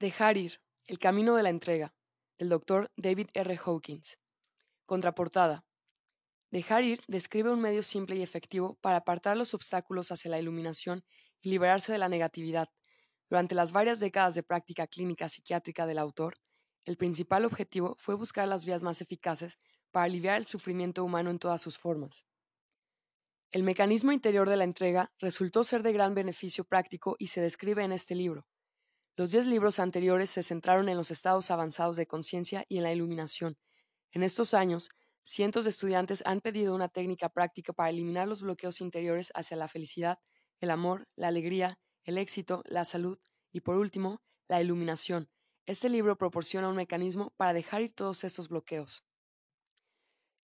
Dejar ir, el camino de la entrega, del doctor David R. Hawkins. Contraportada. Dejar ir describe un medio simple y efectivo para apartar los obstáculos hacia la iluminación y liberarse de la negatividad. Durante las varias décadas de práctica clínica psiquiátrica del autor, el principal objetivo fue buscar las vías más eficaces para aliviar el sufrimiento humano en todas sus formas. El mecanismo interior de la entrega resultó ser de gran beneficio práctico y se describe en este libro. Los diez libros anteriores se centraron en los estados avanzados de conciencia y en la iluminación. En estos años, cientos de estudiantes han pedido una técnica práctica para eliminar los bloqueos interiores hacia la felicidad, el amor, la alegría, el éxito, la salud y, por último, la iluminación. Este libro proporciona un mecanismo para dejar ir todos estos bloqueos.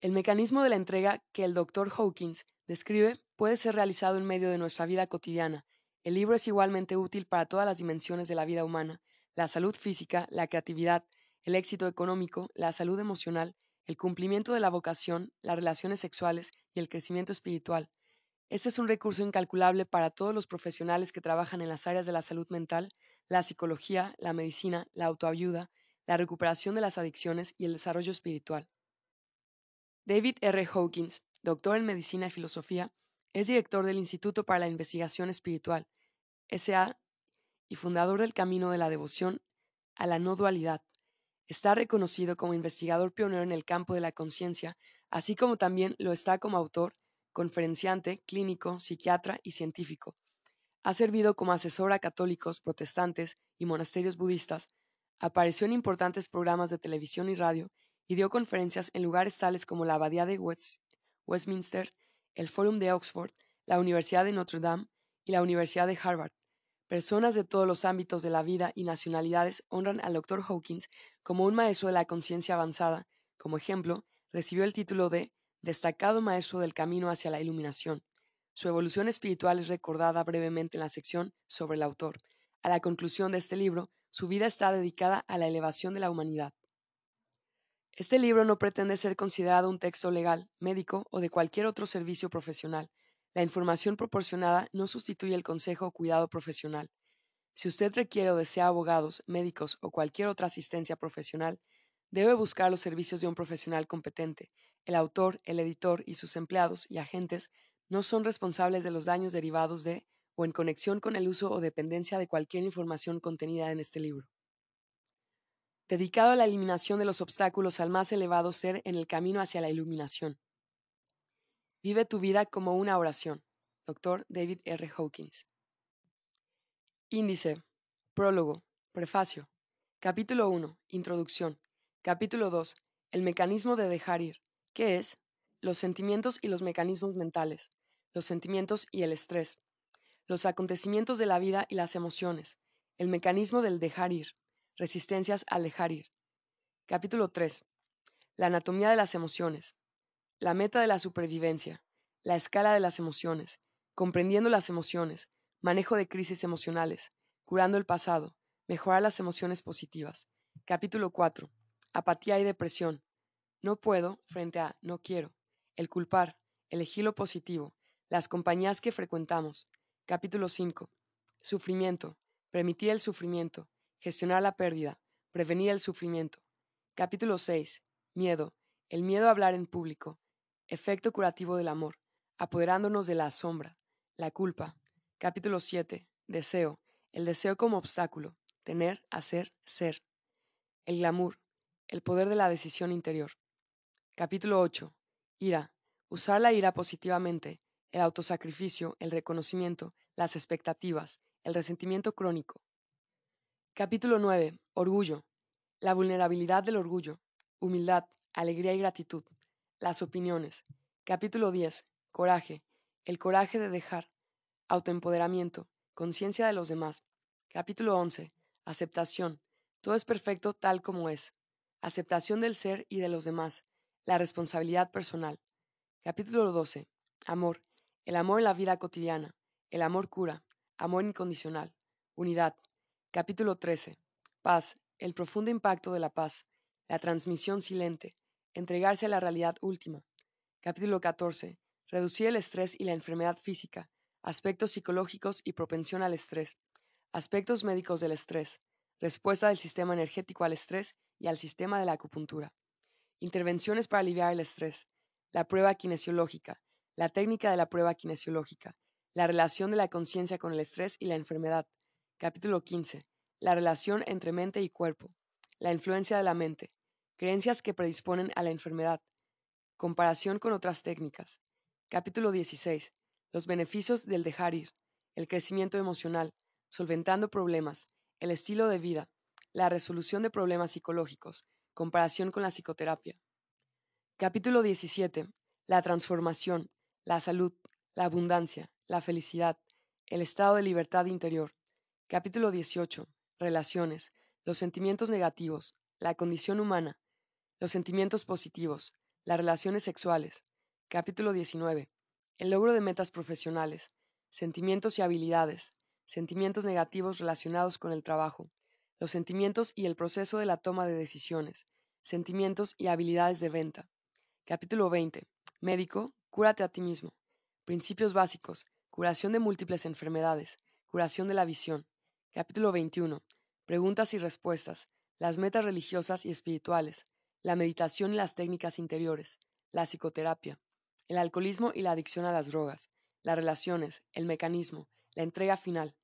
El mecanismo de la entrega que el Dr. Hawkins describe puede ser realizado en medio de nuestra vida cotidiana. El libro es igualmente útil para todas las dimensiones de la vida humana, la salud física, la creatividad, el éxito económico, la salud emocional, el cumplimiento de la vocación, las relaciones sexuales y el crecimiento espiritual. Este es un recurso incalculable para todos los profesionales que trabajan en las áreas de la salud mental, la psicología, la medicina, la autoayuda, la recuperación de las adicciones y el desarrollo espiritual. David R. Hawkins, doctor en Medicina y Filosofía, es director del Instituto para la Investigación Espiritual, SA, y fundador del Camino de la Devoción a la No Dualidad. Está reconocido como investigador pionero en el campo de la conciencia, así como también lo está como autor, conferenciante, clínico, psiquiatra y científico. Ha servido como asesor a católicos, protestantes y monasterios budistas, apareció en importantes programas de televisión y radio y dio conferencias en lugares tales como la Abadía de Westminster, el Fórum de Oxford, la Universidad de Notre Dame y la Universidad de Harvard. Personas de todos los ámbitos de la vida y nacionalidades honran al Dr. Hawkins como un maestro de la conciencia avanzada. Como ejemplo, recibió el título de destacado maestro del camino hacia la iluminación. Su evolución espiritual es recordada brevemente en la sección sobre el autor. A la conclusión de este libro, su vida está dedicada a la elevación de la humanidad. Este libro no pretende ser considerado un texto legal, médico o de cualquier otro servicio profesional. La información proporcionada no sustituye el consejo o cuidado profesional. Si usted requiere o desea abogados, médicos o cualquier otra asistencia profesional, debe buscar los servicios de un profesional competente. El autor, el editor y sus empleados y agentes no son responsables de los daños derivados de o en conexión con el uso o dependencia de cualquier información contenida en este libro dedicado a la eliminación de los obstáculos al más elevado ser en el camino hacia la iluminación. Vive tu vida como una oración. Dr. David R. Hawkins. Índice. Prólogo. Prefacio. Capítulo 1. Introducción. Capítulo 2. El mecanismo de dejar ir. ¿Qué es? Los sentimientos y los mecanismos mentales. Los sentimientos y el estrés. Los acontecimientos de la vida y las emociones. El mecanismo del dejar ir. Resistencias al dejar ir. Capítulo 3. La anatomía de las emociones. La meta de la supervivencia. La escala de las emociones. Comprendiendo las emociones. Manejo de crisis emocionales. Curando el pasado. Mejorar las emociones positivas. Capítulo 4. Apatía y depresión. No puedo frente a no quiero. El culpar. Elegir lo positivo. Las compañías que frecuentamos. Capítulo 5. Sufrimiento. Permitir el sufrimiento. Gestionar la pérdida. Prevenir el sufrimiento. Capítulo 6. Miedo. El miedo a hablar en público. Efecto curativo del amor. Apoderándonos de la sombra. La culpa. Capítulo 7. Deseo. El deseo como obstáculo. Tener, hacer, ser. El glamour. El poder de la decisión interior. Capítulo 8. Ira. Usar la ira positivamente. El autosacrificio, el reconocimiento, las expectativas, el resentimiento crónico. Capítulo 9. Orgullo. La vulnerabilidad del orgullo. Humildad, alegría y gratitud. Las opiniones. Capítulo 10. Coraje. El coraje de dejar. Autoempoderamiento. Conciencia de los demás. Capítulo 11. Aceptación. Todo es perfecto tal como es. Aceptación del ser y de los demás. La responsabilidad personal. Capítulo 12. Amor. El amor en la vida cotidiana. El amor cura. Amor incondicional. Unidad. Capítulo 13. Paz. El profundo impacto de la paz. La transmisión silente. Entregarse a la realidad última. Capítulo 14. Reducir el estrés y la enfermedad física. Aspectos psicológicos y propensión al estrés. Aspectos médicos del estrés. respuesta del sistema energético al estrés y al sistema de la acupuntura. Intervenciones para aliviar el estrés, la prueba kinesiológica, la técnica de la prueba kinesiológica, la relación de la conciencia con el estrés y la enfermedad. Capítulo 15. La relación entre mente y cuerpo, la influencia de la mente, creencias que predisponen a la enfermedad, comparación con otras técnicas. Capítulo 16. Los beneficios del dejar ir, el crecimiento emocional, solventando problemas, el estilo de vida, la resolución de problemas psicológicos, comparación con la psicoterapia. Capítulo 17. La transformación, la salud, la abundancia, la felicidad, el estado de libertad interior. Capítulo 18. Relaciones, los sentimientos negativos, la condición humana, los sentimientos positivos, las relaciones sexuales. Capítulo 19. El logro de metas profesionales, sentimientos y habilidades, sentimientos negativos relacionados con el trabajo, los sentimientos y el proceso de la toma de decisiones, sentimientos y habilidades de venta. Capítulo 20. Médico, cúrate a ti mismo. Principios básicos, curación de múltiples enfermedades, curación de la visión. Capítulo 21. Preguntas y respuestas, las metas religiosas y espirituales, la meditación y las técnicas interiores, la psicoterapia, el alcoholismo y la adicción a las drogas, las relaciones, el mecanismo, la entrega final.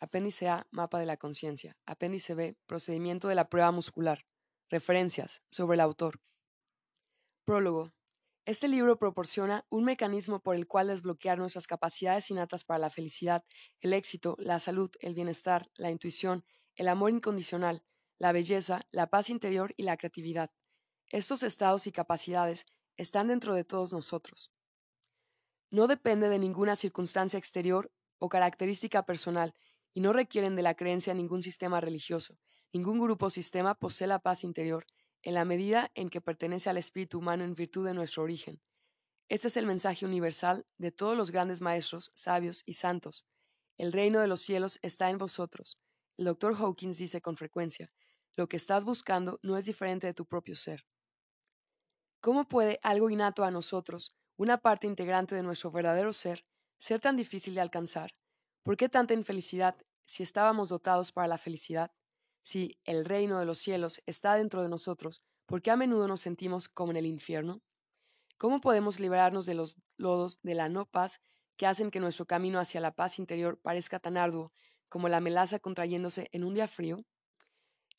Apéndice A, mapa de la conciencia. Apéndice B, procedimiento de la prueba muscular. Referencias sobre el autor. Prólogo. Este libro proporciona un mecanismo por el cual desbloquear nuestras capacidades innatas para la felicidad, el éxito, la salud, el bienestar, la intuición, el amor incondicional, la belleza, la paz interior y la creatividad. Estos estados y capacidades están dentro de todos nosotros. No depende de ninguna circunstancia exterior o característica personal y no requieren de la creencia en ningún sistema religioso. Ningún grupo o sistema posee la paz interior en la medida en que pertenece al espíritu humano en virtud de nuestro origen. Este es el mensaje universal de todos los grandes maestros, sabios y santos. El reino de los cielos está en vosotros. El doctor Hawkins dice con frecuencia, lo que estás buscando no es diferente de tu propio ser. ¿Cómo puede algo innato a nosotros, una parte integrante de nuestro verdadero ser, ser tan difícil de alcanzar? ¿Por qué tanta infelicidad si estábamos dotados para la felicidad? Si el reino de los cielos está dentro de nosotros, ¿por qué a menudo nos sentimos como en el infierno? ¿Cómo podemos liberarnos de los lodos de la no paz que hacen que nuestro camino hacia la paz interior parezca tan arduo como la melaza contrayéndose en un día frío?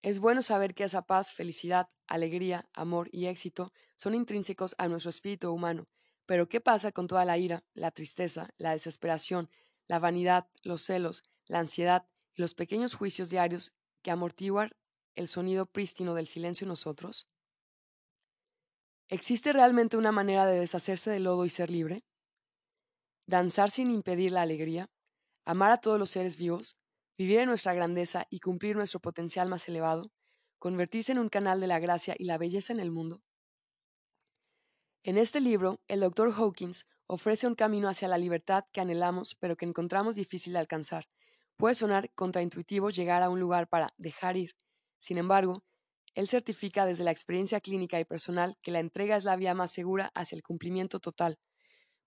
Es bueno saber que esa paz, felicidad, alegría, amor y éxito son intrínsecos a nuestro espíritu humano, pero ¿qué pasa con toda la ira, la tristeza, la desesperación, la vanidad, los celos, la ansiedad y los pequeños juicios diarios que amortiguan el sonido prístino del silencio en nosotros? ¿Existe realmente una manera de deshacerse del lodo y ser libre? ¿Danzar sin impedir la alegría? ¿Amar a todos los seres vivos? ¿Vivir en nuestra grandeza y cumplir nuestro potencial más elevado? ¿Convertirse en un canal de la gracia y la belleza en el mundo? En este libro, el Dr. Hawkins ofrece un camino hacia la libertad que anhelamos pero que encontramos difícil de alcanzar. Puede sonar contraintuitivo llegar a un lugar para dejar ir. Sin embargo, él certifica desde la experiencia clínica y personal que la entrega es la vía más segura hacia el cumplimiento total.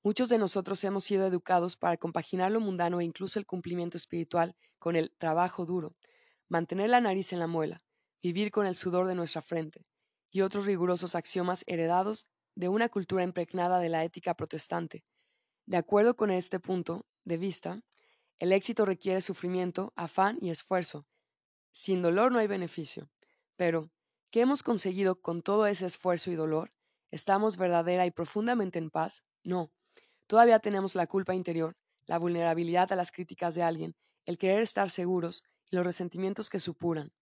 Muchos de nosotros hemos sido educados para compaginar lo mundano e incluso el cumplimiento espiritual con el trabajo duro, mantener la nariz en la muela, vivir con el sudor de nuestra frente, y otros rigurosos axiomas heredados de una cultura impregnada de la ética protestante. De acuerdo con este punto de vista, el éxito requiere sufrimiento, afán y esfuerzo. Sin dolor no hay beneficio. Pero, ¿qué hemos conseguido con todo ese esfuerzo y dolor? ¿Estamos verdadera y profundamente en paz? No. Todavía tenemos la culpa interior, la vulnerabilidad a las críticas de alguien, el querer estar seguros y los resentimientos que supuran.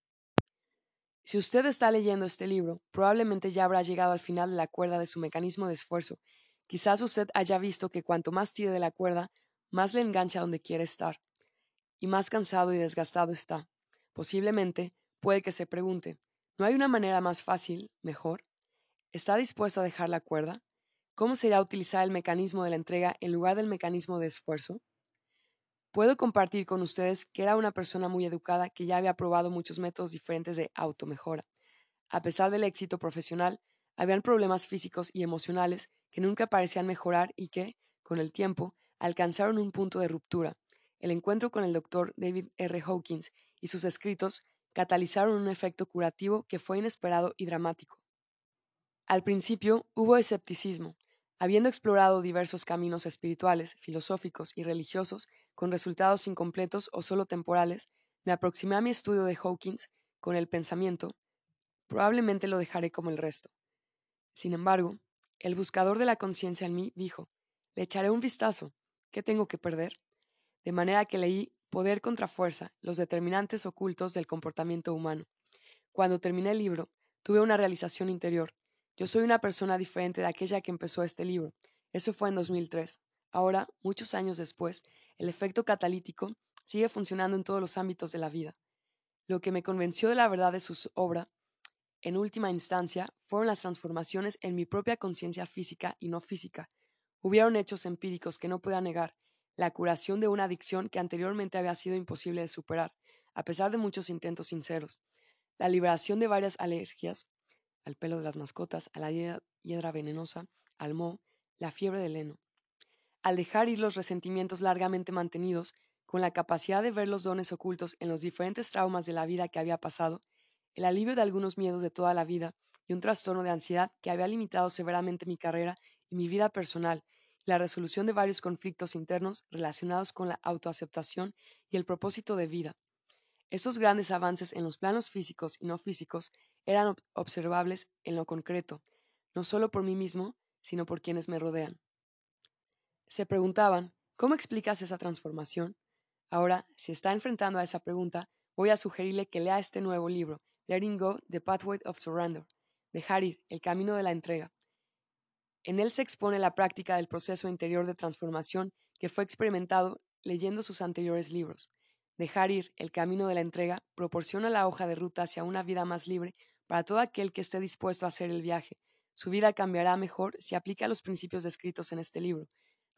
Si usted está leyendo este libro, probablemente ya habrá llegado al final de la cuerda de su mecanismo de esfuerzo. Quizás usted haya visto que cuanto más tire de la cuerda, más le engancha donde quiere estar, y más cansado y desgastado está. Posiblemente, puede que se pregunte, ¿no hay una manera más fácil, mejor? ¿Está dispuesto a dejar la cuerda? ¿Cómo será utilizar el mecanismo de la entrega en lugar del mecanismo de esfuerzo? Puedo compartir con ustedes que era una persona muy educada que ya había probado muchos métodos diferentes de automejora. A pesar del éxito profesional, habían problemas físicos y emocionales que nunca parecían mejorar y que, con el tiempo, alcanzaron un punto de ruptura. El encuentro con el doctor David R. Hawkins y sus escritos catalizaron un efecto curativo que fue inesperado y dramático. Al principio hubo escepticismo, habiendo explorado diversos caminos espirituales, filosóficos y religiosos con resultados incompletos o solo temporales, me aproximé a mi estudio de Hawkins con el pensamiento, probablemente lo dejaré como el resto. Sin embargo, el buscador de la conciencia en mí dijo, le echaré un vistazo, ¿qué tengo que perder? De manera que leí Poder contra Fuerza, los determinantes ocultos del comportamiento humano. Cuando terminé el libro, tuve una realización interior. Yo soy una persona diferente de aquella que empezó este libro. Eso fue en 2003. Ahora, muchos años después, el efecto catalítico sigue funcionando en todos los ámbitos de la vida. Lo que me convenció de la verdad de su obra, en última instancia, fueron las transformaciones en mi propia conciencia física y no física. Hubieron hechos empíricos que no pueda negar, la curación de una adicción que anteriormente había sido imposible de superar, a pesar de muchos intentos sinceros, la liberación de varias alergias, al pelo de las mascotas, a la hiedra venenosa, al moho, la fiebre del heno, al dejar ir los resentimientos largamente mantenidos, con la capacidad de ver los dones ocultos en los diferentes traumas de la vida que había pasado, el alivio de algunos miedos de toda la vida y un trastorno de ansiedad que había limitado severamente mi carrera y mi vida personal, la resolución de varios conflictos internos relacionados con la autoaceptación y el propósito de vida. Estos grandes avances en los planos físicos y no físicos eran observables en lo concreto, no solo por mí mismo, sino por quienes me rodean. Se preguntaban, ¿cómo explicas esa transformación? Ahora, si está enfrentando a esa pregunta, voy a sugerirle que lea este nuevo libro, Letting Go, The Pathway of Surrender, de Harir, El Camino de la Entrega. En él se expone la práctica del proceso interior de transformación que fue experimentado leyendo sus anteriores libros. Dejar ir el camino de la entrega proporciona la hoja de ruta hacia una vida más libre para todo aquel que esté dispuesto a hacer el viaje. Su vida cambiará mejor si aplica los principios descritos en este libro.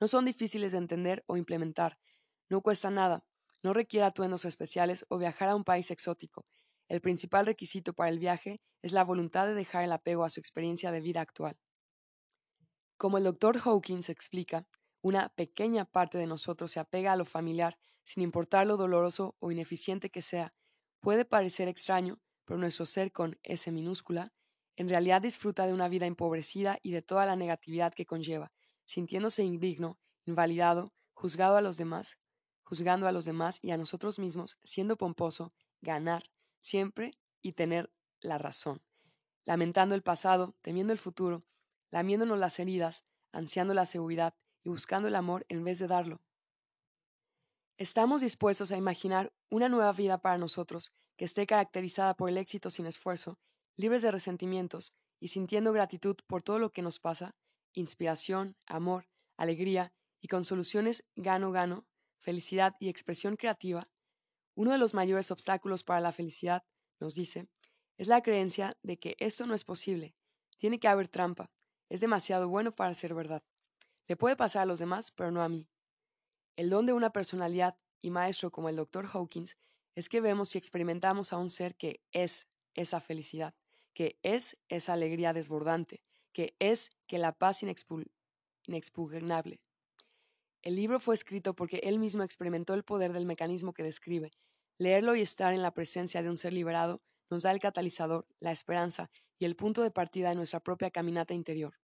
No son difíciles de entender o implementar. No cuesta nada. No requiere atuendos especiales o viajar a un país exótico. El principal requisito para el viaje es la voluntad de dejar el apego a su experiencia de vida actual. Como el doctor Hawkins explica, una pequeña parte de nosotros se apega a lo familiar sin importar lo doloroso o ineficiente que sea, puede parecer extraño, pero nuestro ser con S minúscula en realidad disfruta de una vida empobrecida y de toda la negatividad que conlleva, sintiéndose indigno, invalidado, juzgado a los demás, juzgando a los demás y a nosotros mismos, siendo pomposo, ganar, siempre y tener la razón, lamentando el pasado, temiendo el futuro, lamiéndonos las heridas, ansiando la seguridad y buscando el amor en vez de darlo. Estamos dispuestos a imaginar una nueva vida para nosotros que esté caracterizada por el éxito sin esfuerzo, libres de resentimientos y sintiendo gratitud por todo lo que nos pasa, inspiración, amor, alegría y con soluciones gano-gano, felicidad y expresión creativa, uno de los mayores obstáculos para la felicidad, nos dice, es la creencia de que esto no es posible, tiene que haber trampa, es demasiado bueno para ser verdad. Le puede pasar a los demás, pero no a mí. El don de una personalidad y maestro como el Dr. Hawkins es que vemos y experimentamos a un ser que es esa felicidad, que es esa alegría desbordante, que es que la paz inexpugnable. El libro fue escrito porque él mismo experimentó el poder del mecanismo que describe. Leerlo y estar en la presencia de un ser liberado nos da el catalizador, la esperanza y el punto de partida de nuestra propia caminata interior.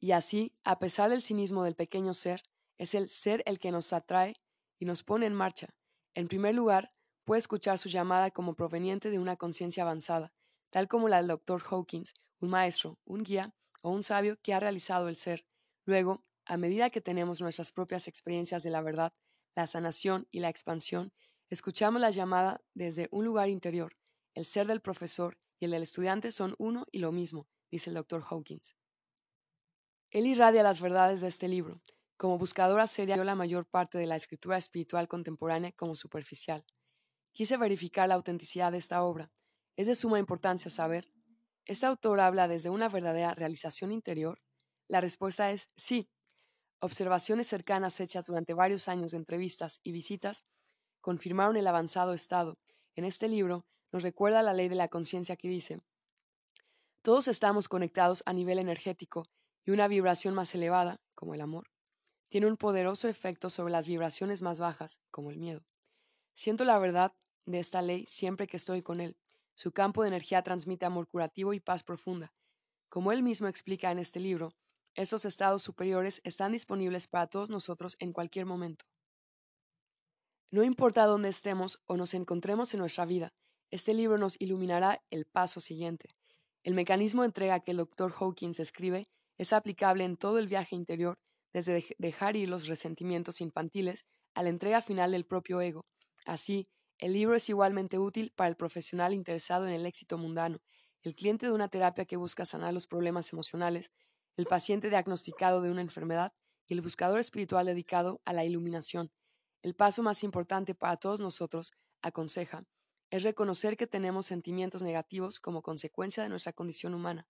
Y así, a pesar del cinismo del pequeño ser, es el ser el que nos atrae y nos pone en marcha. En primer lugar, puede escuchar su llamada como proveniente de una conciencia avanzada, tal como la del Dr. Hawkins, un maestro, un guía o un sabio que ha realizado el ser. Luego, a medida que tenemos nuestras propias experiencias de la verdad, la sanación y la expansión, escuchamos la llamada desde un lugar interior. El ser del profesor y el del estudiante son uno y lo mismo, dice el Dr. Hawkins. Él irradia las verdades de este libro, como buscadora seria, vio la mayor parte de la escritura espiritual contemporánea como superficial. Quise verificar la autenticidad de esta obra. Es de suma importancia saber, ¿este autor habla desde una verdadera realización interior? La respuesta es sí. Observaciones cercanas hechas durante varios años de entrevistas y visitas confirmaron el avanzado estado. En este libro nos recuerda la ley de la conciencia que dice, todos estamos conectados a nivel energético y una vibración más elevada, como el amor, tiene un poderoso efecto sobre las vibraciones más bajas, como el miedo. Siento la verdad de esta ley siempre que estoy con él. Su campo de energía transmite amor curativo y paz profunda. Como él mismo explica en este libro, estos estados superiores están disponibles para todos nosotros en cualquier momento. No importa dónde estemos o nos encontremos en nuestra vida, este libro nos iluminará el paso siguiente. El mecanismo de entrega que el Dr. Hawkins escribe es aplicable en todo el viaje interior, desde dejar ir los resentimientos infantiles a la entrega final del propio ego. Así, el libro es igualmente útil para el profesional interesado en el éxito mundano, el cliente de una terapia que busca sanar los problemas emocionales, el paciente diagnosticado de una enfermedad y el buscador espiritual dedicado a la iluminación. El paso más importante para todos nosotros, aconseja, es reconocer que tenemos sentimientos negativos como consecuencia de nuestra condición humana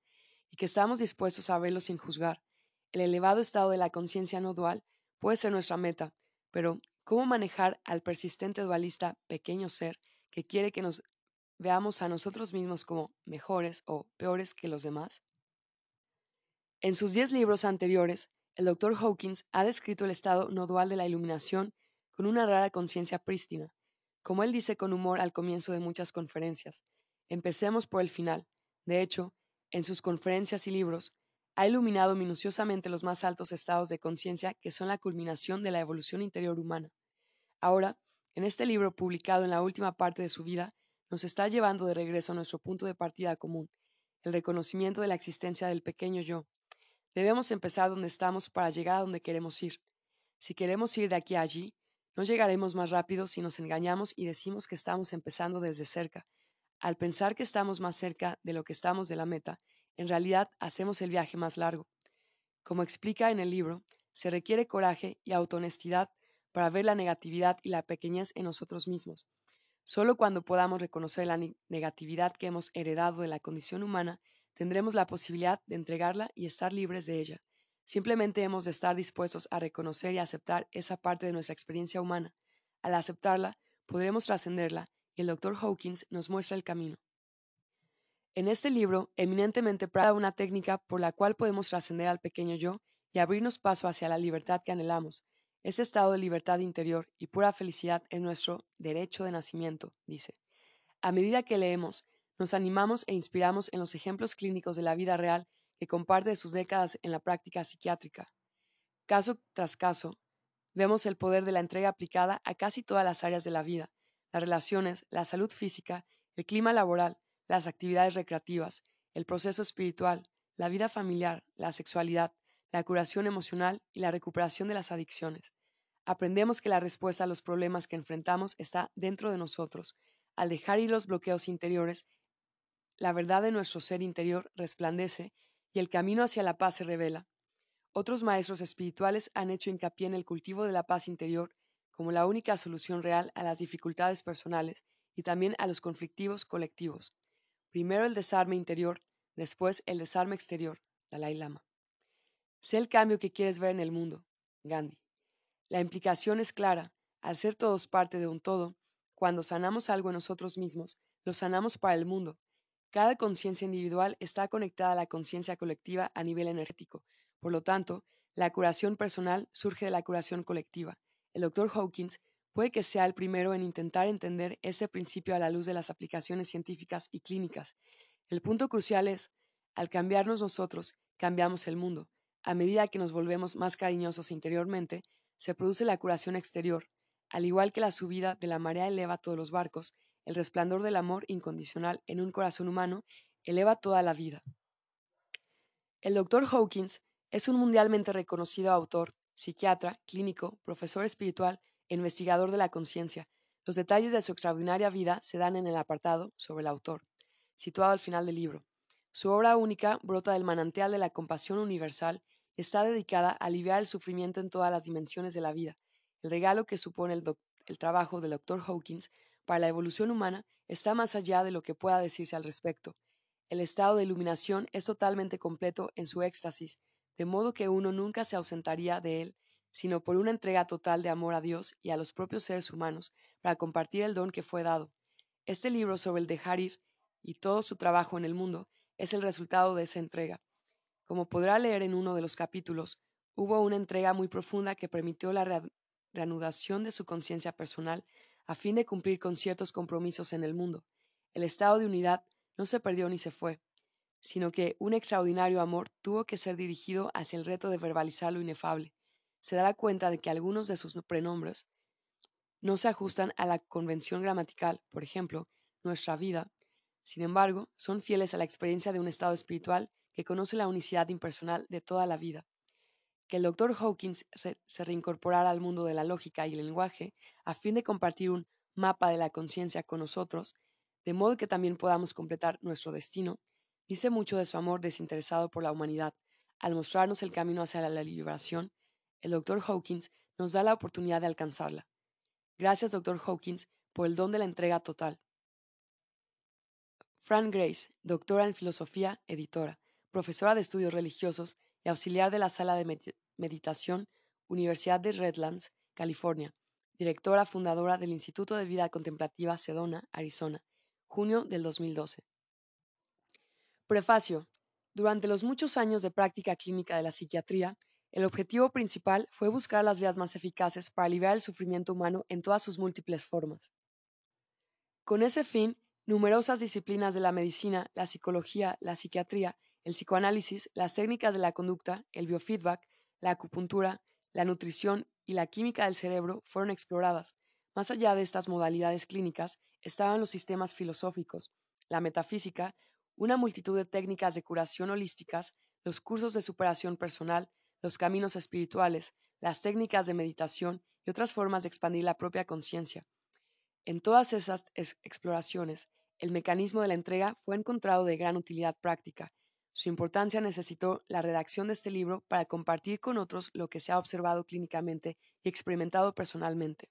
y que estamos dispuestos a verlos sin juzgar. El elevado estado de la conciencia no dual puede ser nuestra meta, pero ¿cómo manejar al persistente dualista pequeño ser que quiere que nos veamos a nosotros mismos como mejores o peores que los demás? En sus diez libros anteriores, el Dr. Hawkins ha descrito el estado no dual de la iluminación con una rara conciencia prístina, como él dice con humor al comienzo de muchas conferencias. Empecemos por el final. De hecho, en sus conferencias y libros, ha iluminado minuciosamente los más altos estados de conciencia que son la culminación de la evolución interior humana. Ahora, en este libro publicado en la última parte de su vida, nos está llevando de regreso a nuestro punto de partida común, el reconocimiento de la existencia del pequeño yo. Debemos empezar donde estamos para llegar a donde queremos ir. Si queremos ir de aquí a allí, no llegaremos más rápido si nos engañamos y decimos que estamos empezando desde cerca. Al pensar que estamos más cerca de lo que estamos de la meta, en realidad hacemos el viaje más largo. Como explica en el libro, se requiere coraje y autohonestidad para ver la negatividad y la pequeñez en nosotros mismos. Solo cuando podamos reconocer la negatividad que hemos heredado de la condición humana, tendremos la posibilidad de entregarla y estar libres de ella. Simplemente hemos de estar dispuestos a reconocer y aceptar esa parte de nuestra experiencia humana. Al aceptarla, podremos trascenderla y el Dr. Hawkins nos muestra el camino. En este libro, eminentemente prada una técnica por la cual podemos trascender al pequeño yo y abrirnos paso hacia la libertad que anhelamos. Ese estado de libertad interior y pura felicidad es nuestro derecho de nacimiento, dice. A medida que leemos, nos animamos e inspiramos en los ejemplos clínicos de la vida real que comparte sus décadas en la práctica psiquiátrica. Caso tras caso, vemos el poder de la entrega aplicada a casi todas las áreas de la vida, las relaciones, la salud física, el clima laboral, las actividades recreativas, el proceso espiritual, la vida familiar, la sexualidad, la curación emocional y la recuperación de las adicciones. Aprendemos que la respuesta a los problemas que enfrentamos está dentro de nosotros. Al dejar ir los bloqueos interiores, la verdad de nuestro ser interior resplandece y el camino hacia la paz se revela. Otros maestros espirituales han hecho hincapié en el cultivo de la paz interior como la única solución real a las dificultades personales y también a los conflictivos colectivos. Primero el desarme interior, después el desarme exterior. Dalai Lama. Sé el cambio que quieres ver en el mundo. Gandhi. La implicación es clara. Al ser todos parte de un todo, cuando sanamos algo en nosotros mismos, lo sanamos para el mundo. Cada conciencia individual está conectada a la conciencia colectiva a nivel energético. Por lo tanto, la curación personal surge de la curación colectiva. El Dr. Hawkins puede que sea el primero en intentar entender ese principio a la luz de las aplicaciones científicas y clínicas. El punto crucial es, al cambiarnos nosotros, cambiamos el mundo. A medida que nos volvemos más cariñosos interiormente, se produce la curación exterior. Al igual que la subida de la marea eleva todos los barcos, el resplandor del amor incondicional en un corazón humano eleva toda la vida. El Dr. Hawkins es un mundialmente reconocido autor, psiquiatra, clínico, profesor espiritual investigador de la conciencia. Los detalles de su extraordinaria vida se dan en el apartado sobre el autor, situado al final del libro. Su obra única brota del manantial de la compasión universal está dedicada a aliviar el sufrimiento en todas las dimensiones de la vida. El regalo que supone el, el trabajo del Dr. Hawkins para la evolución humana está más allá de lo que pueda decirse al respecto. El estado de iluminación es totalmente completo en su éxtasis, de modo que uno nunca se ausentaría de él sino por una entrega total de amor a Dios y a los propios seres humanos para compartir el don que fue dado. Este libro sobre el dejar ir y todo su trabajo en el mundo es el resultado de esa entrega. Como podrá leer en uno de los capítulos, hubo una entrega muy profunda que permitió la reanudación de su conciencia personal a fin de cumplir con ciertos compromisos en el mundo. El estado de unidad no se perdió ni se fue, sino que un extraordinario amor tuvo que ser dirigido hacia el reto de verbalizar lo inefable. Se dará cuenta de que algunos de sus prenombres no se ajustan a la convención gramatical, por ejemplo, nuestra vida. Sin embargo, son fieles a la experiencia de un estado espiritual que conoce la unicidad impersonal de toda la vida. Que el Dr. Hawkins se reincorporara al mundo de la lógica y el lenguaje a fin de compartir un mapa de la conciencia con nosotros, de modo que también podamos completar nuestro destino, dice mucho de su amor desinteresado por la humanidad. Al mostrarnos el camino hacia la liberación, el Dr. Hawkins nos da la oportunidad de alcanzarla. Gracias, Dr. Hawkins, por el don de la entrega total. Fran Grace, doctora en filosofía, editora, profesora de estudios religiosos auxiliar de la sala de meditación, Universidad de Redlands, California, directora fundadora del Instituto de Vida Contemplativa Sedona, Arizona, junio del 2012. Prefacio. Durante los muchos años de práctica clínica de la psiquiatría, el objetivo principal fue buscar las vías más eficaces para aliviar el sufrimiento humano en todas sus múltiples formas. Con ese fin, numerosas disciplinas de la medicina, la psicología, la psiquiatría, el psicoanálisis, las técnicas de la conducta, el biofeedback, la acupuntura, la nutrición y la química del cerebro fueron exploradas. Más allá de estas modalidades clínicas estaban los sistemas filosóficos, la metafísica, una multitud de técnicas de curación holísticas, los cursos de superación personal, los caminos espirituales, las técnicas de meditación y otras formas de expandir la propia conciencia. En todas esas exploraciones, el mecanismo de la entrega fue encontrado de gran utilidad práctica. Su importancia necesitó la redacción de este libro para compartir con otros lo que se ha observado clínicamente y experimentado personalmente.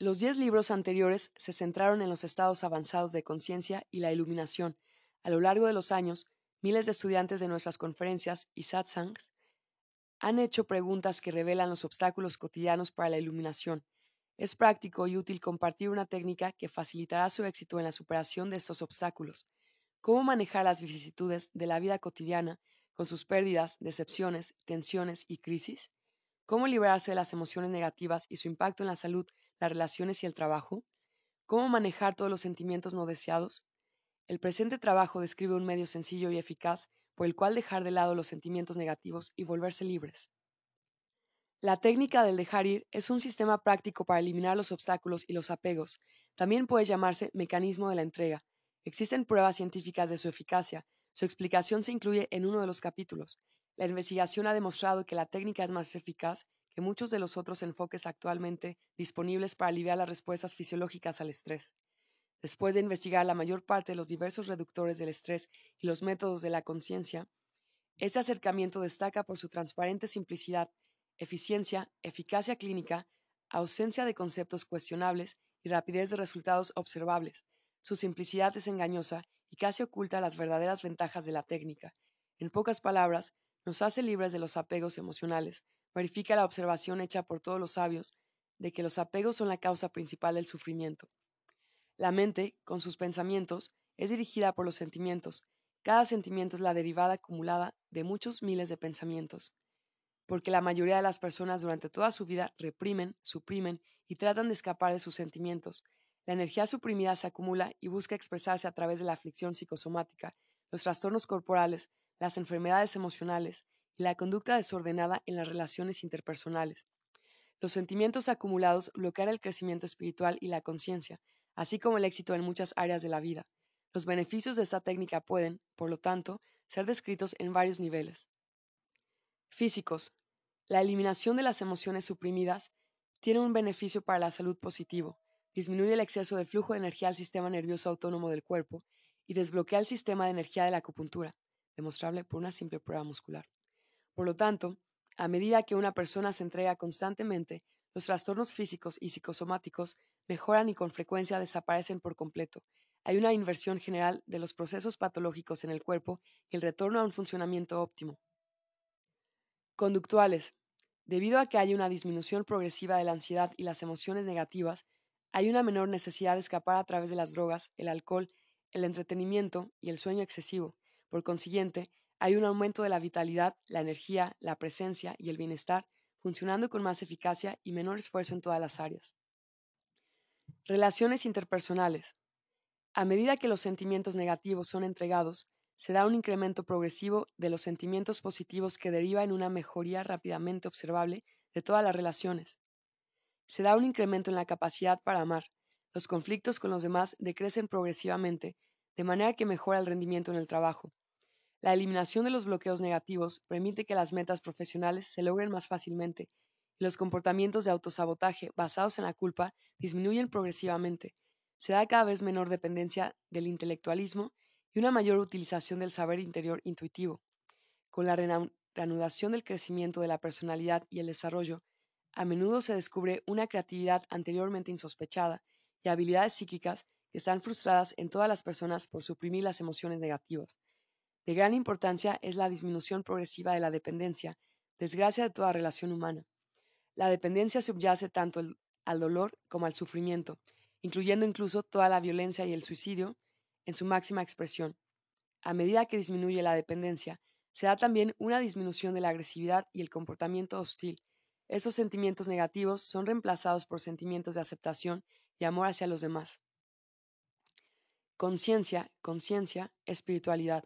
Los diez libros anteriores se centraron en los estados avanzados de conciencia y la iluminación. A lo largo de los años, miles de estudiantes de nuestras conferencias y satsangs han hecho preguntas que revelan los obstáculos cotidianos para la iluminación. Es práctico y útil compartir una técnica que facilitará su éxito en la superación de estos obstáculos. Cómo manejar las vicisitudes de la vida cotidiana con sus pérdidas, decepciones, tensiones y crisis. Cómo liberarse de las emociones negativas y su impacto en la salud, las relaciones y el trabajo. Cómo manejar todos los sentimientos no deseados. El presente trabajo describe un medio sencillo y eficaz por el cual dejar de lado los sentimientos negativos y volverse libres. La técnica del dejar ir es un sistema práctico para eliminar los obstáculos y los apegos. También puede llamarse mecanismo de la entrega. Existen pruebas científicas de su eficacia. Su explicación se incluye en uno de los capítulos. La investigación ha demostrado que la técnica es más eficaz que muchos de los otros enfoques actualmente disponibles para aliviar las respuestas fisiológicas al estrés. Después de investigar la mayor parte de los diversos reductores del estrés y los métodos de la conciencia, este acercamiento destaca por su transparente simplicidad, eficiencia, eficacia clínica, ausencia de conceptos cuestionables y rapidez de resultados observables. Su simplicidad es engañosa y casi oculta las verdaderas ventajas de la técnica. En pocas palabras, nos hace libres de los apegos emocionales, verifica la observación hecha por todos los sabios de que los apegos son la causa principal del sufrimiento. La mente, con sus pensamientos, es dirigida por los sentimientos. Cada sentimiento es la derivada acumulada de muchos miles de pensamientos. Porque la mayoría de las personas durante toda su vida reprimen, suprimen y tratan de escapar de sus sentimientos. La energía suprimida se acumula y busca expresarse a través de la aflicción psicosomática, los trastornos corporales, las enfermedades emocionales y la conducta desordenada en las relaciones interpersonales. Los sentimientos acumulados bloquean el crecimiento espiritual y la conciencia, así como el éxito en muchas áreas de la vida. Los beneficios de esta técnica pueden, por lo tanto, ser descritos en varios niveles. Físicos. La eliminación de las emociones suprimidas tiene un beneficio para la salud positivo, disminuye el exceso de flujo de energía al sistema nervioso autónomo del cuerpo y desbloquea el sistema de energía de la acupuntura, demostrable por una simple prueba muscular. Por lo tanto, a medida que una persona se entrega constantemente, los trastornos físicos y psicosomáticos mejoran y con frecuencia desaparecen por completo. Hay una inversión general de los procesos patológicos en el cuerpo y el retorno a un funcionamiento óptimo. Conductuales. Debido a que hay una disminución progresiva de la ansiedad y las emociones negativas, hay una menor necesidad de escapar a través de las drogas, el alcohol, el entretenimiento y el sueño excesivo. Por consiguiente, hay un aumento de la vitalidad, la energía, la presencia y el bienestar, funcionando con más eficacia y menor esfuerzo en todas las áreas. Relaciones interpersonales. A medida que los sentimientos negativos son entregados, se da un incremento progresivo de los sentimientos positivos que deriva en una mejoría rápidamente observable de todas las relaciones. Se da un incremento en la capacidad para amar. Los conflictos con los demás decrecen progresivamente, de manera que mejora el rendimiento en el trabajo. La eliminación de los bloqueos negativos permite que las metas profesionales se logren más fácilmente los comportamientos de autosabotaje basados en la culpa disminuyen progresivamente, se da cada vez menor dependencia del intelectualismo y una mayor utilización del saber interior intuitivo. Con la reanudación del crecimiento de la personalidad y el desarrollo, a menudo se descubre una creatividad anteriormente insospechada y habilidades psíquicas que están frustradas en todas las personas por suprimir las emociones negativas. De gran importancia es la disminución progresiva de la dependencia, desgracia de toda relación humana. La dependencia subyace tanto al dolor como al sufrimiento, incluyendo incluso toda la violencia y el suicidio en su máxima expresión. A medida que disminuye la dependencia, se da también una disminución de la agresividad y el comportamiento hostil. Esos sentimientos negativos son reemplazados por sentimientos de aceptación y amor hacia los demás. Conciencia, conciencia, espiritualidad.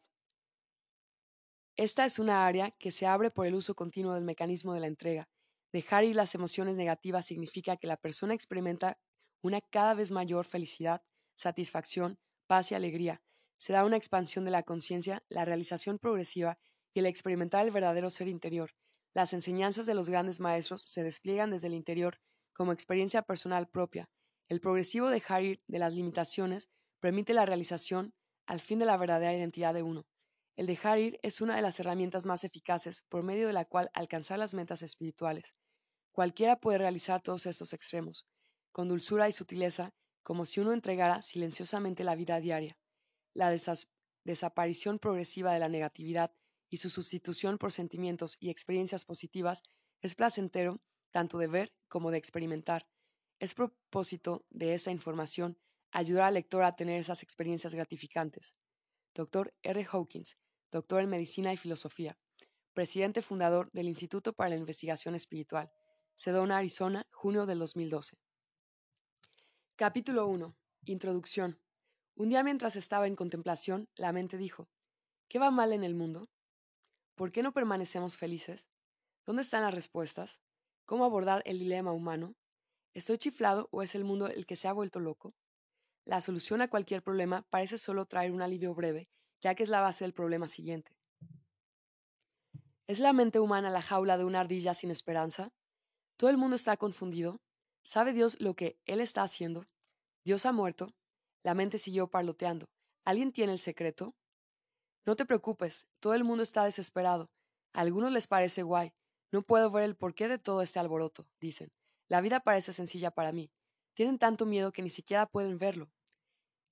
Esta es una área que se abre por el uso continuo del mecanismo de la entrega. Dejar ir las emociones negativas significa que la persona experimenta una cada vez mayor felicidad, satisfacción, paz y alegría. Se da una expansión de la conciencia, la realización progresiva y el experimentar el verdadero ser interior. Las enseñanzas de los grandes maestros se despliegan desde el interior como experiencia personal propia. El progresivo dejar ir de las limitaciones permite la realización al fin de la verdadera identidad de uno. El dejar ir es una de las herramientas más eficaces por medio de la cual alcanzar las metas espirituales. Cualquiera puede realizar todos estos extremos con dulzura y sutileza, como si uno entregara silenciosamente la vida diaria. La desaparición progresiva de la negatividad y su sustitución por sentimientos y experiencias positivas es placentero tanto de ver como de experimentar. Es propósito de esa información ayudar al lector a tener esas experiencias gratificantes. Dr. R. Hawkins, doctor en Medicina y Filosofía, presidente fundador del Instituto para la Investigación Espiritual, Sedona, Arizona, junio del 2012. Capítulo 1. Introducción. Un día mientras estaba en contemplación, la mente dijo, ¿Qué va mal en el mundo? ¿Por qué no permanecemos felices? ¿Dónde están las respuestas? ¿Cómo abordar el dilema humano? ¿Estoy chiflado o es el mundo el que se ha vuelto loco? La solución a cualquier problema parece solo traer un alivio breve, ya que es la base del problema siguiente. ¿Es la mente humana la jaula de una ardilla sin esperanza? ¿Todo el mundo está confundido? ¿Sabe Dios lo que Él está haciendo? Dios ha muerto. La mente siguió parloteando. ¿Alguien tiene el secreto? No te preocupes, todo el mundo está desesperado. A algunos les parece guay. No puedo ver el porqué de todo este alboroto, dicen. La vida parece sencilla para mí. Tienen tanto miedo que ni siquiera pueden verlo.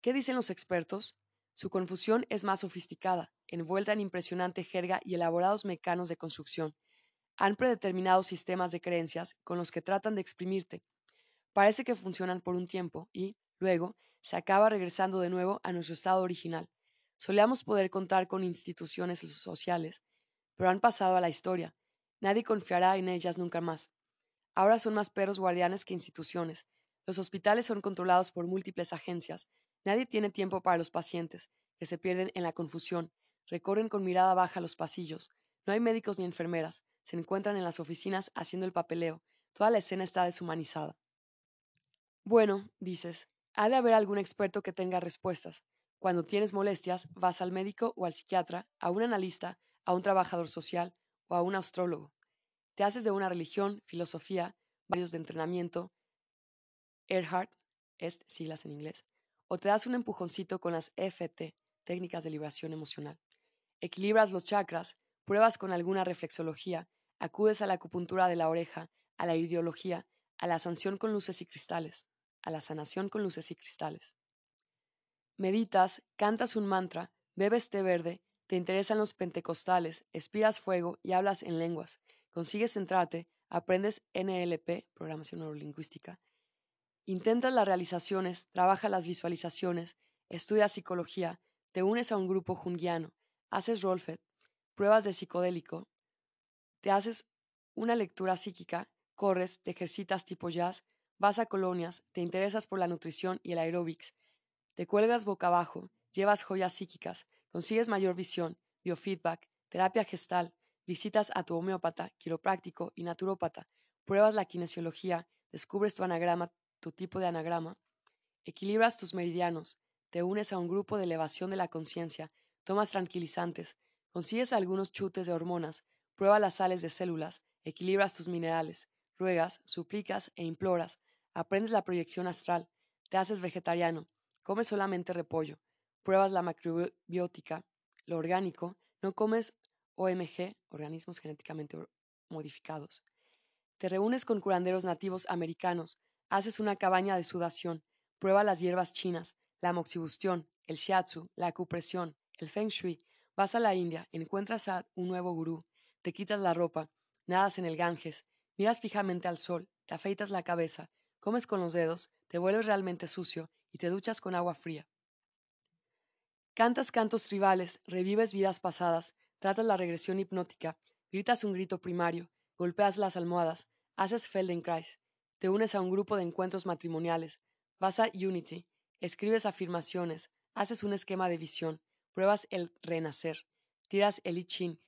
¿Qué dicen los expertos? Su confusión es más sofisticada, envuelta en impresionante jerga y elaborados mecanos de construcción. Han predeterminado sistemas de creencias con los que tratan de exprimirte, Parece que funcionan por un tiempo y, luego, se acaba regresando de nuevo a nuestro estado original. Solíamos poder contar con instituciones sociales, pero han pasado a la historia. Nadie confiará en ellas nunca más. Ahora son más perros guardianes que instituciones. Los hospitales son controlados por múltiples agencias. Nadie tiene tiempo para los pacientes, que se pierden en la confusión. Recorren con mirada baja los pasillos. No hay médicos ni enfermeras. Se encuentran en las oficinas haciendo el papeleo. Toda la escena está deshumanizada. Bueno, dices, ha de haber algún experto que tenga respuestas. Cuando tienes molestias, vas al médico o al psiquiatra, a un analista, a un trabajador social o a un astrólogo. Te haces de una religión, filosofía, varios de entrenamiento, Erhard, est, siglas en inglés, o te das un empujoncito con las EFT, técnicas de liberación emocional. Equilibras los chakras, pruebas con alguna reflexología, acudes a la acupuntura de la oreja, a la ideología, a la sanción con luces y cristales a la sanación con luces y cristales. Meditas, cantas un mantra, bebes té verde, te interesan los pentecostales, expiras fuego y hablas en lenguas, consigues centrarte, aprendes NLP, programación neurolingüística, intentas las realizaciones, trabajas las visualizaciones, estudias psicología, te unes a un grupo junguiano, haces rolfet, pruebas de psicodélico, te haces una lectura psíquica, corres, te ejercitas tipo jazz, vas a colonias, te interesas por la nutrición y el aeróbics, te cuelgas boca abajo, llevas joyas psíquicas, consigues mayor visión, biofeedback, terapia gestal, visitas a tu homeópata, quiropráctico y naturópata, pruebas la kinesiología, descubres tu anagrama, tu tipo de anagrama, equilibras tus meridianos, te unes a un grupo de elevación de la conciencia, tomas tranquilizantes, consigues algunos chutes de hormonas, pruebas las sales de células, equilibras tus minerales, ruegas, suplicas e imploras, aprendes la proyección astral, te haces vegetariano, comes solamente repollo, pruebas la macrobiótica, lo orgánico, no comes OMG, organismos genéticamente modificados. Te reúnes con curanderos nativos americanos, haces una cabaña de sudación, prueba las hierbas chinas, la moxibustión, el shiatsu, la acupresión, el feng shui, vas a la India, encuentras a un nuevo gurú, te quitas la ropa, nadas en el Ganges, miras fijamente al sol, te afeitas la cabeza, comes con los dedos, te vuelves realmente sucio y te duchas con agua fría. Cantas cantos tribales, revives vidas pasadas, tratas la regresión hipnótica, gritas un grito primario, golpeas las almohadas, haces Feldenkrais, te unes a un grupo de encuentros matrimoniales, vas a Unity, escribes afirmaciones, haces un esquema de visión, pruebas el renacer, tiras el I Ching,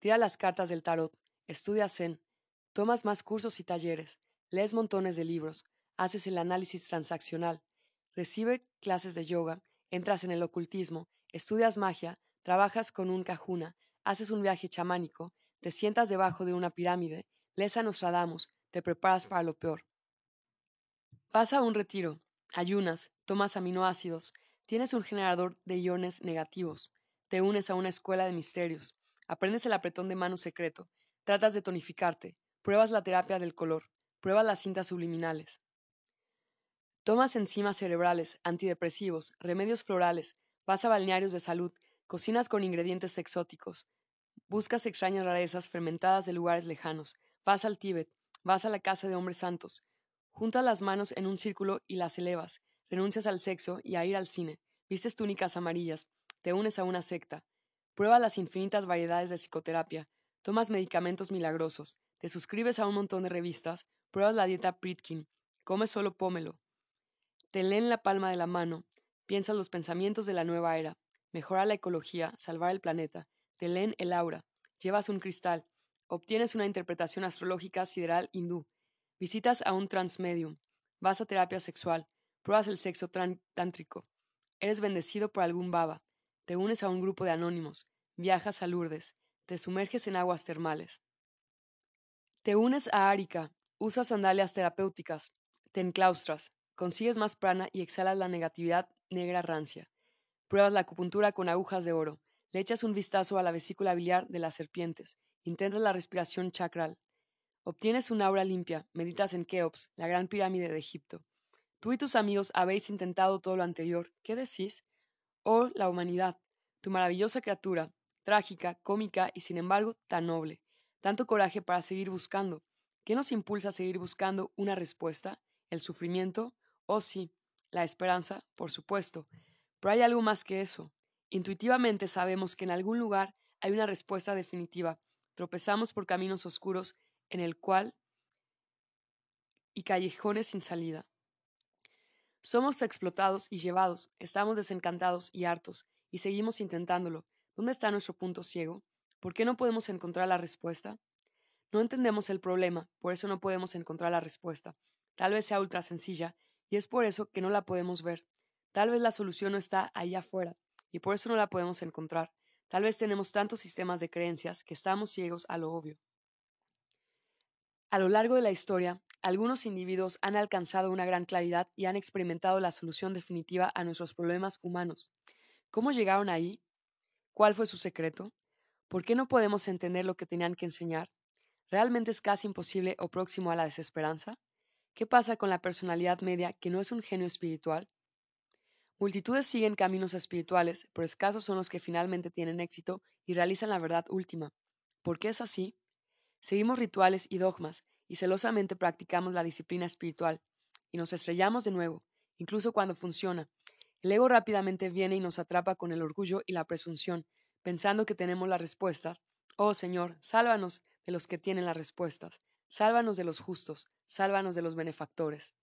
tiras las cartas del tarot, estudias Zen, tomas más cursos y talleres, lees montones de libros, haces el análisis transaccional, recibes clases de yoga, entras en el ocultismo, estudias magia, trabajas con un cajuna, haces un viaje chamánico, te sientas debajo de una pirámide, lees a Nostradamus, te preparas para lo peor. Vas a un retiro, ayunas, tomas aminoácidos, tienes un generador de iones negativos, te unes a una escuela de misterios, aprendes el apretón de mano secreto, tratas de tonificarte, pruebas la terapia del color, pruebas las cintas subliminales. Tomas enzimas cerebrales, antidepresivos, remedios florales, vas a balnearios de salud, cocinas con ingredientes exóticos, buscas extrañas rarezas fermentadas de lugares lejanos, vas al Tíbet, vas a la casa de hombres santos, juntas las manos en un círculo y las elevas, renuncias al sexo y a ir al cine, vistes túnicas amarillas, te unes a una secta, pruebas las infinitas variedades de psicoterapia, tomas medicamentos milagrosos, te suscribes a un montón de revistas, pruebas la dieta Pritkin, comes solo pómelo, te leen la palma de la mano, piensas los pensamientos de la nueva era, mejorar la ecología, salvar el planeta, te leen el aura, llevas un cristal, obtienes una interpretación astrológica sideral hindú, visitas a un transmedium, vas a terapia sexual, pruebas el sexo tántrico, eres bendecido por algún baba, te unes a un grupo de anónimos, viajas a Lourdes, te sumerges en aguas termales. Te unes a Arika, usas sandalias terapéuticas, te enclaustras, consigues más prana y exhalas la negatividad negra rancia. Pruebas la acupuntura con agujas de oro, le echas un vistazo a la vesícula biliar de las serpientes, intentas la respiración chakral. Obtienes una aura limpia, meditas en Keops, la gran pirámide de Egipto. Tú y tus amigos habéis intentado todo lo anterior. ¿Qué decís? Oh, la humanidad, tu maravillosa criatura, trágica, cómica y sin embargo tan noble. Tanto coraje para seguir buscando. ¿Qué nos impulsa a seguir buscando una respuesta? ¿El sufrimiento? Oh sí, la esperanza, por supuesto. Pero hay algo más que eso. Intuitivamente sabemos que en algún lugar hay una respuesta definitiva. Tropezamos por caminos oscuros en el cual y callejones sin salida. Somos explotados y llevados, estamos desencantados y hartos, y seguimos intentándolo. ¿Dónde está nuestro punto ciego? ¿Por qué no podemos encontrar la respuesta? No entendemos el problema, por eso no podemos encontrar la respuesta. Tal vez sea ultra sencilla, y es por eso que no la podemos ver. Tal vez la solución no está allá afuera, y por eso no la podemos encontrar. Tal vez tenemos tantos sistemas de creencias que estamos ciegos a lo obvio. A lo largo de la historia, algunos individuos han alcanzado una gran claridad y han experimentado la solución definitiva a nuestros problemas humanos. ¿Cómo llegaron ahí? ¿Cuál fue su secreto? ¿Por qué no podemos entender lo que tenían que enseñar? ¿Realmente es casi imposible o próximo a la desesperanza? ¿Qué pasa con la personalidad media que no es un genio espiritual? Multitudes siguen caminos espirituales, pero escasos son los que finalmente tienen éxito y realizan la verdad última. ¿Por qué es así? Seguimos rituales y dogmas, y celosamente practicamos la disciplina espiritual, y nos estrellamos de nuevo, incluso cuando funciona. El ego rápidamente viene y nos atrapa con el orgullo y la presunción, pensando que tenemos las respuestas. Oh Señor, sálvanos de los que tienen las respuestas, sálvanos de los justos, sálvanos de los benefactores.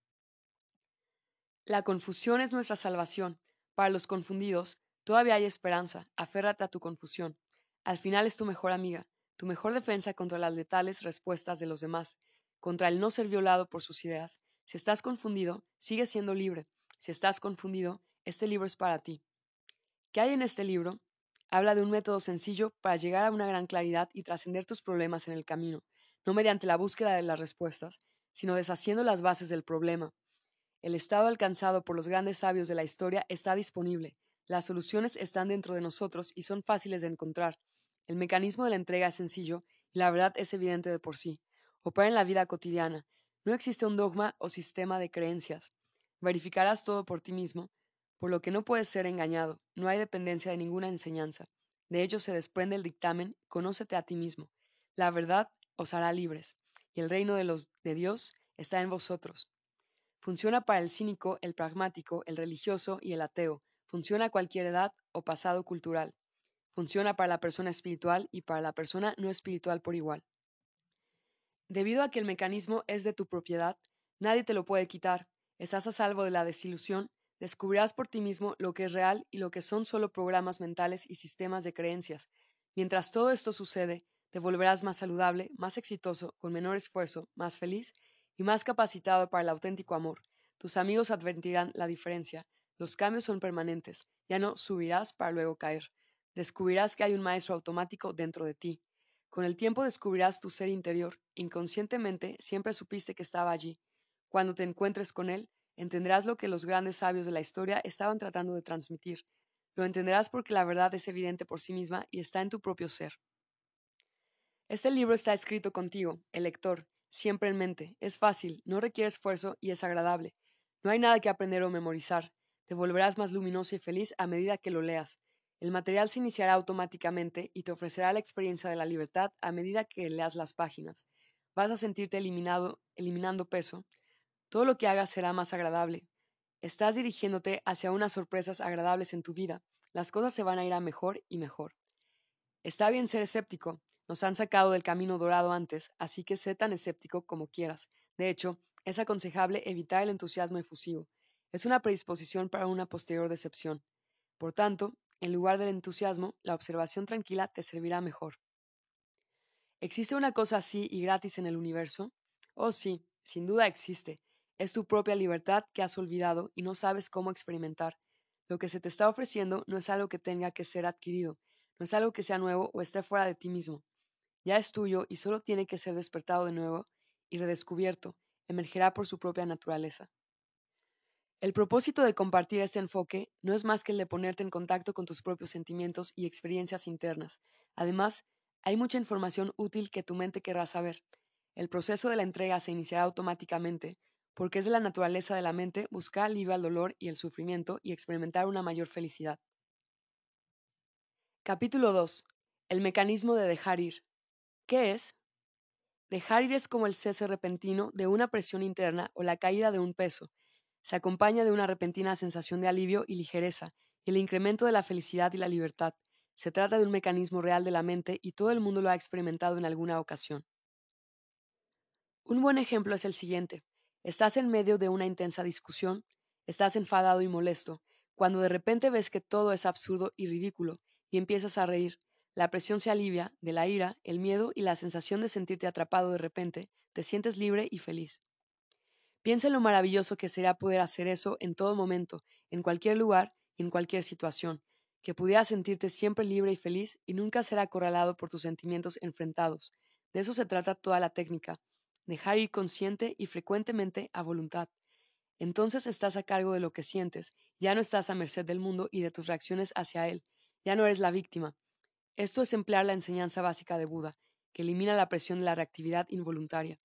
La confusión es nuestra salvación. Para los confundidos, todavía hay esperanza. Aférrate a tu confusión. Al final es tu mejor amiga, tu mejor defensa contra las letales respuestas de los demás, contra el no ser violado por sus ideas. Si estás confundido, sigue siendo libre. Si estás confundido, este libro es para ti. ¿Qué hay en este libro? Habla de un método sencillo para llegar a una gran claridad y trascender tus problemas en el camino, no mediante la búsqueda de las respuestas, sino deshaciendo las bases del problema. El estado alcanzado por los grandes sabios de la historia está disponible. Las soluciones están dentro de nosotros y son fáciles de encontrar. El mecanismo de la entrega es sencillo y la verdad es evidente de por sí. Opera en la vida cotidiana. No existe un dogma o sistema de creencias. Verificarás todo por ti mismo, por lo que no puedes ser engañado. No hay dependencia de ninguna enseñanza. De ello se desprende el dictamen, conócete a ti mismo. La verdad os hará libres, y el reino de los de Dios está en vosotros. Funciona para el cínico, el pragmático, el religioso y el ateo. Funciona a cualquier edad o pasado cultural. Funciona para la persona espiritual y para la persona no espiritual por igual. Debido a que el mecanismo es de tu propiedad, nadie te lo puede quitar. Estás a salvo de la desilusión, descubrirás por ti mismo lo que es real y lo que son solo programas mentales y sistemas de creencias. Mientras todo esto sucede, te volverás más saludable, más exitoso, con menor esfuerzo, más feliz y más capacitado para el auténtico amor. Tus amigos advertirán la diferencia. Los cambios son permanentes. Ya no subirás para luego caer. Descubrirás que hay un maestro automático dentro de ti. Con el tiempo descubrirás tu ser interior. Inconscientemente siempre supiste que estaba allí. Cuando te encuentres con él, entenderás lo que los grandes sabios de la historia estaban tratando de transmitir. Lo entenderás porque la verdad es evidente por sí misma y está en tu propio ser. Este libro está escrito contigo, el lector, siempre en mente. Es fácil, no requiere esfuerzo y es agradable. No hay nada que aprender o memorizar. Te volverás más luminoso y feliz a medida que lo leas. El material se iniciará automáticamente y te ofrecerá la experiencia de la libertad a medida que leas las páginas. Vas a sentirte eliminado, eliminando peso. Todo lo que hagas será más agradable. Estás dirigiéndote hacia unas sorpresas agradables en tu vida. Las cosas se van a ir a mejor y mejor. Está bien ser escéptico, nos han sacado del camino dorado antes, así que sé tan escéptico como quieras. De hecho, es aconsejable evitar el entusiasmo efusivo. Es una predisposición para una posterior decepción. Por tanto, en lugar del entusiasmo, la observación tranquila te servirá mejor. ¿Existe una cosa así y gratis en el universo? Oh sí, sin duda existe. Es tu propia libertad que has olvidado y no sabes cómo experimentar. Lo que se te está ofreciendo no es algo que tenga que ser adquirido, no es algo que sea nuevo o esté fuera de ti mismo ya es tuyo y solo tiene que ser despertado de nuevo y redescubierto, emergerá por su propia naturaleza. El propósito de compartir este enfoque no es más que el de ponerte en contacto con tus propios sentimientos y experiencias internas. Además, hay mucha información útil que tu mente querrá saber. El proceso de la entrega se iniciará automáticamente, porque es de la naturaleza de la mente buscar alivio al dolor y el sufrimiento y experimentar una mayor felicidad. Capítulo 2. El mecanismo de dejar ir. ¿Qué es? Dejar ir es como el cese repentino de una presión interna o la caída de un peso. Se acompaña de una repentina sensación de alivio y ligereza, y el incremento de la felicidad y la libertad. Se trata de un mecanismo real de la mente y todo el mundo lo ha experimentado en alguna ocasión. Un buen ejemplo es el siguiente. Estás en medio de una intensa discusión, estás enfadado y molesto, cuando de repente ves que todo es absurdo y ridículo, y empiezas a reír, la presión se alivia de la ira, el miedo y la sensación de sentirte atrapado de repente, te sientes libre y feliz. Piensa en lo maravilloso que sería poder hacer eso en todo momento, en cualquier lugar y en cualquier situación, que pudieras sentirte siempre libre y feliz y nunca ser acorralado por tus sentimientos enfrentados. De eso se trata toda la técnica, dejar ir consciente y frecuentemente a voluntad. Entonces estás a cargo de lo que sientes, ya no estás a merced del mundo y de tus reacciones hacia él, ya no eres la víctima, esto es emplear la enseñanza básica de Buda, que elimina la presión de la reactividad involuntaria.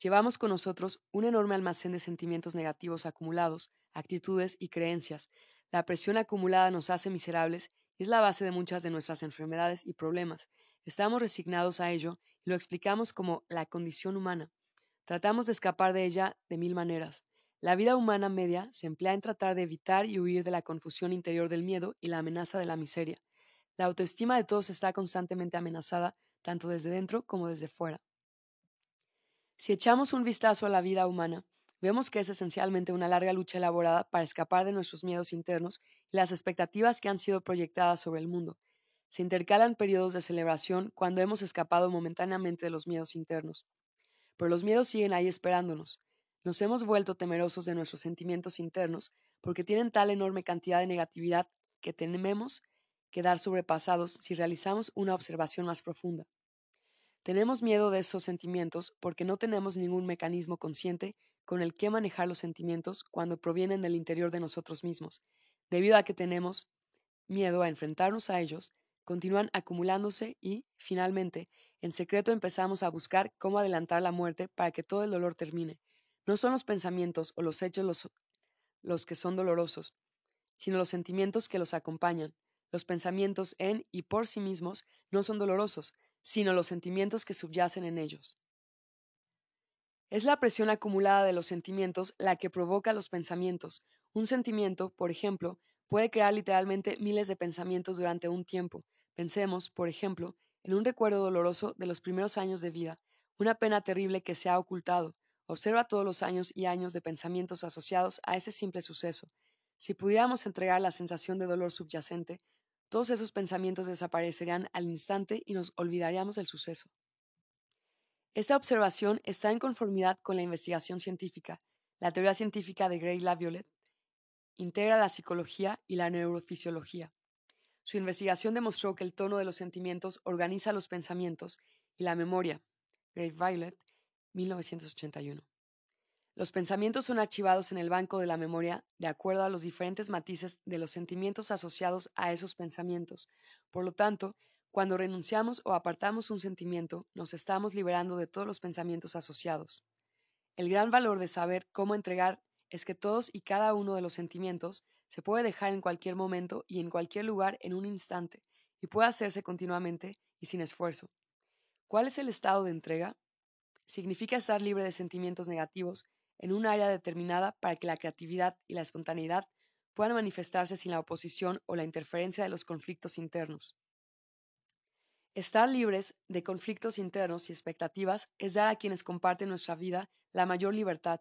Llevamos con nosotros un enorme almacén de sentimientos negativos acumulados, actitudes y creencias. La presión acumulada nos hace miserables y es la base de muchas de nuestras enfermedades y problemas. Estamos resignados a ello y lo explicamos como la condición humana. Tratamos de escapar de ella de mil maneras. La vida humana media se emplea en tratar de evitar y huir de la confusión interior del miedo y la amenaza de la miseria. La autoestima de todos está constantemente amenazada, tanto desde dentro como desde fuera. Si echamos un vistazo a la vida humana, vemos que es esencialmente una larga lucha elaborada para escapar de nuestros miedos internos y las expectativas que han sido proyectadas sobre el mundo. Se intercalan periodos de celebración cuando hemos escapado momentáneamente de los miedos internos. Pero los miedos siguen ahí esperándonos. Nos hemos vuelto temerosos de nuestros sentimientos internos porque tienen tal enorme cantidad de negatividad que tememos quedar sobrepasados si realizamos una observación más profunda. Tenemos miedo de esos sentimientos porque no tenemos ningún mecanismo consciente con el que manejar los sentimientos cuando provienen del interior de nosotros mismos. Debido a que tenemos miedo a enfrentarnos a ellos, continúan acumulándose y, finalmente, en secreto empezamos a buscar cómo adelantar la muerte para que todo el dolor termine. No son los pensamientos o los hechos los, los que son dolorosos, sino los sentimientos que los acompañan. Los pensamientos en y por sí mismos no son dolorosos, sino los sentimientos que subyacen en ellos. Es la presión acumulada de los sentimientos la que provoca los pensamientos. Un sentimiento, por ejemplo, puede crear literalmente miles de pensamientos durante un tiempo. Pensemos, por ejemplo, en un recuerdo doloroso de los primeros años de vida, una pena terrible que se ha ocultado. Observa todos los años y años de pensamientos asociados a ese simple suceso. Si pudiéramos entregar la sensación de dolor subyacente, todos esos pensamientos desaparecerían al instante y nos olvidaríamos del suceso. Esta observación está en conformidad con la investigación científica. La teoría científica de Gray Laviolet integra la psicología y la neurofisiología. Su investigación demostró que el tono de los sentimientos organiza los pensamientos y la memoria. Gray Violet, 1981. Los pensamientos son archivados en el banco de la memoria de acuerdo a los diferentes matices de los sentimientos asociados a esos pensamientos. Por lo tanto, cuando renunciamos o apartamos un sentimiento, nos estamos liberando de todos los pensamientos asociados. El gran valor de saber cómo entregar es que todos y cada uno de los sentimientos se puede dejar en cualquier momento y en cualquier lugar en un instante, y puede hacerse continuamente y sin esfuerzo. ¿Cuál es el estado de entrega? Significa estar libre de sentimientos negativos en un área determinada para que la creatividad y la espontaneidad puedan manifestarse sin la oposición o la interferencia de los conflictos internos. Estar libres de conflictos internos y expectativas es dar a quienes comparten nuestra vida la mayor libertad,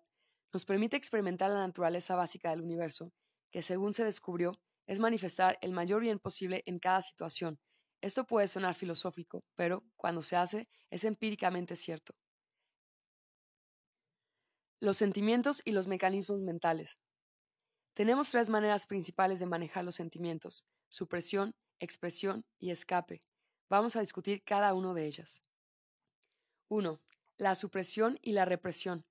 nos permite experimentar la naturaleza básica del universo, que según se descubrió, es manifestar el mayor bien posible en cada situación. Esto puede sonar filosófico, pero, cuando se hace, es empíricamente cierto. Los sentimientos y los mecanismos mentales. Tenemos tres maneras principales de manejar los sentimientos, supresión, expresión y escape. Vamos a discutir cada uno de ellas. 1. La supresión y la represión.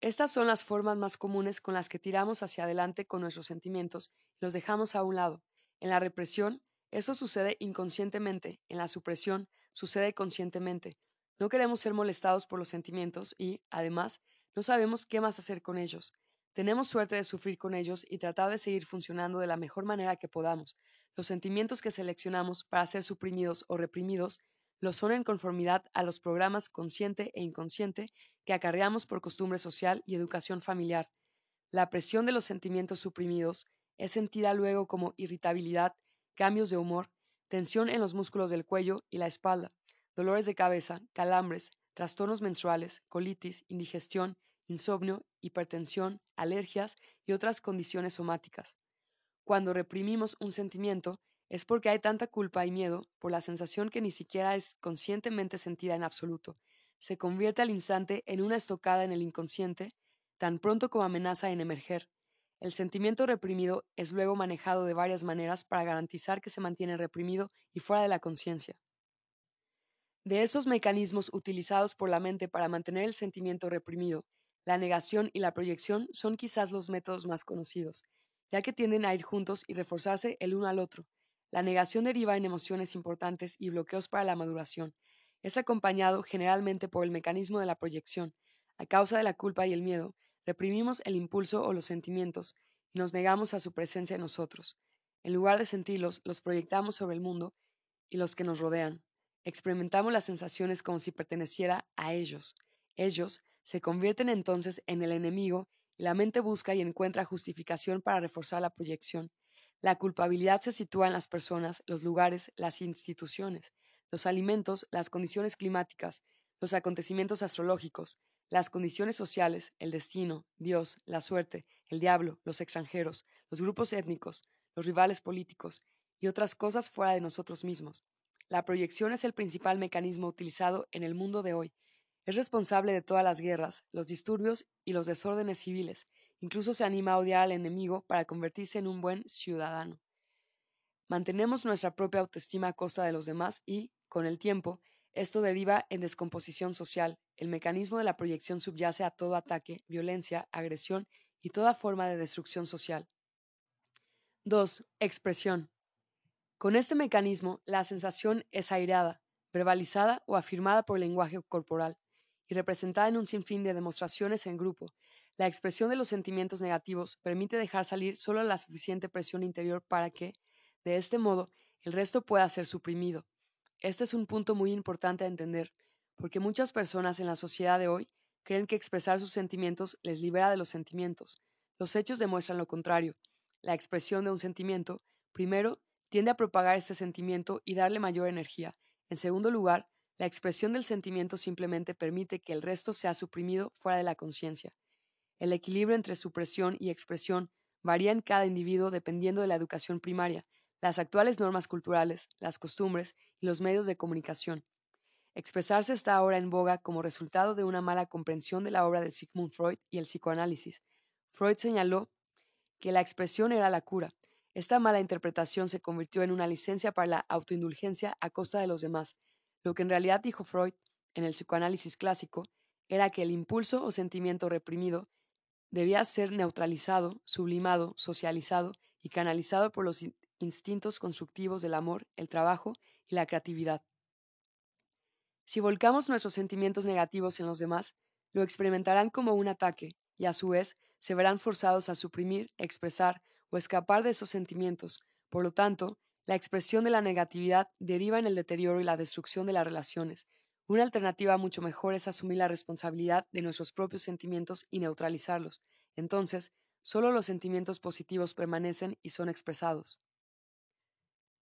Estas son las formas más comunes con las que tiramos hacia adelante con nuestros sentimientos y los dejamos a un lado. En la represión, eso sucede inconscientemente, en la supresión, sucede conscientemente. No queremos ser molestados por los sentimientos y, además, no sabemos qué más hacer con ellos. Tenemos suerte de sufrir con ellos y tratar de seguir funcionando de la mejor manera que podamos, los sentimientos que seleccionamos para ser suprimidos o reprimidos lo son en conformidad a los programas consciente e inconsciente que acarreamos por costumbre social y educación familiar. La presión de los sentimientos suprimidos es sentida luego como irritabilidad, cambios de humor, tensión en los músculos del cuello y la espalda, dolores de cabeza, calambres, trastornos menstruales, colitis, indigestión, insomnio, hipertensión, alergias y otras condiciones somáticas. Cuando reprimimos un sentimiento, es porque hay tanta culpa y miedo por la sensación que ni siquiera es conscientemente sentida en absoluto. Se convierte al instante en una estocada en el inconsciente, tan pronto como amenaza en emerger. El sentimiento reprimido es luego manejado de varias maneras para garantizar que se mantiene reprimido y fuera de la conciencia. De esos mecanismos utilizados por la mente para mantener el sentimiento reprimido, la negación y la proyección son quizás los métodos más conocidos, ya que tienden a ir juntos y reforzarse el uno al otro. La negación deriva en emociones importantes y bloqueos para la maduración. Es acompañado generalmente por el mecanismo de la proyección. A causa de la culpa y el miedo, reprimimos el impulso o los sentimientos y nos negamos a su presencia en nosotros. En lugar de sentirlos, los proyectamos sobre el mundo y los que nos rodean. Experimentamos las sensaciones como si perteneciera a ellos. Ellos se convierten entonces en el enemigo la mente busca y encuentra justificación para reforzar la proyección. La culpabilidad se sitúa en las personas, los lugares, las instituciones, los alimentos, las condiciones climáticas, los acontecimientos astrológicos, Las condiciones sociales, el destino, Dios, la suerte, el diablo, los extranjeros, los grupos étnicos, los rivales políticos y otras cosas fuera de nosotros mismos. La proyección es el principal mecanismo utilizado en el mundo de hoy. Es responsable de todas las guerras, los disturbios y los desórdenes civiles. Incluso se anima a odiar al enemigo para convertirse en un buen ciudadano. Mantenemos nuestra propia autoestima a costa de los demás y, con el tiempo, esto deriva en descomposición social. El mecanismo de la proyección subyace a todo ataque, violencia, agresión y toda forma de destrucción social. 2. Expresión. Con este mecanismo, la sensación es airada, verbalizada o afirmada por el lenguaje corporal y representada en un sinfín de demostraciones en grupo. La expresión de los sentimientos negativos permite dejar salir solo la suficiente presión interior para que, de este modo, el resto pueda ser suprimido. Este es un punto muy importante a entender, porque muchas personas en la sociedad de hoy creen que expresar sus sentimientos les libera de los sentimientos. Los hechos demuestran lo contrario. La expresión de un sentimiento, primero, tiende a propagar este sentimiento y darle mayor energía. En segundo lugar, la expresión del sentimiento simplemente permite que el resto sea suprimido fuera de la conciencia. El equilibrio entre supresión y expresión varía en cada individuo dependiendo de la educación primaria, las actuales normas culturales, las costumbres y los medios de comunicación. Expresarse está ahora en boga como resultado de una mala comprensión de la obra de Sigmund Freud y el psicoanálisis. Freud señaló que la expresión era la cura. Esta mala interpretación se convirtió en una licencia para la autoindulgencia a costa de los demás. Lo que en realidad dijo Freud, en el psicoanálisis clásico, era que el impulso o sentimiento reprimido debía ser neutralizado, sublimado, socializado y canalizado por los instintos constructivos del amor, el trabajo y la creatividad. Si volcamos nuestros sentimientos negativos en los demás, lo experimentarán como un ataque y a su vez se verán forzados a suprimir, expresar o escapar de esos sentimientos. Por lo tanto, la expresión de la negatividad deriva en el deterioro y la destrucción de las relaciones. Una alternativa mucho mejor es asumir la responsabilidad de nuestros propios sentimientos y neutralizarlos. Entonces, solo los sentimientos positivos permanecen y son expresados.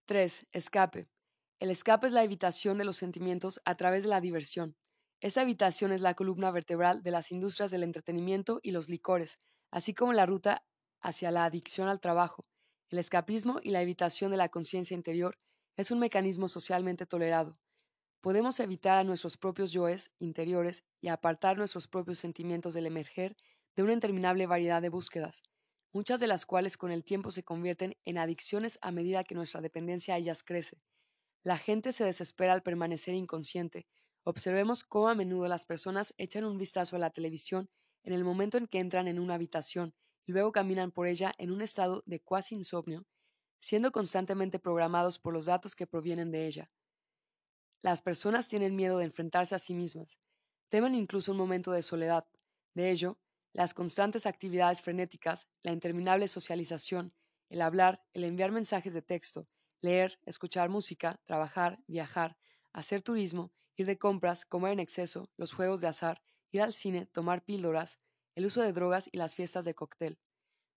3. Escape. El escape es la evitación de los sentimientos a través de la diversión. Esta evitación es la columna vertebral de las industrias del entretenimiento y los licores, así como la ruta hacia la adicción al trabajo. El escapismo y la evitación de la conciencia interior es un mecanismo socialmente tolerado. Podemos evitar a nuestros propios yoes interiores y apartar nuestros propios sentimientos del emerger de una interminable variedad de búsquedas muchas de las cuales con el tiempo se convierten en adicciones a medida que nuestra dependencia a ellas crece. La gente se desespera al permanecer inconsciente. Observemos cómo a menudo las personas echan un vistazo a la televisión en el momento en que entran en una habitación luego caminan por ella en un estado de cuasi insomnio, siendo constantemente programados por los datos que provienen de ella. Las personas tienen miedo de enfrentarse a sí mismas, temen incluso un momento de soledad. De ello, las constantes actividades frenéticas, la interminable socialización, el hablar, el enviar mensajes de texto, leer, escuchar música, trabajar, viajar, hacer turismo, ir de compras, comer en exceso, los juegos de azar, ir al cine, tomar píldoras, el uso de drogas y las fiestas de cóctel.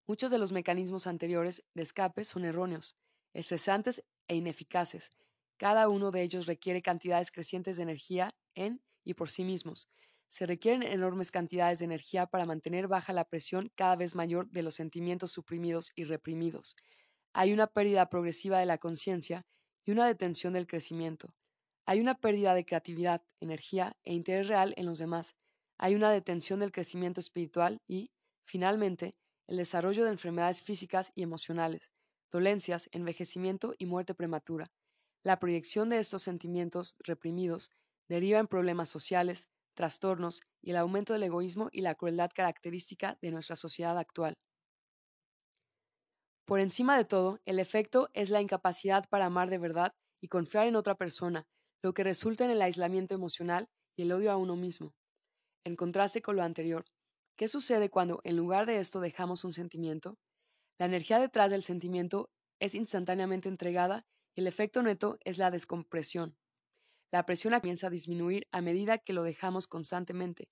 Muchos de los mecanismos anteriores de escape son erróneos, estresantes e ineficaces. Cada uno de ellos requiere cantidades crecientes de energía en y por sí mismos, se requieren enormes cantidades de energía para mantener baja la presión cada vez mayor de los sentimientos suprimidos y reprimidos. Hay una pérdida progresiva de la conciencia y una detención del crecimiento. Hay una pérdida de creatividad, energía e interés real en los demás. Hay una detención del crecimiento espiritual y, finalmente, el desarrollo de enfermedades físicas y emocionales, dolencias, envejecimiento y muerte prematura. La proyección de estos sentimientos reprimidos deriva en problemas sociales, trastornos y el aumento del egoísmo y la crueldad característica de nuestra sociedad actual. Por encima de todo, el efecto es la incapacidad para amar de verdad y confiar en otra persona, lo que resulta en el aislamiento emocional y el odio a uno mismo. En contraste con lo anterior, ¿qué sucede cuando en lugar de esto dejamos un sentimiento? La energía detrás del sentimiento es instantáneamente entregada y el efecto neto es la descompresión. La presión comienza a disminuir a medida que lo dejamos constantemente.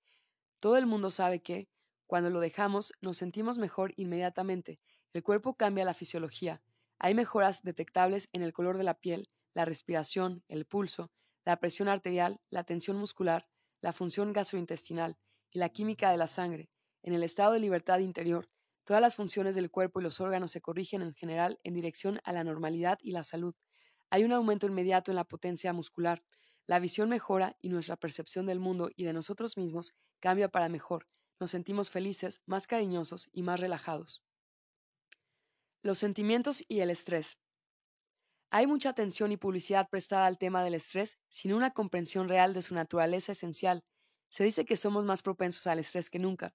Todo el mundo sabe que, cuando lo dejamos, nos sentimos mejor inmediatamente. El cuerpo cambia la fisiología. Hay mejoras detectables en el color de la piel, la respiración, el pulso, la presión arterial, la tensión muscular, la función gastrointestinal, y la química de la sangre. En el estado de libertad interior, todas las funciones del cuerpo y los órganos se corrigen en general en dirección a la normalidad y la salud. Hay un aumento inmediato en la potencia muscular, la visión mejora y nuestra percepción del mundo y de nosotros mismos cambia para mejor. Nos sentimos felices, más cariñosos y más relajados. Los sentimientos y el estrés. Hay mucha atención y publicidad prestada al tema del estrés sin una comprensión real de su naturaleza esencial. Se dice que somos más propensos al estrés que nunca.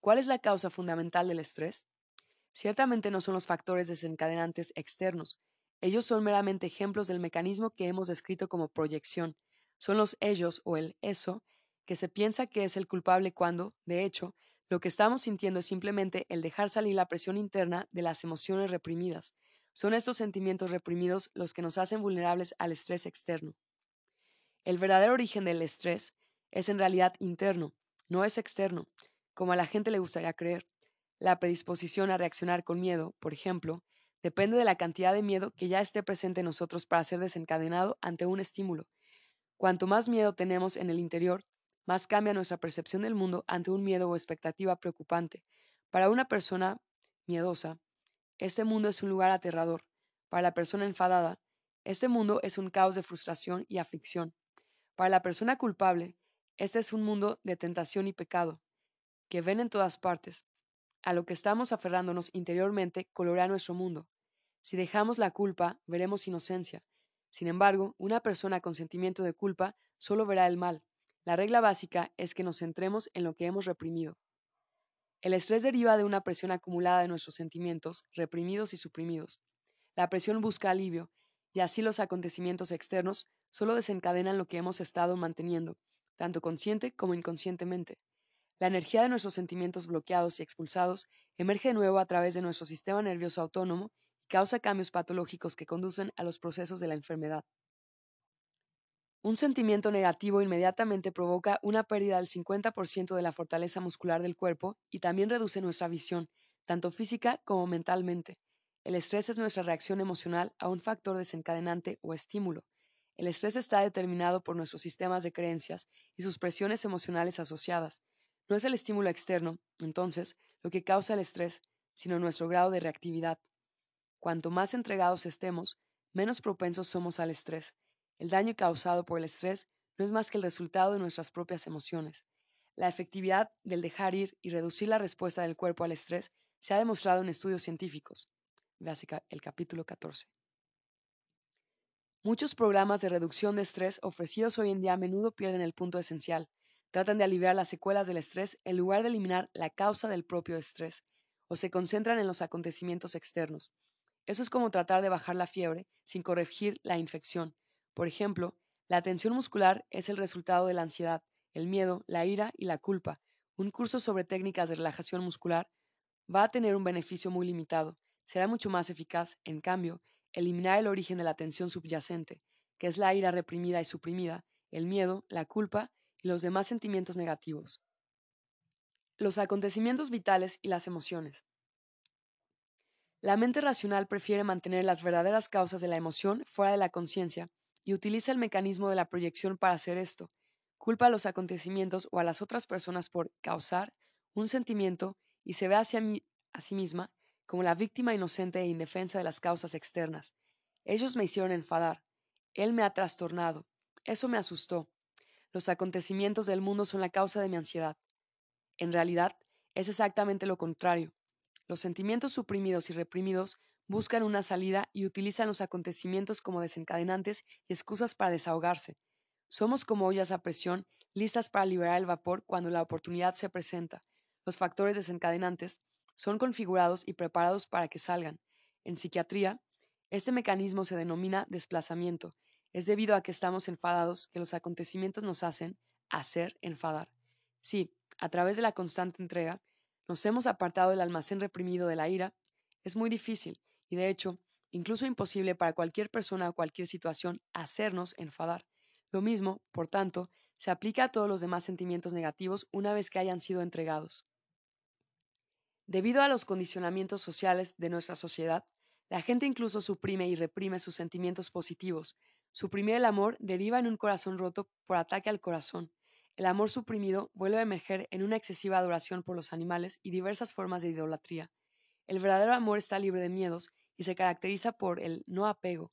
¿Cuál es la causa fundamental del estrés? Ciertamente no son los factores desencadenantes externos. Ellos son meramente ejemplos del mecanismo que hemos descrito como proyección. Son los ellos o el eso que se piensa que es el culpable cuando, de hecho, lo que estamos sintiendo es simplemente el dejar salir la presión interna de las emociones reprimidas. Son estos sentimientos reprimidos los que nos hacen vulnerables al estrés externo. El verdadero origen del estrés es en realidad interno, no es externo, como a la gente le gustaría creer. La predisposición a reaccionar con miedo, por ejemplo, depende de la cantidad de miedo que ya esté presente en nosotros para ser desencadenado ante un estímulo. Cuanto más miedo tenemos en el interior, más cambia nuestra percepción del mundo ante un miedo o expectativa preocupante. Para una persona miedosa, este mundo es un lugar aterrador. Para la persona enfadada, este mundo es un caos de frustración y aflicción. Para la persona culpable, este es un mundo de tentación y pecado, que ven en todas partes. A lo que estamos aferrándonos interiormente colorea nuestro mundo. Si dejamos la culpa, veremos inocencia. Sin embargo, una persona con sentimiento de culpa solo verá el mal. La regla básica es que nos centremos en lo que hemos reprimido. El estrés deriva de una presión acumulada de nuestros sentimientos, reprimidos y suprimidos. La presión busca alivio, y así los acontecimientos externos solo desencadenan lo que hemos estado manteniendo, tanto consciente como inconscientemente. La energía de nuestros sentimientos bloqueados y expulsados emerge de nuevo a través de nuestro sistema nervioso autónomo y causa cambios patológicos que conducen a los procesos de la enfermedad. Un sentimiento negativo inmediatamente provoca una pérdida del 50% de la fortaleza muscular del cuerpo y también reduce nuestra visión, tanto física como mentalmente. El estrés es nuestra reacción emocional a un factor desencadenante o estímulo. El estrés está determinado por nuestros sistemas de creencias y sus presiones emocionales asociadas. No es el estímulo externo, entonces, lo que causa el estrés, sino nuestro grado de reactividad. Cuanto más entregados estemos, menos propensos somos al estrés el daño causado por el estrés no es más que el resultado de nuestras propias emociones. La efectividad del dejar ir y reducir la respuesta del cuerpo al estrés se ha demostrado en estudios científicos. Vease el capítulo 14. Muchos programas de reducción de estrés ofrecidos hoy en día a menudo pierden el punto esencial. Tratan de aliviar las secuelas del estrés en lugar de eliminar la causa del propio estrés, o se concentran en los acontecimientos externos. Eso es como tratar de bajar la fiebre sin corregir la infección, por ejemplo, la tensión muscular es el resultado de la ansiedad, el miedo, la ira y la culpa. Un curso sobre técnicas de relajación muscular va a tener un beneficio muy limitado. Será mucho más eficaz, en cambio, eliminar el origen de la tensión subyacente, que es la ira reprimida y suprimida, el miedo, la culpa y los demás sentimientos negativos. Los acontecimientos vitales y las emociones. La mente racional prefiere mantener las verdaderas causas de la emoción fuera de la conciencia y utiliza el mecanismo de la proyección para hacer esto. Culpa a los acontecimientos o a las otras personas por causar un sentimiento y se ve hacia a sí misma como la víctima inocente e indefensa de las causas externas. Ellos me hicieron enfadar. Él me ha trastornado. Eso me asustó. Los acontecimientos del mundo son la causa de mi ansiedad. En realidad, es exactamente lo contrario. Los sentimientos suprimidos y reprimidos buscan una salida y utilizan los acontecimientos como desencadenantes y excusas para desahogarse. Somos como ollas a presión, listas para liberar el vapor cuando la oportunidad se presenta. Los factores desencadenantes son configurados y preparados para que salgan. En psiquiatría, este mecanismo se denomina desplazamiento. Es debido a que estamos enfadados que los acontecimientos nos hacen hacer enfadar. Si, a través de la constante entrega, nos hemos apartado del almacén reprimido de la ira, es muy difícil, y de hecho, incluso imposible para cualquier persona o cualquier situación hacernos enfadar. Lo mismo, por tanto, se aplica a todos los demás sentimientos negativos una vez que hayan sido entregados. Debido a los condicionamientos sociales de nuestra sociedad, la gente incluso suprime y reprime sus sentimientos positivos. Suprimir el amor deriva en un corazón roto por ataque al corazón. el amor suprimido vuelve a emerger en una excesiva adoración por los animales y diversas formas de idolatría. El verdadero amor está libre de miedos y se caracteriza por el no apego.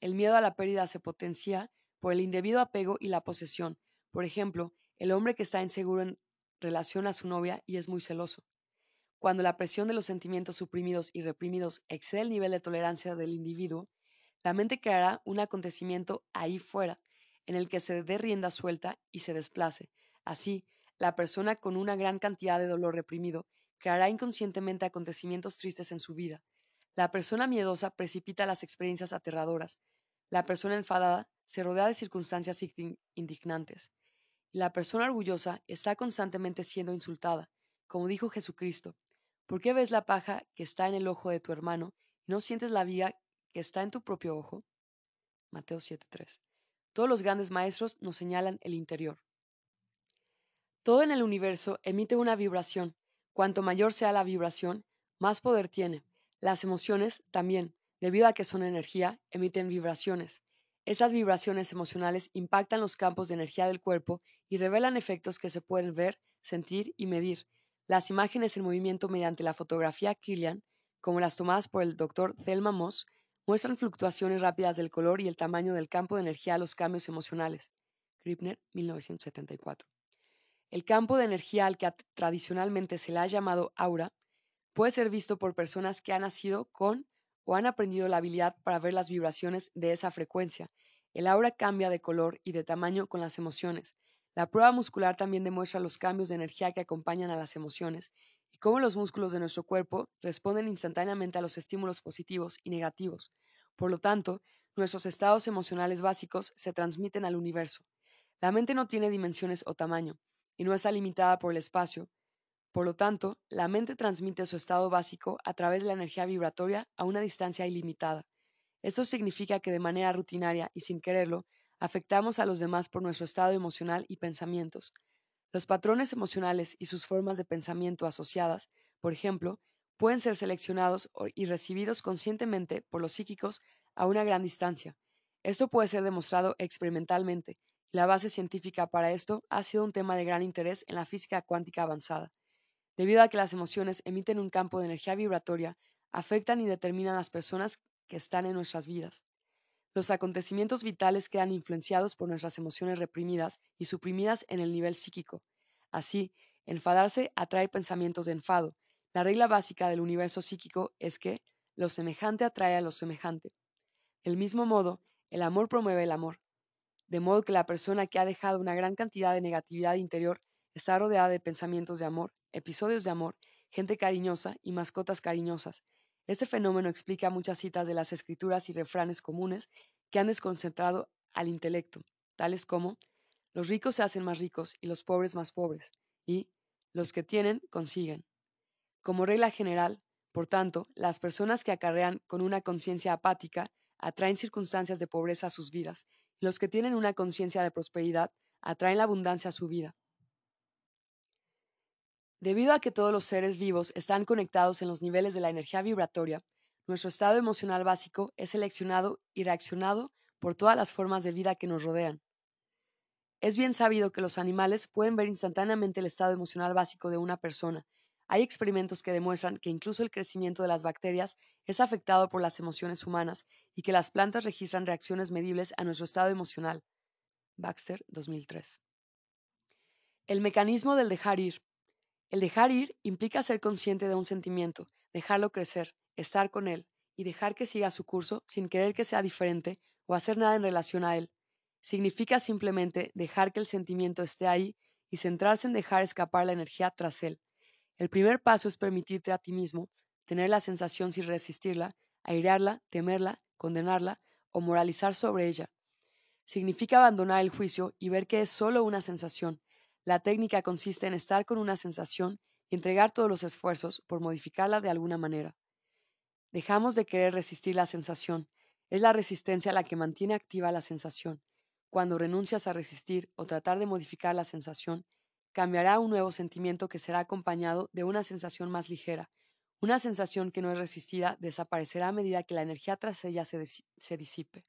El miedo a la pérdida se potencia por el indebido apego y la posesión. Por ejemplo, el hombre que está inseguro en relación a su novia y es muy celoso. Cuando la presión de los sentimientos suprimidos y reprimidos excede el nivel de tolerancia del individuo, la mente creará un acontecimiento ahí fuera, en el que se dé rienda suelta y se desplace. Así, la persona con una gran cantidad de dolor reprimido creará inconscientemente acontecimientos tristes en su vida. La persona miedosa precipita las experiencias aterradoras. La persona enfadada se rodea de circunstancias indignantes. La persona orgullosa está constantemente siendo insultada. Como dijo Jesucristo, ¿por qué ves la paja que está en el ojo de tu hermano y no sientes la viga que está en tu propio ojo? Mateo 7:3. Todos los grandes maestros nos señalan el interior. Todo en el universo emite una vibración. Cuanto mayor sea la vibración, más poder tiene. Las emociones también, debido a que son energía, emiten vibraciones. Esas vibraciones emocionales impactan los campos de energía del cuerpo y revelan efectos que se pueden ver, sentir y medir. Las imágenes en movimiento mediante la fotografía Killian, como las tomadas por el Dr. Thelma Moss, muestran fluctuaciones rápidas del color y el tamaño del campo de energía a los cambios emocionales. Gripner, 1974. El campo de energía al que tradicionalmente se le ha llamado aura puede ser visto por personas que han nacido con o han aprendido la habilidad para ver las vibraciones de esa frecuencia. El aura cambia de color y de tamaño con las emociones. La prueba muscular también demuestra los cambios de energía que acompañan a las emociones y cómo los músculos de nuestro cuerpo responden instantáneamente a los estímulos positivos y negativos. Por lo tanto, nuestros estados emocionales básicos se transmiten al universo. La mente no tiene dimensiones o tamaño, y no está limitada por el espacio. Por lo tanto, la mente transmite su estado básico a través de la energía vibratoria a una distancia ilimitada. Esto significa que de manera rutinaria y sin quererlo, afectamos a los demás por nuestro estado emocional y pensamientos. Los patrones emocionales y sus formas de pensamiento asociadas, por ejemplo, pueden ser seleccionados y recibidos conscientemente por los psíquicos a una gran distancia. Esto puede ser demostrado experimentalmente, la base científica para esto ha sido un tema de gran interés en la física cuántica avanzada. Debido a que las emociones emiten un campo de energía vibratoria, afectan y determinan las personas que están en nuestras vidas. Los acontecimientos vitales quedan influenciados por nuestras emociones reprimidas y suprimidas en el nivel psíquico. Así, enfadarse atrae pensamientos de enfado. La regla básica del universo psíquico es que lo semejante atrae a lo semejante. Del mismo modo, el amor promueve el amor. De modo que la persona que ha dejado una gran cantidad de negatividad interior está rodeada de pensamientos de amor, episodios de amor, gente cariñosa y mascotas cariñosas, este fenómeno explica muchas citas de las escrituras y refranes comunes que han desconcentrado al intelecto, tales como los ricos se hacen más ricos y los pobres más pobres, y los que tienen consiguen. Como regla general, por tanto, las personas que acarrean con una conciencia apática atraen circunstancias de pobreza a sus vidas, los que tienen una conciencia de prosperidad atraen la abundancia a su vida. Debido a que todos los seres vivos están conectados en los niveles de la energía vibratoria, nuestro estado emocional básico es seleccionado y reaccionado por todas las formas de vida que nos rodean. Es bien sabido que los animales pueden ver instantáneamente el estado emocional básico de una persona. Hay experimentos que demuestran que incluso el crecimiento de las bacterias es afectado por las emociones humanas y que las plantas registran reacciones medibles a nuestro estado emocional. Baxter, 2003. El mecanismo del dejar ir el dejar ir implica ser consciente de un sentimiento, dejarlo crecer, estar con él y dejar que siga su curso sin querer que sea diferente o hacer nada en relación a él. Significa simplemente dejar que el sentimiento esté ahí y centrarse en dejar escapar la energía tras él. El primer paso es permitirte a ti mismo tener la sensación sin resistirla, airearla, temerla, condenarla o moralizar sobre ella. Significa abandonar el juicio y ver que es solo una sensación, la técnica consiste en estar con una sensación y entregar todos los esfuerzos por modificarla de alguna manera. Dejamos de querer resistir la sensación. Es la resistencia la que mantiene activa la sensación. Cuando renuncias a resistir o tratar de modificar la sensación, cambiará un nuevo sentimiento que será acompañado de una sensación más ligera. Una sensación que no es resistida desaparecerá a medida que la energía tras ella se, se disipe.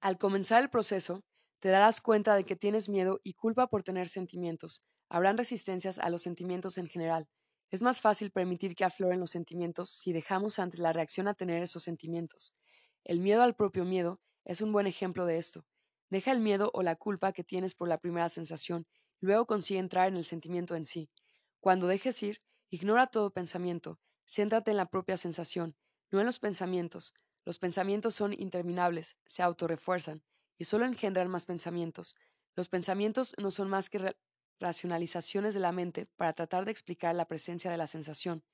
Al comenzar el proceso, te darás cuenta de que tienes miedo y culpa por tener sentimientos. Habrán resistencias a los sentimientos en general. Es más fácil permitir que afloren los sentimientos si dejamos antes la reacción a tener esos sentimientos. El miedo al propio miedo es un buen ejemplo de esto. Deja el miedo o la culpa que tienes por la primera sensación, luego consigue entrar en el sentimiento en sí. Cuando dejes ir, ignora todo pensamiento, céntrate en la propia sensación, no en los pensamientos. Los pensamientos son interminables, se autorrefuerzan, y solo engendran más pensamientos. Los pensamientos no son más que racionalizaciones de la mente para tratar de explicar la presencia de la sensación.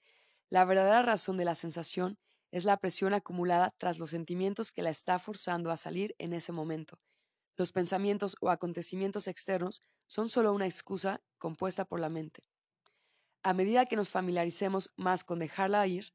La verdadera razón de la sensación es la presión acumulada tras los sentimientos que la está forzando a salir en ese momento. Los pensamientos o acontecimientos externos son solo una excusa compuesta por la mente. A medida que nos familiaricemos más con dejarla ir,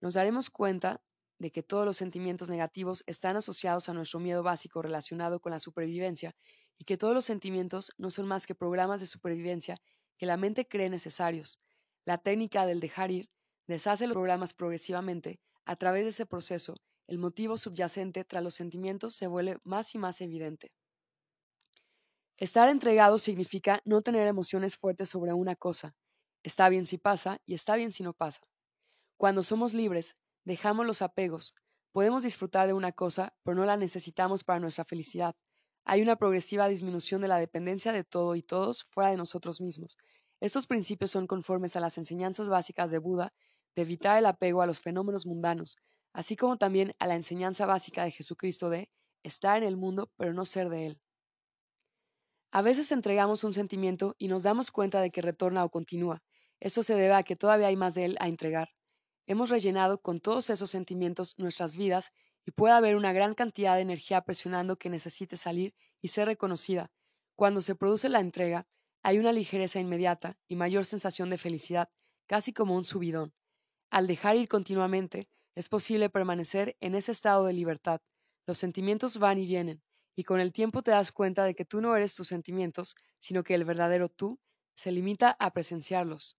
nos daremos cuenta de que todos los sentimientos negativos están asociados a nuestro miedo básico relacionado con la supervivencia y que todos los sentimientos no son más que programas de supervivencia que la mente cree necesarios. La técnica del dejar ir deshace los programas progresivamente. A través de ese proceso, el motivo subyacente tras los sentimientos se vuelve más y más evidente. Estar entregado significa no tener emociones fuertes sobre una cosa. Está bien si pasa y está bien si no pasa. Cuando somos libres, Dejamos los apegos. Podemos disfrutar de una cosa, pero no la necesitamos para nuestra felicidad. Hay una progresiva disminución de la dependencia de todo y todos fuera de nosotros mismos. Estos principios son conformes a las enseñanzas básicas de Buda de evitar el apego a los fenómenos mundanos, así como también a la enseñanza básica de Jesucristo de estar en el mundo pero no ser de él. A veces entregamos un sentimiento y nos damos cuenta de que retorna o continúa. Esto se debe a que todavía hay más de él a entregar. Hemos rellenado con todos esos sentimientos nuestras vidas y puede haber una gran cantidad de energía presionando que necesite salir y ser reconocida. Cuando se produce la entrega, hay una ligereza inmediata y mayor sensación de felicidad, casi como un subidón. Al dejar ir continuamente, es posible permanecer en ese estado de libertad. Los sentimientos van y vienen, y con el tiempo te das cuenta de que tú no eres tus sentimientos, sino que el verdadero tú se limita a presenciarlos.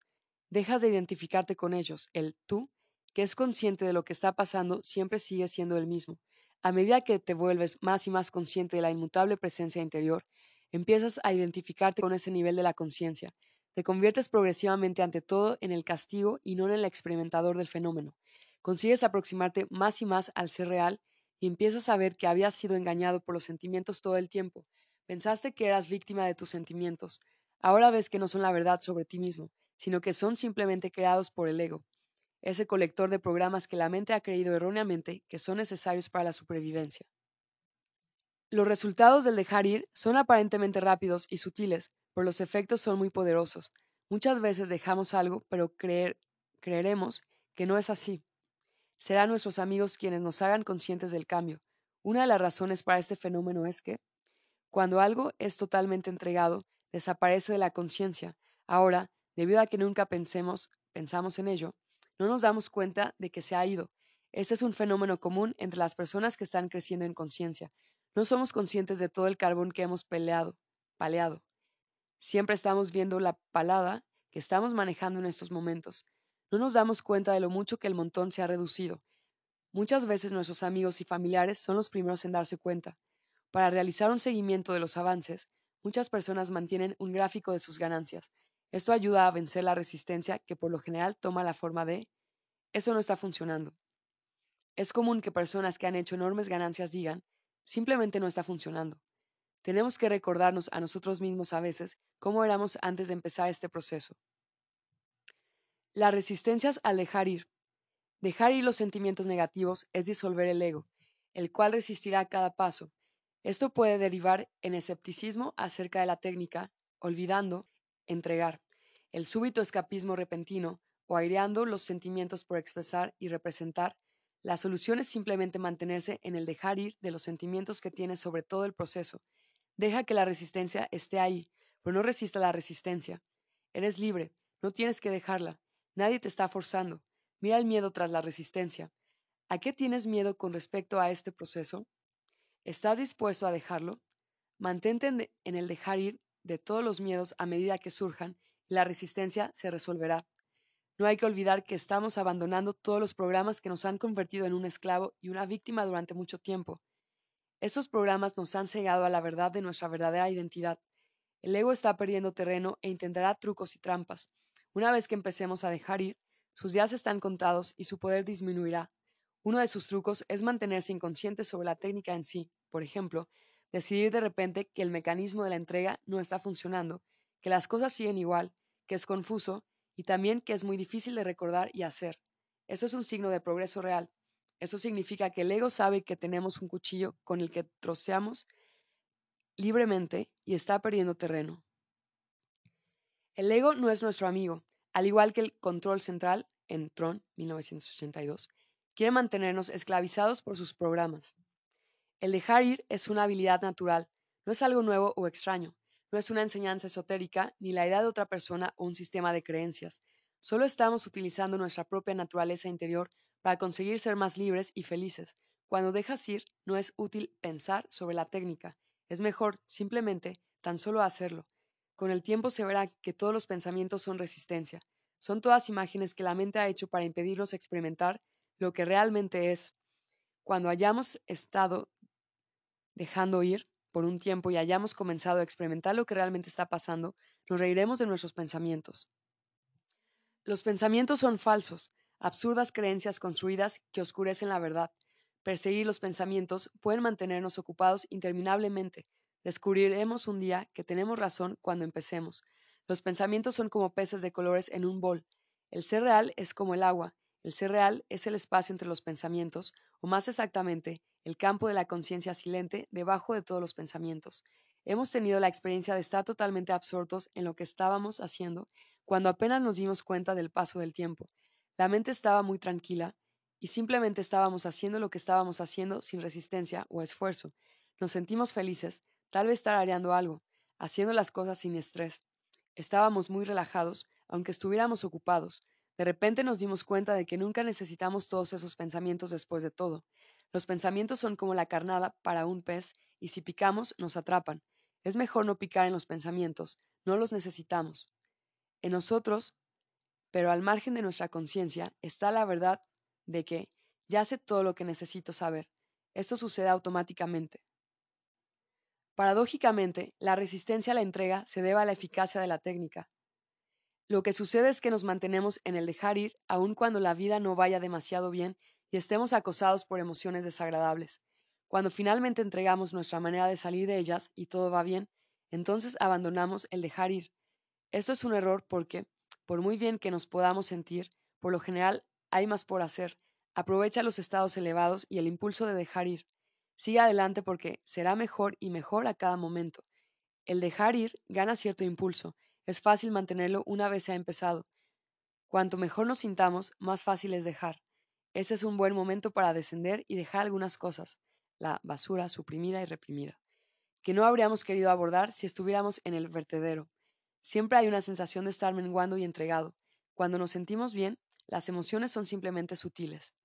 Dejas de identificarte con ellos, el tú que es consciente de lo que está pasando, siempre sigue siendo el mismo. A medida que te vuelves más y más consciente de la inmutable presencia interior, empiezas a identificarte con ese nivel de la conciencia. Te conviertes progresivamente ante todo en el castigo y no en el experimentador del fenómeno. Consigues aproximarte más y más al ser real y empiezas a ver que habías sido engañado por los sentimientos todo el tiempo. Pensaste que eras víctima de tus sentimientos. Ahora ves que no son la verdad sobre ti mismo, sino que son simplemente creados por el ego ese colector de programas que la mente ha creído erróneamente que son necesarios para la supervivencia. Los resultados del dejar ir son aparentemente rápidos y sutiles, pero los efectos son muy poderosos. Muchas veces dejamos algo, pero creer, creeremos que no es así. Serán nuestros amigos quienes nos hagan conscientes del cambio. Una de las razones para este fenómeno es que, cuando algo es totalmente entregado, desaparece de la conciencia. Ahora, debido a que nunca pensemos, pensamos en ello, no nos damos cuenta de que se ha ido. Este es un fenómeno común entre las personas que están creciendo en conciencia. No somos conscientes de todo el carbón que hemos peleado, paleado. Siempre estamos viendo la palada que estamos manejando en estos momentos. No nos damos cuenta de lo mucho que el montón se ha reducido. Muchas veces nuestros amigos y familiares son los primeros en darse cuenta. Para realizar un seguimiento de los avances, muchas personas mantienen un gráfico de sus ganancias, esto ayuda a vencer la resistencia que por lo general toma la forma de eso no está funcionando. Es común que personas que han hecho enormes ganancias digan simplemente no está funcionando. Tenemos que recordarnos a nosotros mismos a veces cómo éramos antes de empezar este proceso. Las resistencias al dejar ir. Dejar ir los sentimientos negativos es disolver el ego, el cual resistirá a cada paso. Esto puede derivar en escepticismo acerca de la técnica, olvidando entregar, el súbito escapismo repentino o aireando los sentimientos por expresar y representar, la solución es simplemente mantenerse en el dejar ir de los sentimientos que tienes sobre todo el proceso. Deja que la resistencia esté ahí, pero no resista la resistencia. Eres libre, no tienes que dejarla. Nadie te está forzando. Mira el miedo tras la resistencia. ¿A qué tienes miedo con respecto a este proceso? ¿Estás dispuesto a dejarlo? Mantente en el dejar ir de todos los miedos a medida que surjan la resistencia se resolverá. No hay que olvidar que estamos abandonando todos los programas que nos han convertido en un esclavo y una víctima durante mucho tiempo. Estos programas nos han cegado a la verdad de nuestra verdadera identidad. El ego está perdiendo terreno e intentará trucos y trampas. Una vez que empecemos a dejar ir, sus días están contados y su poder disminuirá. Uno de sus trucos es mantenerse inconsciente sobre la técnica en sí. Por ejemplo, decidir de repente que el mecanismo de la entrega no está funcionando, que las cosas siguen igual, que es confuso y también que es muy difícil de recordar y hacer. Eso es un signo de progreso real. Eso significa que el ego sabe que tenemos un cuchillo con el que troceamos libremente y está perdiendo terreno. El ego no es nuestro amigo, al igual que el control central en Tron 1982, quiere mantenernos esclavizados por sus programas. El dejar ir es una habilidad natural, no es algo nuevo o extraño, no es una enseñanza esotérica ni la idea de otra persona o un sistema de creencias. Solo estamos utilizando nuestra propia naturaleza interior para conseguir ser más libres y felices. Cuando dejas ir, no es útil pensar sobre la técnica, es mejor simplemente tan solo hacerlo. Con el tiempo se verá que todos los pensamientos son resistencia, son todas imágenes que la mente ha hecho para impedirnos experimentar lo que realmente es. Cuando hayamos estado dejando ir por un tiempo y hayamos comenzado a experimentar lo que realmente está pasando, nos reiremos de nuestros pensamientos. Los pensamientos son falsos, absurdas creencias construidas que oscurecen la verdad. Perseguir los pensamientos pueden mantenernos ocupados interminablemente. Descubriremos un día que tenemos razón cuando empecemos. Los pensamientos son como peces de colores en un bol. El ser real es como el agua, el ser real es el espacio entre los pensamientos, o más exactamente, el campo de la conciencia silente debajo de todos los pensamientos. Hemos tenido la experiencia de estar totalmente absortos en lo que estábamos haciendo cuando apenas nos dimos cuenta del paso del tiempo. La mente estaba muy tranquila y simplemente estábamos haciendo lo que estábamos haciendo sin resistencia o esfuerzo. Nos sentimos felices, tal vez tarareando algo, haciendo las cosas sin estrés. Estábamos muy relajados, aunque estuviéramos ocupados. De repente nos dimos cuenta de que nunca necesitamos todos esos pensamientos después de todo. Los pensamientos son como la carnada para un pez, y si picamos, nos atrapan. Es mejor no picar en los pensamientos, no los necesitamos. En nosotros, pero al margen de nuestra conciencia, está la verdad de que ya sé todo lo que necesito saber. Esto sucede automáticamente. Paradójicamente, la resistencia a la entrega se debe a la eficacia de la técnica. Lo que sucede es que nos mantenemos en el dejar ir aun cuando la vida no vaya demasiado bien y estemos acosados por emociones desagradables. Cuando finalmente entregamos nuestra manera de salir de ellas y todo va bien, entonces abandonamos el dejar ir. Esto es un error porque, por muy bien que nos podamos sentir, por lo general hay más por hacer. Aprovecha los estados elevados y el impulso de dejar ir. Sigue adelante porque será mejor y mejor a cada momento. El dejar ir gana cierto impulso, es fácil mantenerlo una vez se ha empezado. Cuanto mejor nos sintamos, más fácil es dejar. Ese es un buen momento para descender y dejar algunas cosas, la basura suprimida y reprimida, que no habríamos querido abordar si estuviéramos en el vertedero. Siempre hay una sensación de estar menguando y entregado. Cuando nos sentimos bien, las emociones son simplemente sutiles.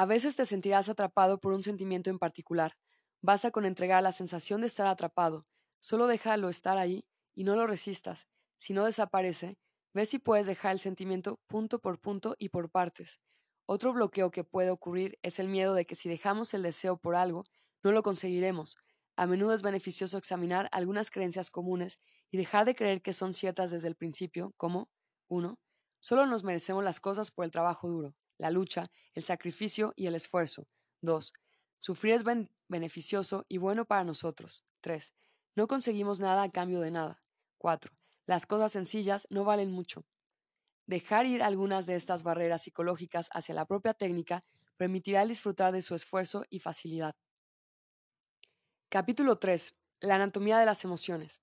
A veces te sentirás atrapado por un sentimiento en particular. Basta con entregar la sensación de estar atrapado. Solo déjalo estar ahí y no lo resistas. Si no desaparece, ve si puedes dejar el sentimiento punto por punto y por partes. Otro bloqueo que puede ocurrir es el miedo de que si dejamos el deseo por algo, no lo conseguiremos. A menudo es beneficioso examinar algunas creencias comunes y dejar de creer que son ciertas desde el principio, como 1. Solo nos merecemos las cosas por el trabajo duro, la lucha, el sacrificio y el esfuerzo. 2. Sufrir es beneficioso y bueno para nosotros. 3. No conseguimos nada a cambio de nada. 4. Las cosas sencillas no valen mucho. Dejar ir algunas de estas barreras psicológicas hacia la propia técnica permitirá disfrutar de su esfuerzo y facilidad. Capítulo 3. La anatomía de las emociones.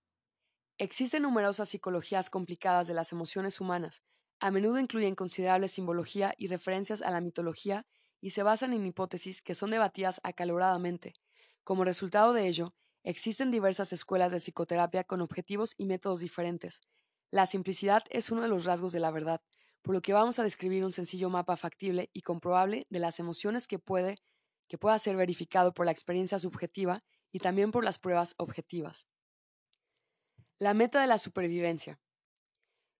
Existen numerosas psicologías complicadas de las emociones humanas. A menudo incluyen considerable simbología y referencias a la mitología y se basan en hipótesis que son debatidas acaloradamente. Como resultado de ello, Existen diversas escuelas de psicoterapia con objetivos y métodos diferentes. La simplicidad es uno de los rasgos de la verdad, por lo que vamos a describir un sencillo mapa factible y comprobable de las emociones que puede que pueda ser verificado por la experiencia subjetiva y también por las pruebas objetivas. La meta de la supervivencia.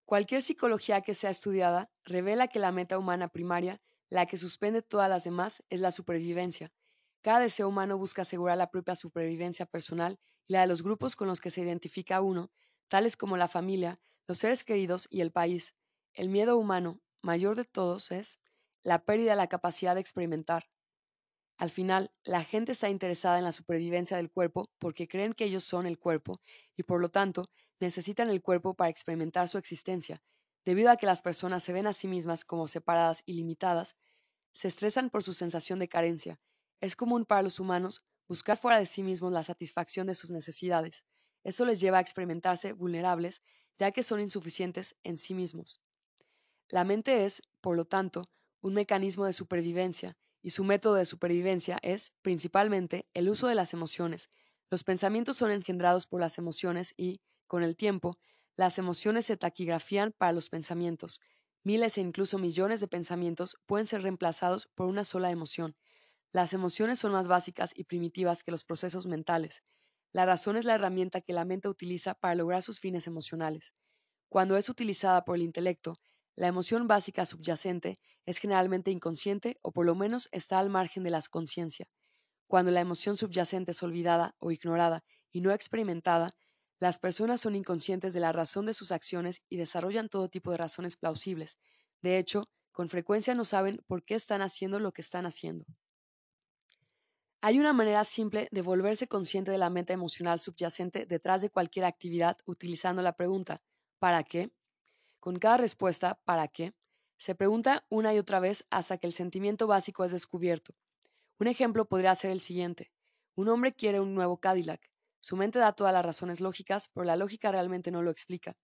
Cualquier psicología que sea estudiada revela que la meta humana primaria, la que suspende todas las demás, es la supervivencia. Cada deseo humano busca asegurar la propia supervivencia personal y la de los grupos con los que se identifica uno, tales como la familia, los seres queridos y el país. El miedo humano, mayor de todos, es la pérdida de la capacidad de experimentar. Al final, la gente está interesada en la supervivencia del cuerpo porque creen que ellos son el cuerpo y por lo tanto necesitan el cuerpo para experimentar su existencia. Debido a que las personas se ven a sí mismas como separadas y limitadas, se estresan por su sensación de carencia. Es común para los humanos buscar fuera de sí mismos la satisfacción de sus necesidades. Eso les lleva a experimentarse vulnerables, ya que son insuficientes en sí mismos. La mente es, por lo tanto, un mecanismo de supervivencia, y su método de supervivencia es, principalmente, el uso de las emociones. Los pensamientos son engendrados por las emociones y, con el tiempo, las emociones se taquigrafían para los pensamientos. Miles e incluso millones de pensamientos pueden ser reemplazados por una sola emoción. Las emociones son más básicas y primitivas que los procesos mentales. La razón es la herramienta que la mente utiliza para lograr sus fines emocionales. Cuando es utilizada por el intelecto, la emoción básica subyacente es generalmente inconsciente o por lo menos está al margen de la conciencia. Cuando la emoción subyacente es olvidada o ignorada y no experimentada, las personas son inconscientes de la razón de sus acciones y desarrollan todo tipo de razones plausibles. De hecho, con frecuencia no saben por qué están haciendo lo que están haciendo. Hay una manera simple de volverse consciente de la mente emocional subyacente detrás de cualquier actividad utilizando la pregunta ¿para qué? Con cada respuesta ¿para qué? se pregunta una y otra vez hasta que el sentimiento básico es descubierto. Un ejemplo podría ser el siguiente. Un hombre quiere un nuevo Cadillac. Su mente da todas las razones lógicas, pero la lógica realmente no lo explica.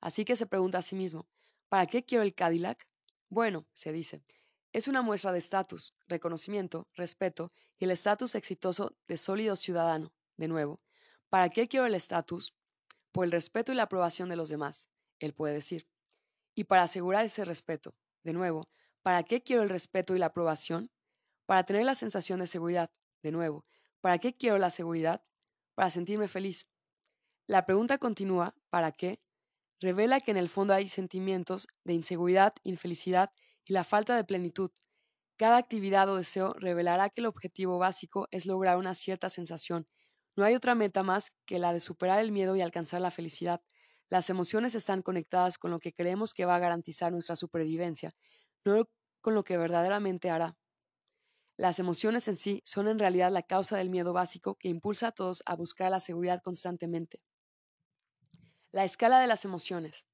Así que se pregunta a sí mismo, ¿para qué quiero el Cadillac? Bueno, se dice, es una muestra de estatus, reconocimiento, respeto y el estatus exitoso de sólido ciudadano. De nuevo, ¿para qué quiero el estatus? Por el respeto y la aprobación de los demás él puede decir. Y para asegurar ese respeto, de nuevo, ¿para qué quiero el respeto y la aprobación? Para tener la sensación de seguridad, de nuevo, ¿para qué quiero la seguridad? Para sentirme feliz. La pregunta continúa, ¿para qué? revela que en el fondo hay sentimientos de inseguridad, infelicidad y la falta de plenitud. Cada actividad o deseo revelará que el objetivo básico es lograr una cierta sensación. No hay otra meta más que la de superar el miedo y alcanzar la felicidad. Las emociones están conectadas con lo que creemos que va a garantizar nuestra supervivencia, no con lo que verdaderamente hará. Las emociones en sí son en realidad la causa del miedo básico que impulsa a todos a buscar la seguridad constantemente. La escala de las emociones.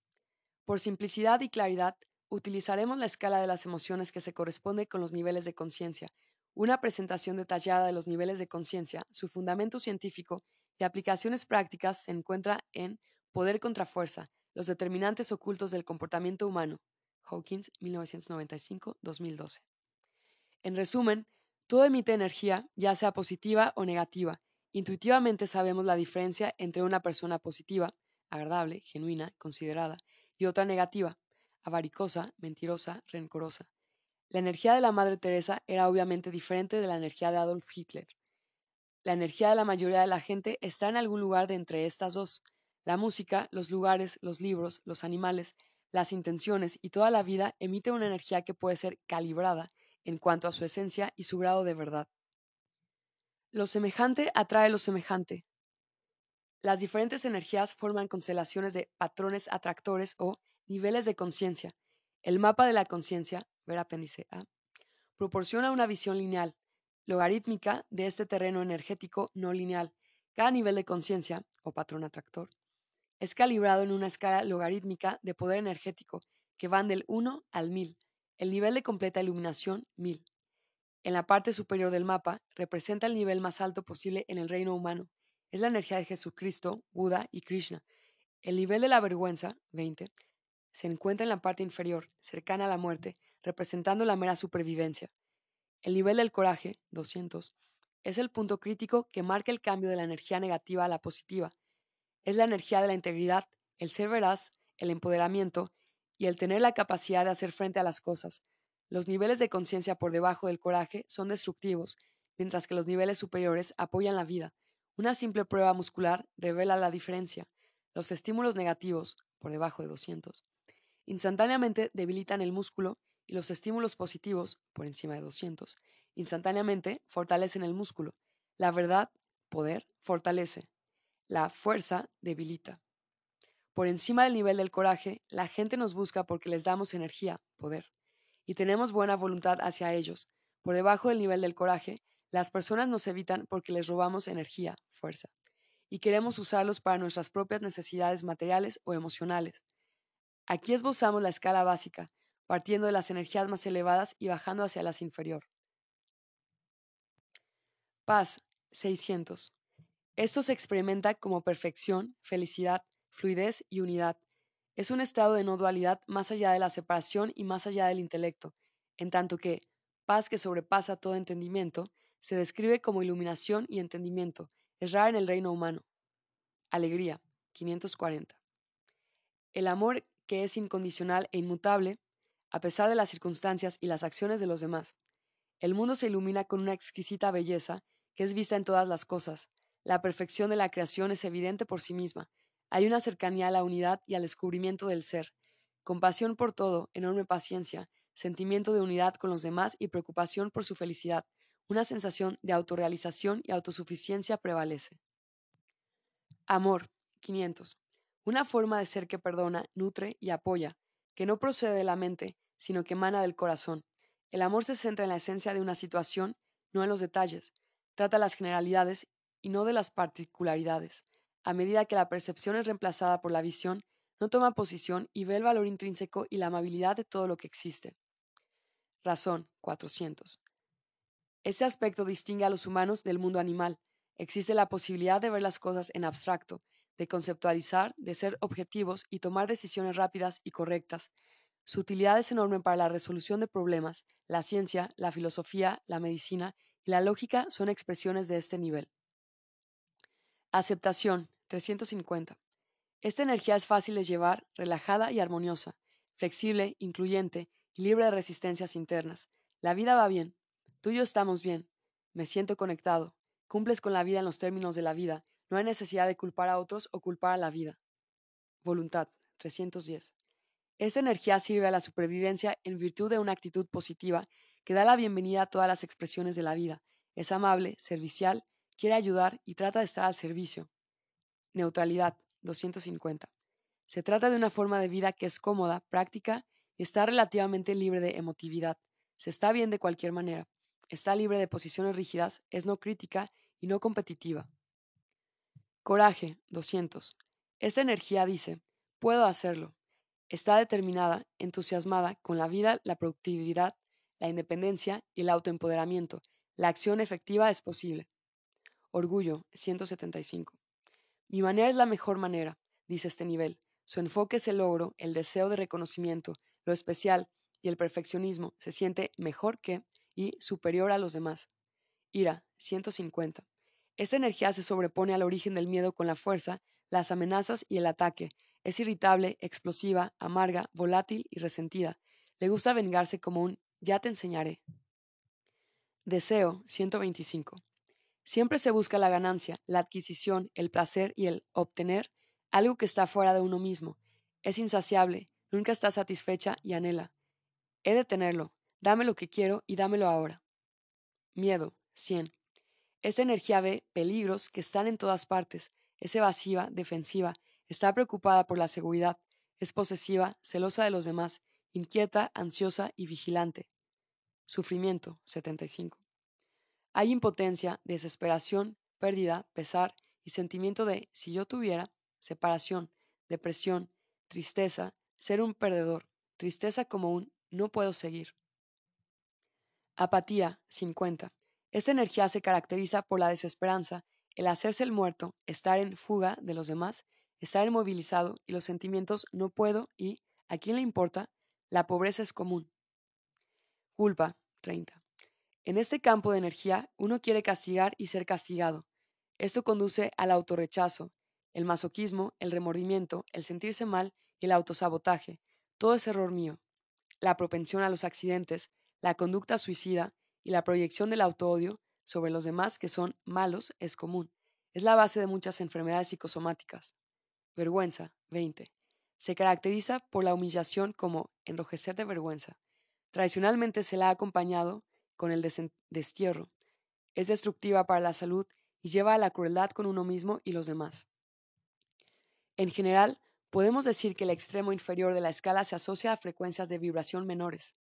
Por simplicidad y claridad, utilizaremos la escala de las emociones que se corresponde con los niveles de conciencia. Una presentación detallada de los niveles de conciencia, su fundamento científico y aplicaciones prácticas se encuentra en Poder contra fuerza, los determinantes ocultos del comportamiento humano. Hawkins, 1995-2012. En resumen, todo emite energía, ya sea positiva o negativa. Intuitivamente sabemos la diferencia entre una persona positiva, agradable, genuina, considerada, y otra negativa, avaricosa, mentirosa, rencorosa. La energía de la Madre Teresa era obviamente diferente de la energía de Adolf Hitler. La energía de la mayoría de la gente está en algún lugar de entre estas dos, la música, los lugares, los libros, los animales, las intenciones y toda la vida emite una energía que puede ser calibrada en cuanto a su esencia y su grado de verdad. Lo semejante atrae lo semejante. Las diferentes energías forman constelaciones de patrones atractores o niveles de conciencia. El mapa de la conciencia, ver apéndice A, proporciona una visión lineal, logarítmica de este terreno energético no lineal. Cada nivel de conciencia, o patrón atractor, es calibrado en una escala logarítmica de poder energético que van del 1 al 1000. El nivel de completa iluminación, 1000. En la parte superior del mapa representa el nivel más alto posible en el reino humano. Es la energía de Jesucristo, Buda y Krishna. El nivel de la vergüenza, 20, se encuentra en la parte inferior, cercana a la muerte, representando la mera supervivencia. El nivel del coraje, 200, es el punto crítico que marca el cambio de la energía negativa a la positiva, es la energía de la integridad, el ser veraz, el empoderamiento y el tener la capacidad de hacer frente a las cosas. Los niveles de conciencia por debajo del coraje son destructivos, mientras que los niveles superiores apoyan la vida. Una simple prueba muscular revela la diferencia. Los estímulos negativos, por debajo de 200, instantáneamente debilitan el músculo y los estímulos positivos, por encima de 200, instantáneamente, fortalecen el músculo. La verdad, poder, fortalece. La fuerza debilita. Por encima del nivel del coraje, la gente nos busca porque les damos energía, poder, y tenemos buena voluntad hacia ellos. Por debajo del nivel del coraje, las personas nos evitan porque les robamos energía, fuerza, y queremos usarlos para nuestras propias necesidades materiales o emocionales. Aquí esbozamos la escala básica, partiendo de las energías más elevadas y bajando hacia las inferior. Paz, 600. Esto se experimenta como perfección, felicidad, fluidez y unidad. Es un estado de no dualidad más allá de la separación y más allá del intelecto, en tanto que paz que sobrepasa todo entendimiento se describe como iluminación y entendimiento, es rara en el reino humano. Alegría, 540. El amor que es incondicional e inmutable, a pesar de las circunstancias y las acciones de los demás. El mundo se ilumina con una exquisita belleza que es vista en todas las cosas. La perfección de la creación es evidente por sí misma, hay una cercanía a la unidad y al descubrimiento del ser, compasión por todo, enorme paciencia, sentimiento de unidad con los demás y preocupación por su felicidad. Una sensación de autorrealización y autosuficiencia prevalece. Amor. 500. Una forma de ser que perdona, nutre y apoya, que no procede de la mente, sino que emana del corazón. El amor se centra en la esencia de una situación, no en los detalles. Trata las generalidades y no de las particularidades. A medida que la percepción es reemplazada por la visión, no toma posición y ve el valor intrínseco y la amabilidad de todo lo que existe. Razón 400. Este aspecto distingue a los humanos del mundo animal. Existe la posibilidad de ver las cosas en abstracto, de conceptualizar, de ser objetivos y tomar decisiones rápidas y correctas. Su utilidad es enorme para la resolución de problemas. La ciencia, la filosofía, la medicina y la lógica son expresiones de este nivel. Aceptación 350. Esta energía es fácil de llevar, relajada y armoniosa, flexible, incluyente y libre de resistencias internas. La vida va bien. Tú y yo estamos bien. Me siento conectado. Cumples con la vida en los términos de la vida. No hay necesidad de culpar a otros o culpar a la vida. Voluntad. 310. Esta energía sirve a la supervivencia en virtud de una actitud positiva que da la bienvenida a todas las expresiones de la vida. Es amable, servicial, quiere ayudar y trata de estar al servicio. Neutralidad, 250. Se trata de una forma de vida que es cómoda, práctica y está relativamente libre de emotividad. Se está bien de cualquier manera. Está libre de posiciones rígidas, es no crítica y no competitiva. Coraje, 200. Esta energía dice, puedo hacerlo. Está determinada, entusiasmada con la vida, la productividad, la independencia y el autoempoderamiento. La acción efectiva es posible. Orgullo, 175. Mi manera es la mejor manera, dice este nivel. Su enfoque es el logro, el deseo de reconocimiento, lo especial y el perfeccionismo. Se siente mejor que y superior a los demás. Ira, 150. Esta energía se sobrepone al origen del miedo con la fuerza, las amenazas y el ataque. Es irritable, explosiva, amarga, volátil y resentida. Le gusta vengarse como un ya te enseñaré. Deseo, 125. Siempre se busca la ganancia, la adquisición, el placer y el obtener algo que está fuera de uno mismo. Es insaciable, nunca está satisfecha y anhela. He de tenerlo, dame lo que quiero y dámelo ahora. Miedo, 100. Esta energía ve peligros que están en todas partes, es evasiva, defensiva, está preocupada por la seguridad, es posesiva, celosa de los demás, inquieta, ansiosa y vigilante. Sufrimiento, 75. Hay impotencia, desesperación, pérdida, pesar y sentimiento de si yo tuviera, separación, depresión, tristeza, ser un perdedor, tristeza como un no puedo seguir. Apatía, 50. Esta energía se caracteriza por la desesperanza, el hacerse el muerto, estar en fuga de los demás, estar inmovilizado y los sentimientos no puedo y, ¿a quién le importa? La pobreza es común. Culpa, 30. En este campo de energía, uno quiere castigar y ser castigado. Esto conduce al autorrechazo, el masoquismo, el remordimiento, el sentirse mal y el autosabotaje. Todo es error mío. La propensión a los accidentes, la conducta suicida y la proyección del autoodio sobre los demás que son malos es común. Es la base de muchas enfermedades psicosomáticas. Vergüenza, 20. Se caracteriza por la humillación como enrojecer de vergüenza. Tradicionalmente se la ha acompañado con el destierro. Es destructiva para la salud y lleva a la crueldad con uno mismo y los demás. En general, podemos decir que el extremo inferior de la escala se asocia a frecuencias de vibración menores,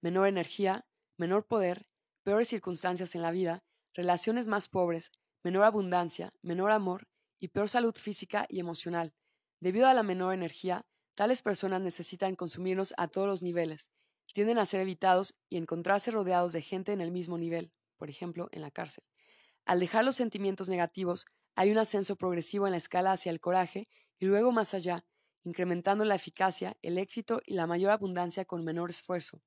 menor energía, menor poder, peores circunstancias en la vida, relaciones más pobres, menor abundancia, menor amor y peor salud física y emocional. Debido a la menor energía, tales personas necesitan consumirnos a todos los niveles, tienden a ser evitados y encontrarse rodeados de gente en el mismo nivel, por ejemplo, en la cárcel. Al dejar los sentimientos negativos, hay un ascenso progresivo en la escala hacia el coraje y luego más allá, incrementando la eficacia, el éxito y la mayor abundancia con menor esfuerzo.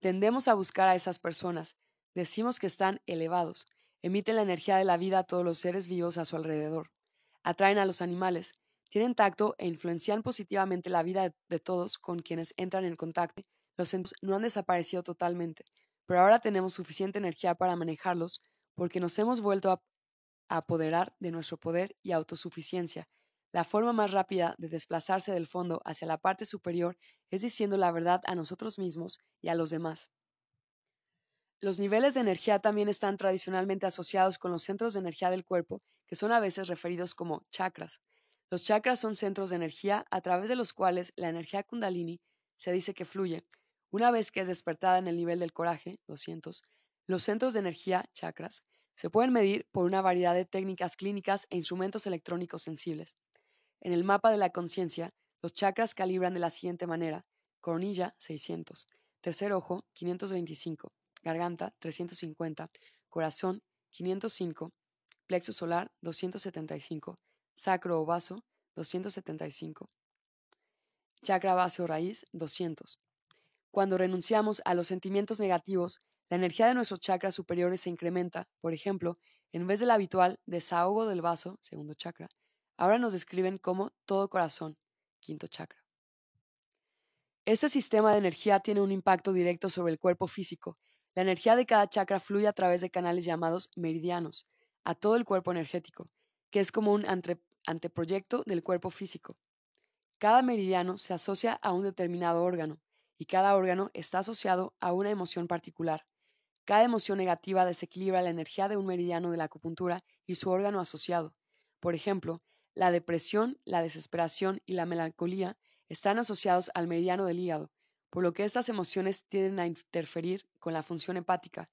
Tendemos a buscar a esas personas, decimos que están elevados, emiten la energía de la vida a todos los seres vivos a su alrededor, atraen a los animales, tienen tacto e influencian positivamente la vida de, todos con quienes entran en contacto. Los sentimientos no han desaparecido totalmente, pero ahora tenemos suficiente energía para manejarlos porque nos hemos vuelto a apoderar de nuestro poder y autosuficiencia. La forma más rápida de desplazarse del fondo hacia la parte superior es diciendo la verdad a nosotros mismos y a los demás. Los niveles de energía también están tradicionalmente asociados con los centros de energía del cuerpo, que son a veces referidos como chakras. Los chakras son centros de energía a través de los cuales la energía kundalini se dice que fluye. Una vez que es despertada en el nivel del coraje, 200, los centros de energía, chakras, se pueden medir por una variedad de técnicas clínicas e instrumentos electrónicos sensibles. En el mapa de la conciencia, los chakras calibran de la siguiente manera: coronilla 600, tercer ojo 525, garganta 350, corazón 505, plexo solar 275, sacro o vaso 275, chakra base o raíz 200. Cuando renunciamos a los sentimientos negativos, la energía de nuestros chakras superiores se incrementa. Por ejemplo, en vez del habitual desahogo del vaso, segundo chakra, ahora nos describen como todo corazón, quinto chakra. Este sistema de energía tiene un impacto directo sobre el cuerpo físico. La energía de cada chakra fluye a través de canales llamados meridianos a todo el cuerpo energético, que es como un anteproyecto del cuerpo físico. Cada meridiano se asocia a un determinado órgano y cada órgano está asociado a una emoción particular. Cada emoción negativa desequilibra la energía de un meridiano de la acupuntura y su órgano asociado. Por ejemplo, la depresión, la desesperación y la melancolía están asociados al meridiano del hígado, por lo que estas emociones tienden a interferir con la función hepática.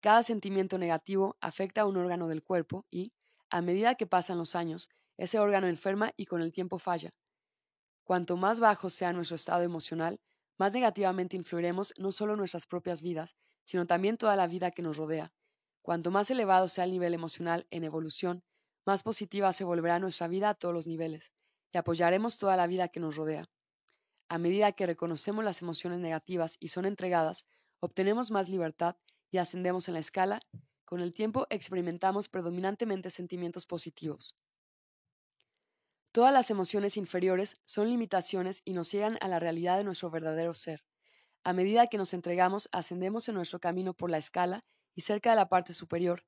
Cada sentimiento negativo afecta a un órgano del cuerpo y, a medida que pasan los años, ese órgano enferma y con el tiempo falla. Cuanto más bajo sea nuestro estado emocional, más negativamente influiremos no solo nuestras propias vidas, sino también toda la vida que nos rodea. Cuanto más elevado sea el nivel emocional en evolución, más positiva se volverá nuestra vida a todos los niveles, y apoyaremos toda la vida que nos rodea. A medida que reconocemos las emociones negativas y son entregadas, obtenemos más libertad y ascendemos en la escala, con el tiempo experimentamos predominantemente sentimientos positivos. Todas las emociones inferiores son limitaciones y nos llegan a la realidad de nuestro verdadero ser. A medida que nos entregamos, ascendemos en nuestro camino por la escala y cerca de la parte superior,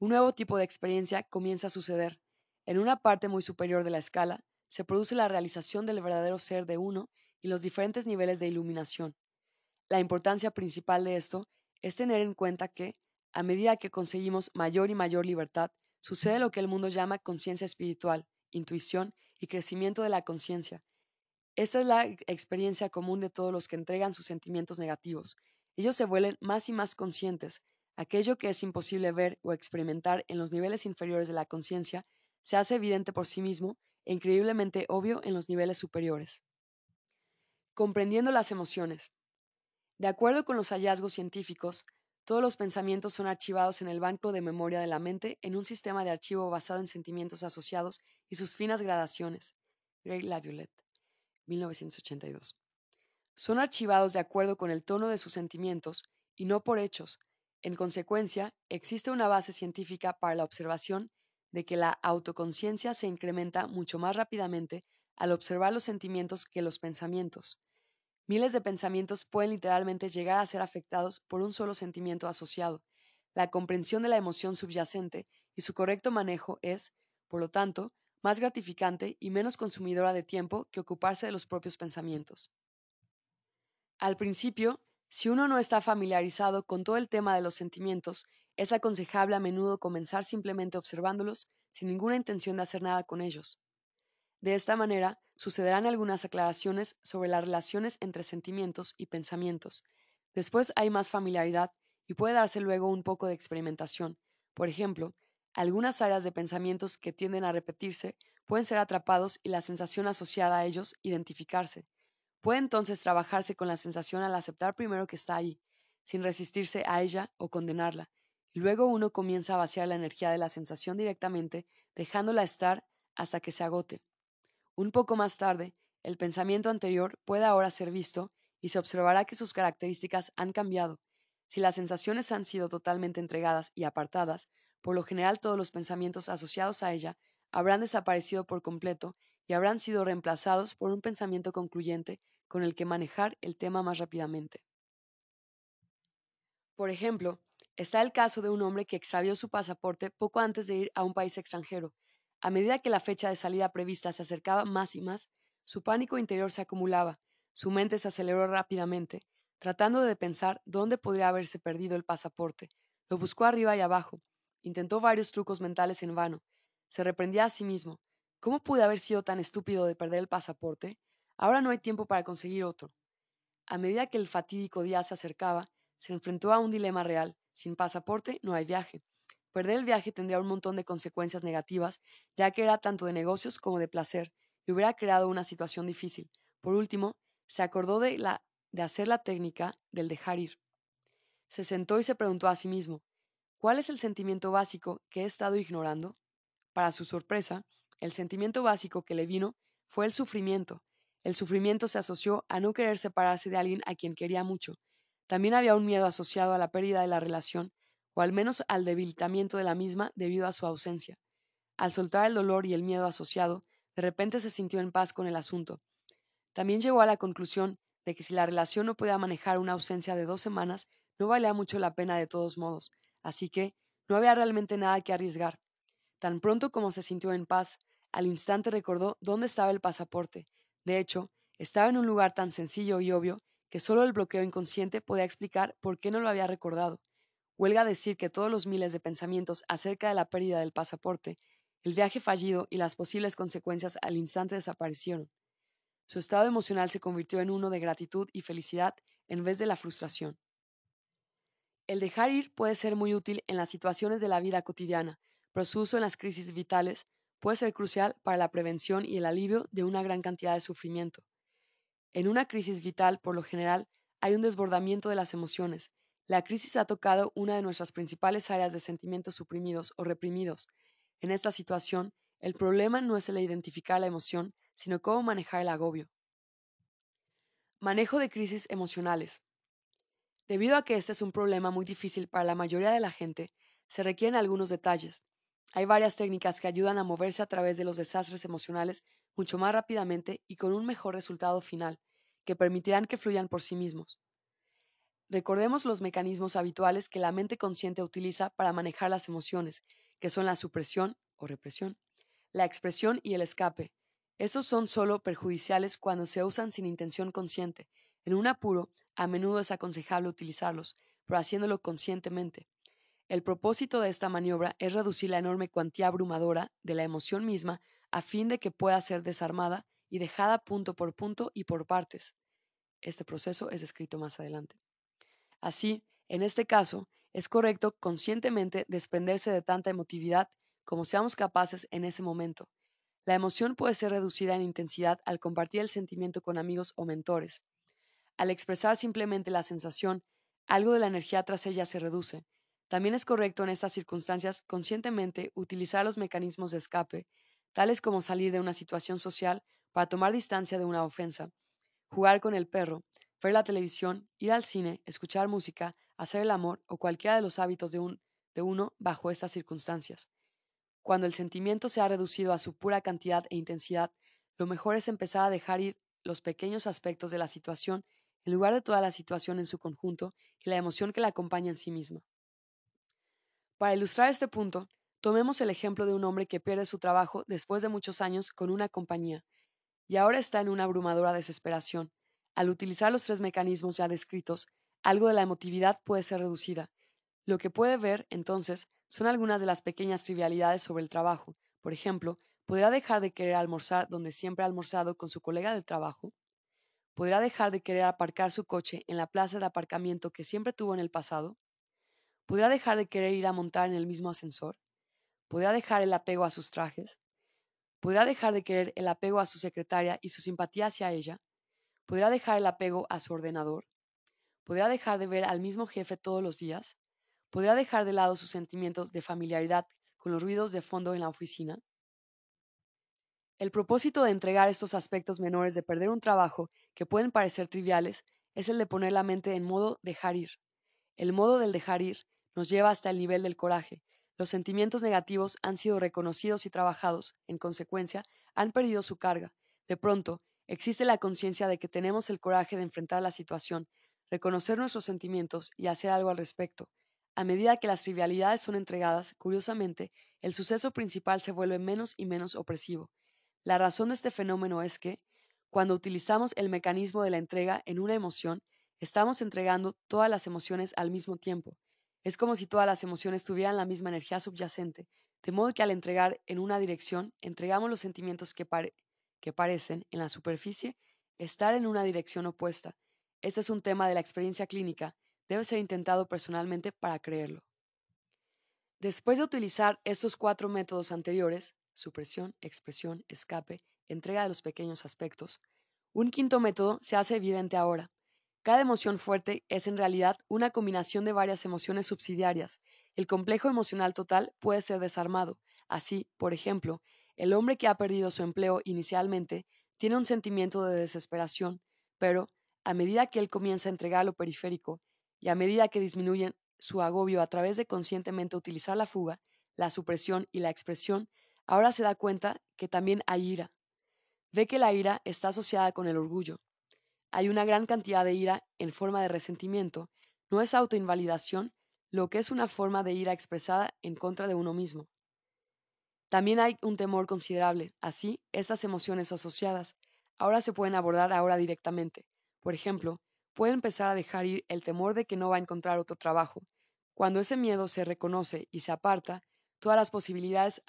un nuevo tipo de experiencia comienza a suceder. En una parte muy superior de la escala se produce la realización del verdadero ser de uno y los diferentes niveles de iluminación. La importancia principal de esto es tener en cuenta que, a medida que conseguimos mayor y mayor libertad, sucede lo que el mundo llama conciencia espiritual, intuición y crecimiento de la conciencia. Esta es la experiencia común de todos los que entregan sus sentimientos negativos. Ellos se vuelven más y más conscientes, Aquello que es imposible ver o experimentar en los niveles inferiores de la conciencia se hace evidente por sí mismo e increíblemente obvio en los niveles superiores. Comprendiendo las emociones. De acuerdo con los hallazgos científicos, todos los pensamientos son archivados en el banco de memoria de la mente en un sistema de archivo basado en sentimientos asociados y sus finas gradaciones. Greg Laviolette, 1982. Son archivados de acuerdo con el tono de sus sentimientos y no por hechos, en consecuencia, existe una base científica para la observación de que la autoconciencia se incrementa mucho más rápidamente al observar los sentimientos que los pensamientos. Miles de pensamientos pueden literalmente llegar a ser afectados por un solo sentimiento asociado. La comprensión de la emoción subyacente y su correcto manejo es, por lo tanto, más gratificante y menos consumidora de tiempo que ocuparse de los propios pensamientos. Al principio, Si uno no está familiarizado con todo el tema de los sentimientos, es aconsejable a menudo comenzar simplemente observándolos sin ninguna intención de hacer nada con ellos. De esta manera, sucederán algunas aclaraciones sobre las relaciones entre sentimientos y pensamientos. Después hay más familiaridad y puede darse luego un poco de experimentación. Por ejemplo, algunas áreas de pensamientos que tienden a repetirse pueden ser atrapados y la sensación asociada a ellos identificarse. Puede entonces trabajarse con la sensación al aceptar primero que está ahí, sin resistirse a ella o condenarla, luego uno comienza a vaciar la energía de la sensación directamente, dejándola estar hasta que se agote. Un poco más tarde, el pensamiento anterior puede ahora ser visto y se observará que sus características han cambiado. Si las sensaciones han sido totalmente entregadas y apartadas, por lo general todos los pensamientos asociados a ella habrán desaparecido por completo y habrán sido reemplazados por un pensamiento concluyente con el que manejar el tema más rápidamente. Por ejemplo, está el caso de un hombre que extravió su pasaporte poco antes de ir a un país extranjero. A medida que la fecha de salida prevista se acercaba más y más, su pánico interior se acumulaba, su mente se aceleró rápidamente, tratando de pensar dónde podría haberse perdido el pasaporte. Lo buscó arriba y abajo, intentó varios trucos mentales en vano, se reprendía a sí mismo, ¿Cómo pude haber sido tan estúpido de perder el pasaporte? Ahora no hay tiempo para conseguir otro. A medida que el fatídico día se acercaba, se enfrentó a un dilema real. Sin pasaporte no hay viaje. Perder el viaje tendría un montón de consecuencias negativas, ya que era tanto de negocios como de placer, y hubiera creado una situación difícil. Por último, se acordó de, de hacer la técnica del dejar ir. Se sentó y se preguntó a sí mismo, ¿cuál es el sentimiento básico que he estado ignorando? Para su sorpresa, el sentimiento básico que le vino fue el sufrimiento. El sufrimiento se asoció a no querer separarse de alguien a quien quería mucho. También había un miedo asociado a la pérdida de la relación, al menos al debilitamiento de la misma debido a su ausencia. Al soltar el dolor y el miedo asociado, de repente se sintió en paz con el asunto. También llegó a la conclusión de que si la relación no podía manejar una ausencia de dos semanas, no valía mucho la pena de todos modos, así que no había realmente nada que arriesgar. Tan pronto como se sintió en paz, al instante recordó dónde estaba el pasaporte. De hecho, estaba en un lugar tan sencillo y obvio que solo el bloqueo inconsciente podía explicar por qué no lo había recordado. Huelga decir que todos los miles de pensamientos acerca de la pérdida del pasaporte, el viaje fallido y las posibles consecuencias al instante desaparecieron. Su estado emocional se convirtió en uno de gratitud y felicidad en vez de la frustración. El dejar ir puede ser muy útil en las situaciones de la vida cotidiana, pero su uso en las crisis vitales puede ser crucial para la prevención y el alivio de una gran cantidad de sufrimiento. En una crisis vital, por lo general, hay un desbordamiento de las emociones. La crisis ha tocado una de nuestras principales áreas de sentimientos suprimidos o reprimidos. En esta situación, el problema no es el identificar la emoción, sino cómo manejar el agobio. Manejo de crisis emocionales. Debido a que este es un problema muy difícil para la mayoría de la gente, se requieren algunos detalles. Hay varias técnicas que ayudan a moverse a través de los desastres emocionales mucho más rápidamente y con un mejor resultado final, que permitirán que fluyan por sí mismos. Recordemos los mecanismos habituales que la mente consciente utiliza para manejar las emociones, que son la supresión o represión, la expresión y el escape. Esos son solo perjudiciales cuando se usan sin intención consciente. En un apuro, a menudo es aconsejable utilizarlos, pero haciéndolo conscientemente. El propósito de esta maniobra es reducir la enorme cuantía abrumadora de la emoción misma a fin de que pueda ser desarmada y dejada punto por punto y por partes. Este proceso es descrito más adelante. Así, en este caso, es correcto conscientemente desprenderse de tanta emotividad como seamos capaces en ese momento. La emoción puede ser reducida en intensidad al compartir el sentimiento con amigos o mentores. Al expresar simplemente la sensación, algo de la energía tras ella se reduce, también es correcto en estas circunstancias conscientemente utilizar los mecanismos de escape, tales como salir de una situación social para tomar distancia de una ofensa, jugar con el perro, ver la televisión, ir al cine, escuchar música, hacer el amor o cualquiera de los hábitos de, un, de uno bajo estas circunstancias. Cuando el sentimiento se ha reducido a su pura cantidad e intensidad, lo mejor es empezar a dejar ir los pequeños aspectos de la situación en lugar de toda la situación en su conjunto y la emoción que la acompaña en sí misma. Para ilustrar este punto, tomemos el ejemplo de un hombre que pierde su trabajo después de muchos años con una compañía y ahora está en una abrumadora desesperación. Al utilizar los tres mecanismos ya descritos, algo de la emotividad puede ser reducida. Lo que puede ver, entonces, son algunas de las pequeñas trivialidades sobre el trabajo. Por ejemplo, ¿podrá dejar de querer almorzar donde siempre ha almorzado con su colega de trabajo? ¿Podrá dejar de querer aparcar su coche en la plaza de aparcamiento que siempre tuvo en el pasado? ¿Podrá dejar de querer ir a montar en el mismo ascensor? ¿Podrá dejar el apego a sus trajes? ¿Podrá dejar de querer el apego a su secretaria y su simpatía hacia ella? ¿Podrá dejar el apego a su ordenador? ¿Podrá dejar de ver al mismo jefe todos los días? ¿Podrá dejar de lado sus sentimientos de familiaridad con los ruidos de fondo en la oficina? El propósito de entregar estos aspectos menores de perder un trabajo que pueden parecer triviales es el de poner la mente en modo dejar ir. El modo del dejar ir nos lleva hasta el nivel del coraje, los sentimientos negativos han sido reconocidos y trabajados, en consecuencia, han perdido su carga. De pronto, existe la conciencia de que tenemos el coraje de enfrentar la situación, reconocer nuestros sentimientos y hacer algo al respecto. A medida que las trivialidades son entregadas, curiosamente, el suceso principal se vuelve menos y menos opresivo. La razón de este fenómeno es que, cuando utilizamos el mecanismo de la entrega en una emoción, estamos entregando todas las emociones al mismo tiempo, es como si todas las emociones tuvieran la misma energía subyacente, de modo que al entregar en una dirección, entregamos los sentimientos que, que parecen, en la superficie, estar en una dirección opuesta. Este es un tema de la experiencia clínica, debe ser intentado personalmente para creerlo. Después de utilizar estos cuatro métodos anteriores, supresión, expresión, escape, entrega de los pequeños aspectos, un quinto método se hace evidente ahora, cada emoción fuerte es en realidad una combinación de varias emociones subsidiarias. El complejo emocional total puede ser desarmado. Así, por ejemplo, el hombre que ha perdido su empleo inicialmente tiene un sentimiento de desesperación, pero a medida que él comienza a entregar lo periférico y a medida que disminuye su agobio a través de conscientemente utilizar la fuga, la supresión y la expresión, ahora se da cuenta que también hay ira. Ve que la ira está asociada con el orgullo, hay una gran cantidad de ira en forma de resentimiento, no es autoinvalidación, lo que es una forma de ira expresada en contra de uno mismo. También hay un temor considerable, así, estas emociones asociadas ahora se pueden abordar ahora directamente. Por ejemplo, puede empezar a dejar ir el temor de que no va a encontrar otro trabajo. Cuando ese miedo se reconoce y se aparta, todas las posibilidades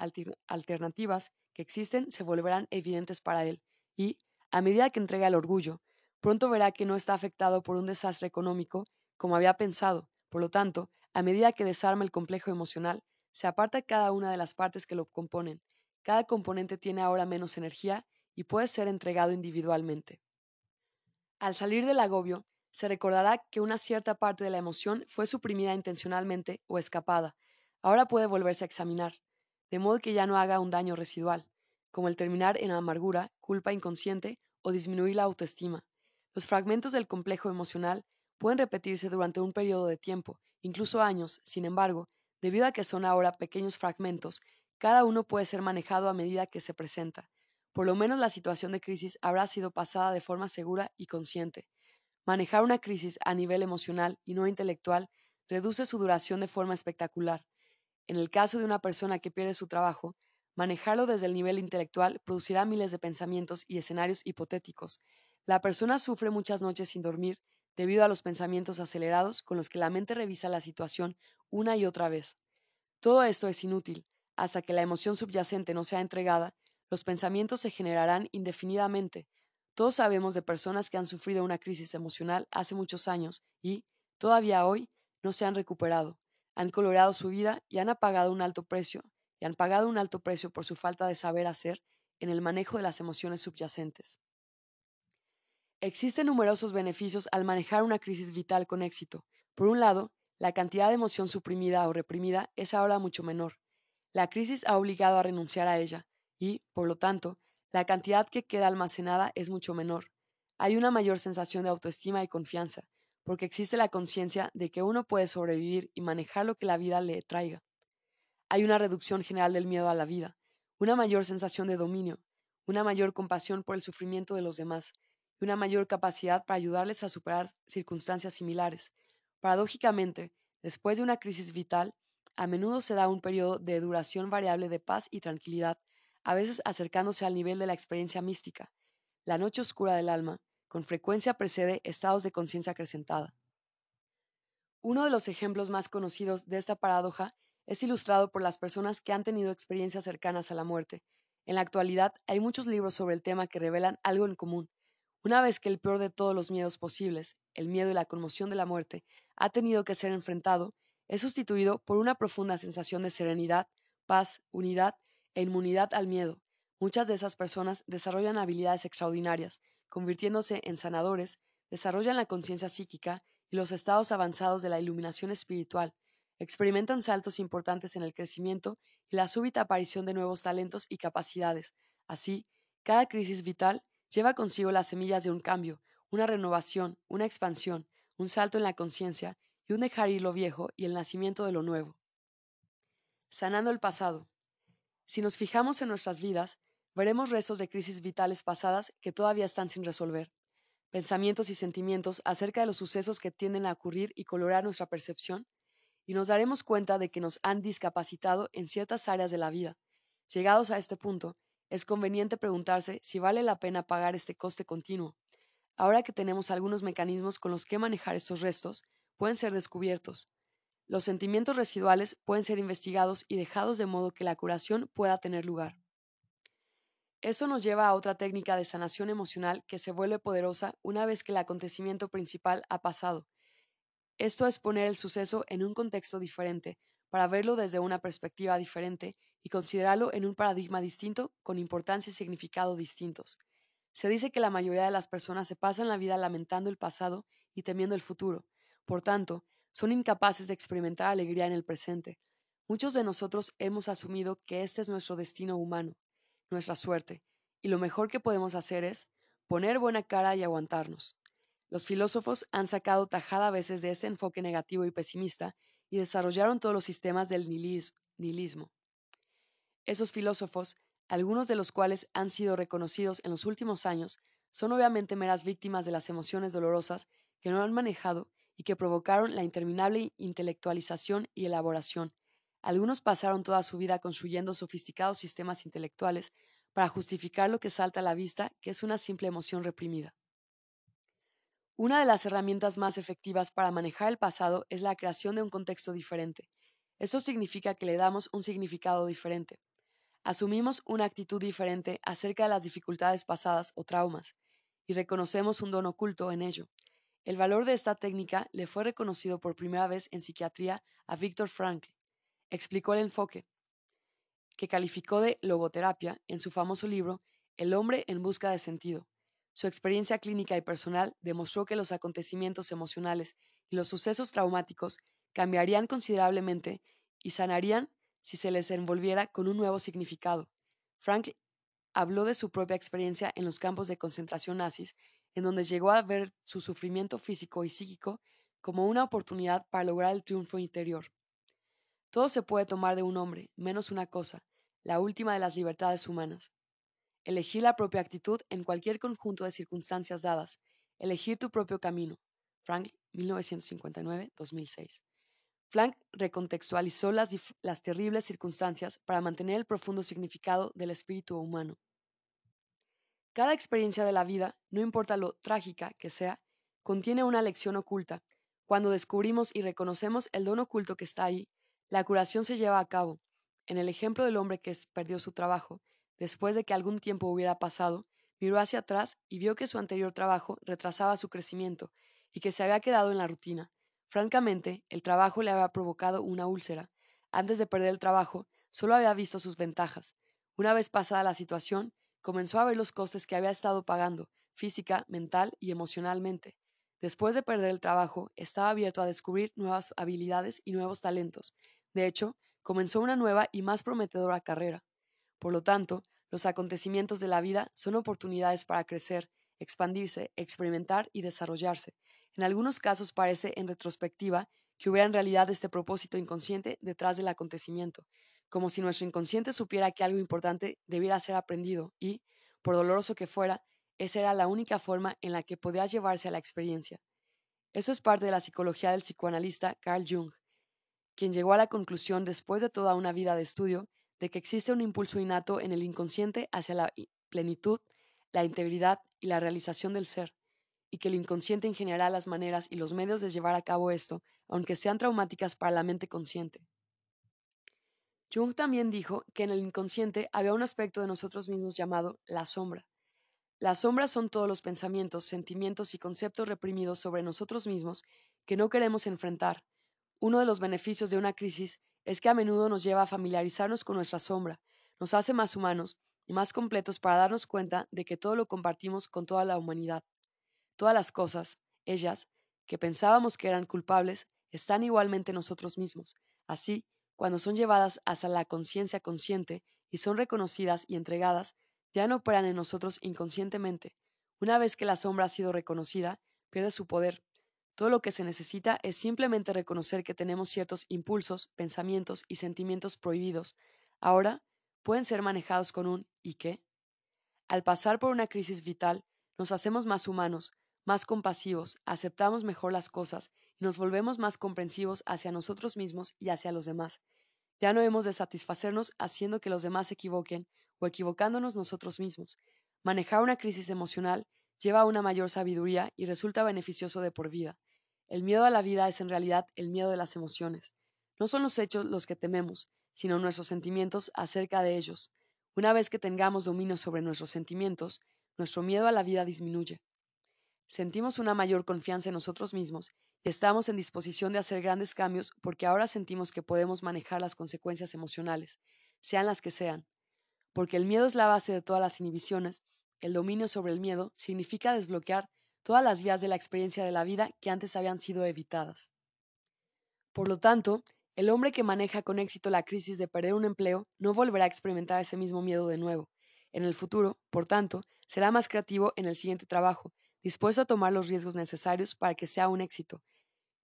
alternativas que existen se volverán evidentes para él, y, a medida que entrega el orgullo, pronto verá que no está afectado por un desastre económico como había pensado. Por lo tanto, a medida que desarma el complejo emocional, se aparta cada una de las partes que lo componen. Cada componente tiene ahora menos energía y puede ser entregado individualmente. Al salir del agobio, se recordará que una cierta parte de la emoción fue suprimida intencionalmente o escapada. Ahora puede volverse a examinar, de modo que ya no haga un daño residual, como el terminar en amargura, culpa inconsciente o disminuir la autoestima. Los fragmentos del complejo emocional pueden repetirse durante un periodo de tiempo, incluso años, sin embargo, debido a que son ahora pequeños fragmentos, cada uno puede ser manejado a medida que se presenta. Por lo menos la situación de crisis habrá sido pasada de forma segura y consciente. Manejar una crisis a nivel emocional y no intelectual reduce su duración de forma espectacular. En el caso de una persona que pierde su trabajo, manejarlo desde el nivel intelectual producirá miles de pensamientos y escenarios hipotéticos, la persona sufre muchas noches sin dormir debido a los pensamientos acelerados con los que la mente revisa la situación una y otra vez. Todo esto es inútil. Hasta que la emoción subyacente no sea entregada, los pensamientos se generarán indefinidamente. Todos sabemos de personas que han sufrido una crisis emocional hace muchos años y, todavía hoy, no se han recuperado. Han colorado su vida y han pagado un alto precio, y han pagado un alto precio por su falta de saber hacer en el manejo de las emociones subyacentes. Existen numerosos beneficios al manejar una crisis vital con éxito. Por un lado, la cantidad de emoción suprimida o reprimida es ahora mucho menor. La crisis ha obligado a renunciar a ella y, por lo tanto, la cantidad que queda almacenada es mucho menor. Hay una mayor sensación de autoestima y confianza, porque existe la conciencia de que uno puede sobrevivir y manejar lo que la vida le traiga. Hay una reducción general del miedo a la vida, una mayor sensación de dominio, una mayor compasión por el sufrimiento de los demás, y una mayor capacidad para ayudarles a superar circunstancias similares. Paradójicamente, después de una crisis vital, a menudo se da un periodo de duración variable de paz y tranquilidad, a veces acercándose al nivel de la experiencia mística. La noche oscura del alma con frecuencia precede estados de conciencia acrecentada. Uno de los ejemplos más conocidos de esta paradoja es ilustrado por las personas que han tenido experiencias cercanas a la muerte. En la actualidad hay muchos libros sobre el tema que revelan algo en común. Una vez que el peor de todos los miedos posibles, el miedo y la conmoción de la muerte, ha tenido que ser enfrentado, es sustituido por una profunda sensación de serenidad, paz, unidad e inmunidad al miedo. Muchas de esas personas desarrollan habilidades extraordinarias, convirtiéndose en sanadores, desarrollan la conciencia psíquica y los estados avanzados de la iluminación espiritual, experimentan saltos importantes en el crecimiento y la súbita aparición de nuevos talentos y capacidades. Así, cada crisis vital lleva consigo las semillas de un cambio, una renovación, una expansión, un salto en la conciencia y un dejar ir lo viejo y el nacimiento de lo nuevo. Sanando el pasado. Si nos fijamos en nuestras vidas, veremos restos de crisis vitales pasadas que todavía están sin resolver pensamientos y sentimientos acerca de los sucesos que tienden a ocurrir y colorar nuestra percepción, y nos daremos cuenta de que nos han discapacitado en ciertas áreas de la vida. Llegados a este punto, es conveniente preguntarse si vale la pena pagar este coste continuo. Ahora que tenemos algunos mecanismos con los que manejar estos restos, pueden ser descubiertos. Los sentimientos residuales pueden ser investigados y dejados de modo que la curación pueda tener lugar. Eso nos lleva a otra técnica de sanación emocional que se vuelve poderosa una vez que el acontecimiento principal ha pasado. Esto es poner el suceso en un contexto diferente, para verlo desde una perspectiva diferente y considerarlo en un paradigma distinto con importancia y significado distintos. Se dice que la mayoría de las personas se pasan la vida lamentando el pasado y temiendo el futuro. Por tanto, son incapaces de experimentar alegría en el presente. Muchos de nosotros hemos asumido que este es nuestro destino humano, nuestra suerte, y lo mejor que podemos hacer es poner buena cara y aguantarnos. Los filósofos han sacado tajada a veces de este enfoque negativo y pesimista y desarrollaron todos los sistemas del nihilismo. Esos filósofos, algunos de los cuales han sido reconocidos en los últimos años, son obviamente meras víctimas de las emociones dolorosas que no han manejado y que provocaron la interminable intelectualización y elaboración, algunos pasaron toda su vida construyendo sofisticados sistemas intelectuales para justificar lo que salta a la vista, que es una simple emoción reprimida. Una de las herramientas más efectivas para manejar el pasado es la creación de un contexto diferente. Esto significa que le damos un significado diferente. Asumimos una actitud diferente acerca de las dificultades pasadas o traumas, y reconocemos un don oculto en ello. El valor de esta técnica le fue reconocido por primera vez en psiquiatría a Viktor Frankl, explicó el enfoque, que calificó de logoterapia en su famoso libro El hombre en busca de sentido. Su experiencia clínica y personal demostró que los acontecimientos emocionales y los sucesos traumáticos cambiarían considerablemente y sanarían si se les envolviera con un nuevo significado. Frank habló de su propia experiencia en los campos de concentración nazis, en donde llegó a ver su sufrimiento físico y psíquico como una oportunidad para lograr el triunfo interior. Todo se puede tomar de un hombre, menos una cosa, la última de las libertades humanas. Elegir la propia actitud en cualquier conjunto de circunstancias dadas, elegir tu propio camino. Frank, 1959-2006. Frank recontextualizó las, las terribles circunstancias para mantener el profundo significado del espíritu humano. Cada experiencia de la vida, no importa lo trágica que sea, contiene una lección oculta. Cuando descubrimos y reconocemos el don oculto que está ahí, la curación se lleva a cabo. En el ejemplo del hombre que perdió su trabajo, después de que algún tiempo hubiera pasado, miró hacia atrás y vio que su anterior trabajo retrasaba su crecimiento y que se había quedado en la rutina. Francamente, el trabajo le había provocado una úlcera. Antes de perder el trabajo, solo había visto sus ventajas. Una vez pasada la situación, comenzó a ver los costes que había estado pagando, física, mental y emocionalmente. Después de perder el trabajo, estaba abierto a descubrir nuevas habilidades y nuevos talentos, de hecho, comenzó una nueva y más prometedora carrera. Por lo tanto, los acontecimientos de la vida son oportunidades para crecer, expandirse, experimentar y desarrollarse. En algunos casos parece, en retrospectiva, que hubiera en realidad este propósito inconsciente detrás del acontecimiento, como si nuestro inconsciente supiera que algo importante debiera ser aprendido y, por doloroso que fuera, esa era la única forma en la que podía llevarse a la experiencia. Eso es parte de la psicología del psicoanalista Carl Jung, quien llegó a la conclusión después de toda una vida de estudio de que existe un impulso innato en el inconsciente hacia la plenitud, la integridad y la realización del ser, y que el inconsciente ingeniará las maneras y los medios de llevar a cabo esto, aunque sean traumáticas para la mente consciente. Jung también dijo que en el inconsciente había un aspecto de nosotros mismos llamado la sombra. Las sombras son todos los pensamientos, sentimientos y conceptos reprimidos sobre nosotros mismos que no queremos enfrentar. Uno de los beneficios de una crisis es que a menudo nos lleva a familiarizarnos con nuestra sombra, nos hace más humanos y más completos para darnos cuenta de que todo lo compartimos con toda la humanidad. Todas las cosas, ellas, que pensábamos que eran culpables, están igualmente nosotros mismos. Así, cuando son llevadas hasta la conciencia consciente y son reconocidas y entregadas, ya no operan en nosotros inconscientemente. Una vez que la sombra ha sido reconocida, pierde su poder. Todo lo que se necesita es simplemente reconocer que tenemos ciertos impulsos, pensamientos y sentimientos prohibidos. Ahora pueden ser manejados con un ¿y qué? Al pasar por una crisis vital, nos hacemos más humanos, más compasivos, aceptamos mejor las cosas y nos volvemos más comprensivos hacia nosotros mismos y hacia los demás. Ya no hemos de satisfacernos haciendo que los demás se equivoquen o equivocándonos nosotros mismos. Manejar una crisis emocional lleva a una mayor sabiduría y resulta beneficioso de por vida. El miedo a la vida es en realidad el miedo de las emociones. No son los hechos los que tememos, sino nuestros sentimientos acerca de ellos. Una vez que tengamos dominio sobre nuestros sentimientos, nuestro miedo a la vida disminuye. Sentimos una mayor confianza en nosotros mismos y estamos en disposición de hacer grandes cambios porque ahora sentimos que podemos manejar las consecuencias emocionales, sean las que sean. Porque el miedo es la base de todas las inhibiciones, el dominio sobre el miedo significa desbloquear todas las vías de la experiencia de la vida que antes habían sido evitadas. Por lo tanto, el hombre que maneja con éxito la crisis de perder un empleo no volverá a experimentar ese mismo miedo de nuevo. En el futuro, por tanto, será más creativo en el siguiente trabajo, dispuesto a tomar los riesgos necesarios para que sea un éxito.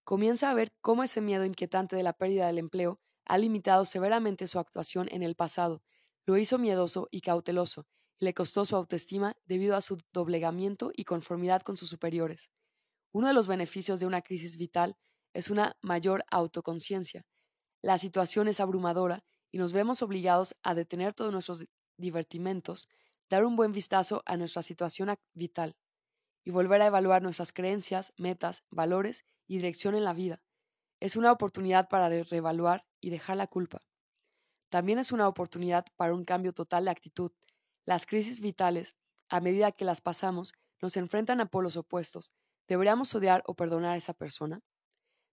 Comienza a ver cómo ese miedo inquietante de la pérdida del empleo ha limitado severamente su actuación en el pasado, lo hizo miedoso y cauteloso, y le costó su autoestima debido a su doblegamiento y conformidad con sus superiores. Uno de los beneficios de una crisis vital es una mayor autoconciencia. La situación es abrumadora y nos vemos obligados a detener todos nuestros divertimentos, dar un buen vistazo a nuestra situación vital y volver a evaluar nuestras creencias, metas, valores y dirección en la vida. Es una oportunidad para reevaluar y dejar la culpa. También es una oportunidad para un cambio total de actitud. Las crisis vitales, a medida que las pasamos, nos enfrentan a polos opuestos. ¿Deberíamos odiar o perdonar a esa persona?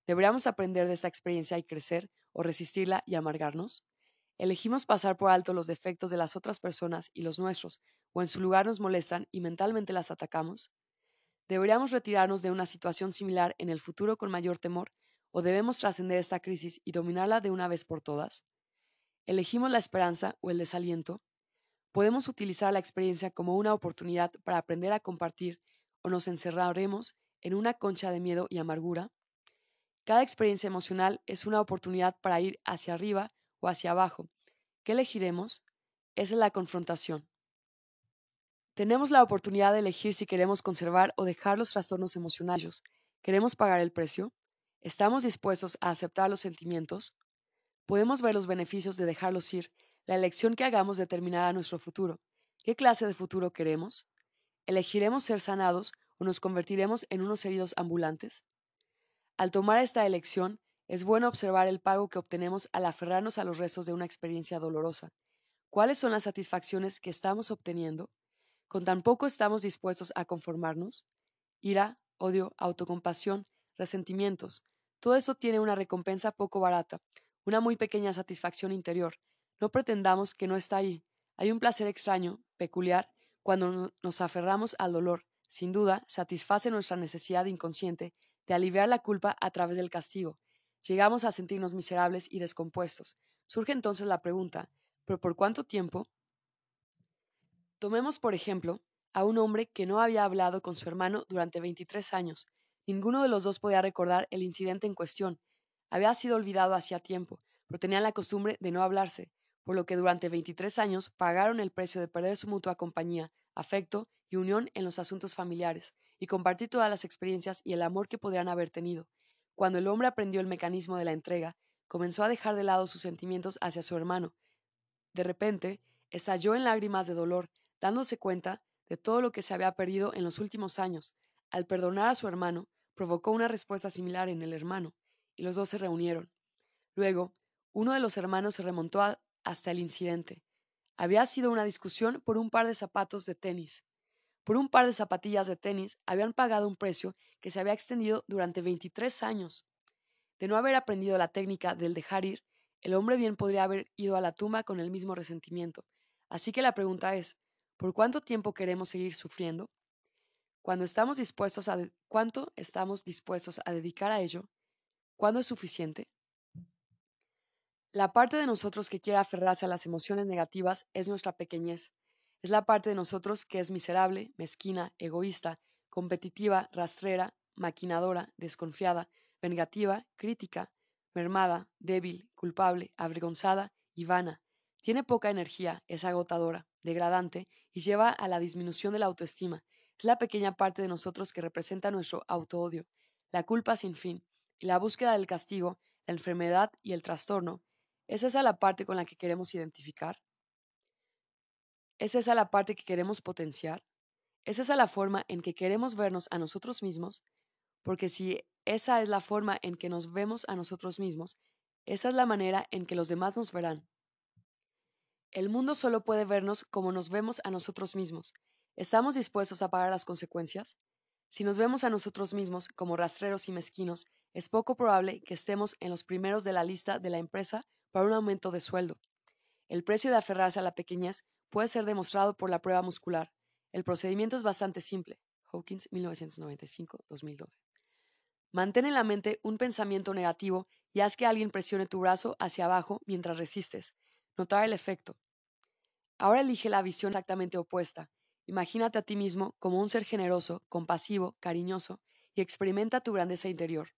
¿Deberíamos aprender de esta experiencia y crecer o resistirla y amargarnos? ¿Elegimos pasar por alto los defectos de las otras personas y los nuestros, o en su lugar nos molestan y mentalmente las atacamos? ¿Deberíamos retirarnos de una situación similar en el futuro con mayor temor o debemos trascender esta crisis y dominarla de una vez por todas? ¿Elegimos la esperanza o el desaliento? ¿Podemos utilizar la experiencia como una oportunidad para aprender a compartir o nos encerraremos en una concha de miedo y amargura? Cada experiencia emocional es una oportunidad para ir hacia arriba o hacia abajo. ¿Qué elegiremos? Esa es la confrontación. Tenemos la oportunidad de elegir si queremos conservar o dejar los trastornos emocionales. ¿Queremos pagar el precio? ¿Estamos dispuestos a aceptar los sentimientos? Podemos ver los beneficios de dejarlos ir. La elección que hagamos determinará nuestro futuro. ¿Qué clase de futuro queremos? ¿Elegiremos ser sanados o nos convertiremos en unos heridos ambulantes? Al tomar esta elección, es bueno observar el pago que obtenemos al aferrarnos a los restos de una experiencia dolorosa. ¿Cuáles son las satisfacciones que estamos obteniendo? ¿Con tan poco estamos dispuestos a conformarnos? Ira, odio, autocompasión, resentimientos. Todo eso tiene una recompensa poco barata, una muy pequeña satisfacción interior. No pretendamos que no está ahí. Hay un placer extraño, peculiar, cuando nos aferramos al dolor. Sin duda, satisface nuestra necesidad inconsciente de aliviar la culpa a través del castigo. Llegamos a sentirnos miserables y descompuestos. Surge entonces la pregunta, ¿pero por cuánto tiempo? Tomemos, por ejemplo, a un hombre que no había hablado con su hermano durante 23 años. Ninguno de los dos podía recordar el incidente en cuestión. Había sido olvidado hacía tiempo, pero tenían la costumbre de no hablarse, por lo que durante 23 años pagaron el precio de perder su mutua compañía, afecto y unión en los asuntos familiares, y compartir todas las experiencias y el amor que podrían haber tenido. Cuando el hombre aprendió el mecanismo de la entrega, comenzó a dejar de lado sus sentimientos hacia su hermano. De repente, estalló en lágrimas de dolor, dándose cuenta de todo lo que se había perdido en los últimos años. Al perdonar a su hermano, provocó una respuesta similar en el hermano. y los dos se reunieron. Luego, uno de los hermanos se remontó hasta el incidente. Había sido una discusión por un par de zapatos de tenis. Por un par de zapatillas de tenis habían pagado un precio que se había extendido durante 23 años. De no haber aprendido la técnica del dejar ir, el hombre bien podría haber ido a la tumba con el mismo resentimiento. Así que la pregunta es, ¿por cuánto tiempo queremos seguir sufriendo? Cuando estamos dispuestos a ¿Cuánto estamos dispuestos a dedicar a ello? ¿Cuándo es suficiente? La parte de nosotros que quiere aferrarse a las emociones negativas es nuestra pequeñez. Es la parte de nosotros que es miserable, mezquina, egoísta, competitiva, rastrera, maquinadora, desconfiada, vengativa, crítica, mermada, débil, culpable, avergonzada y vana. Tiene poca energía, es agotadora, degradante y lleva a la disminución de la autoestima. Es la pequeña parte de nosotros que representa nuestro autoodio, la culpa sin fin y la búsqueda del castigo, la enfermedad y el trastorno ¿Es esa la parte con la que queremos identificar? ¿Es esa la parte que queremos potenciar? ¿Es esa la forma en que queremos vernos a nosotros mismos? Porque si esa es la forma en que nos vemos a nosotros mismos, esa es la manera en que los demás nos verán. El mundo solo puede vernos como nos vemos a nosotros mismos. ¿Estamos dispuestos a pagar las consecuencias? Si nos vemos a nosotros mismos como rastreros y mezquinos, es poco probable que estemos en los primeros de la lista de la empresa para un aumento de sueldo. El precio de aferrarse a la pequeñez puede ser demostrado por la prueba muscular. El procedimiento es bastante simple. Hawkins, 1995-2012. Mantén en la mente un pensamiento negativo y haz que alguien presione tu brazo hacia abajo mientras resistes. Notar el efecto. Ahora elige la visión exactamente opuesta. Imagínate a ti mismo como un ser generoso, compasivo, cariñoso y experimenta tu grandeza interior.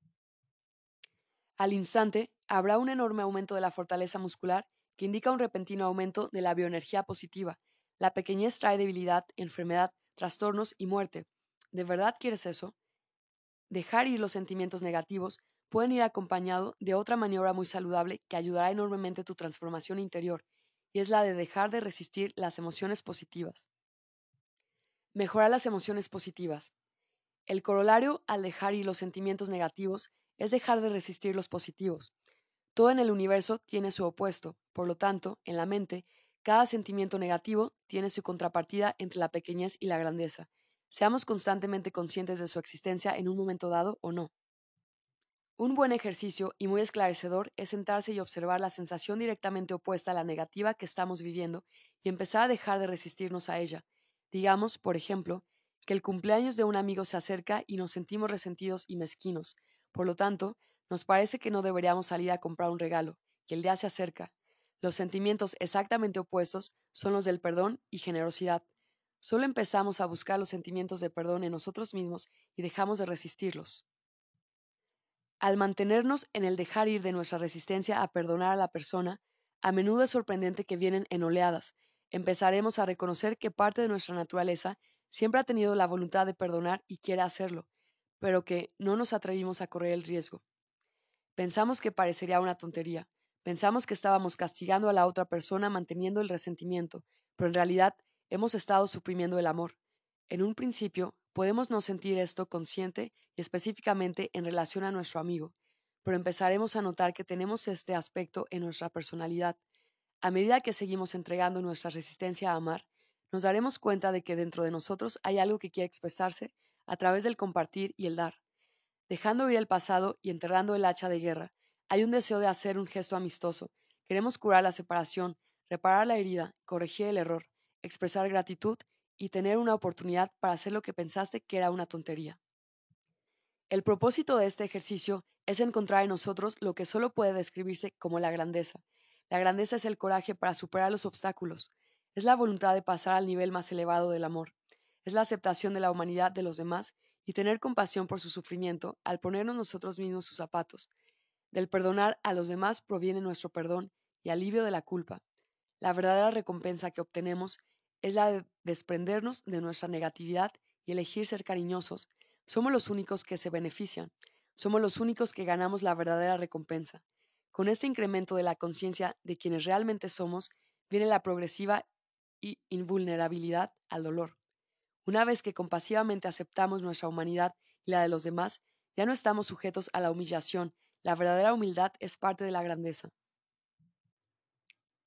Al instante, habrá un enorme aumento de la fortaleza muscular que indica un repentino aumento de la bioenergía positiva. La pequeñez trae debilidad, enfermedad, trastornos y muerte. ¿De verdad quieres eso? Dejar ir los sentimientos negativos pueden ir acompañado de otra maniobra muy saludable que ayudará enormemente tu transformación interior, y es la de dejar de resistir las emociones positivas. Mejorar las emociones positivas. El corolario al dejar ir los sentimientos negativos es dejar de resistir los positivos. Todo en el universo tiene su opuesto, por lo tanto, en la mente, cada sentimiento negativo tiene su contrapartida entre la pequeñez y la grandeza. Seamos constantemente conscientes de su existencia en un momento dado o no. Un buen ejercicio y muy esclarecedor es sentarse y observar la sensación directamente opuesta a la negativa que estamos viviendo y empezar a dejar de resistirnos a ella. Digamos, por ejemplo, que el cumpleaños de un amigo se acerca y nos sentimos resentidos y mezquinos, por lo tanto, nos parece que no deberíamos salir a comprar un regalo, que el día se acerca. Los sentimientos exactamente opuestos son los del perdón y generosidad. Solo empezamos a buscar los sentimientos de perdón en nosotros mismos y dejamos de resistirlos. Al mantenernos en el dejar ir de nuestra resistencia a perdonar a la persona, a menudo es sorprendente que vienen en oleadas. Empezaremos a reconocer que parte de nuestra naturaleza siempre ha tenido la voluntad de perdonar y quiere hacerlo, pero que no nos atrevimos a correr el riesgo. Pensamos que parecería una tontería, pensamos que estábamos castigando a la otra persona manteniendo el resentimiento, pero en realidad hemos estado suprimiendo el amor. En un principio, podemos no sentir esto consciente y específicamente en relación a nuestro amigo, pero empezaremos a notar que tenemos este aspecto en nuestra personalidad. A medida que seguimos entregando nuestra resistencia a amar, nos daremos cuenta de que dentro de nosotros hay algo que quiere expresarse a través del compartir y el dar. Dejando ir el pasado y enterrando el hacha de guerra, hay un deseo de hacer un gesto amistoso. Queremos curar la separación, reparar la herida, corregir el error, expresar gratitud y tener una oportunidad para hacer lo que pensaste que era una tontería. El propósito de este ejercicio es encontrar en nosotros lo que solo puede describirse como la grandeza. La grandeza es el coraje para superar los obstáculos, es la voluntad de pasar al nivel más elevado del amor es la aceptación de la humanidad de los demás y tener compasión por su sufrimiento al ponernos nosotros mismos sus zapatos. Del perdonar a los demás proviene nuestro perdón y alivio de la culpa. La verdadera recompensa que obtenemos es la de desprendernos de nuestra negatividad y elegir ser cariñosos. Somos los únicos que se benefician. Somos los únicos que ganamos la verdadera recompensa. Con este incremento de la conciencia de quienes realmente somos, viene la progresiva invulnerabilidad al dolor. Una vez que compasivamente aceptamos nuestra humanidad y la de los demás, ya no estamos sujetos a la humillación, La verdadera humildad es parte de la grandeza.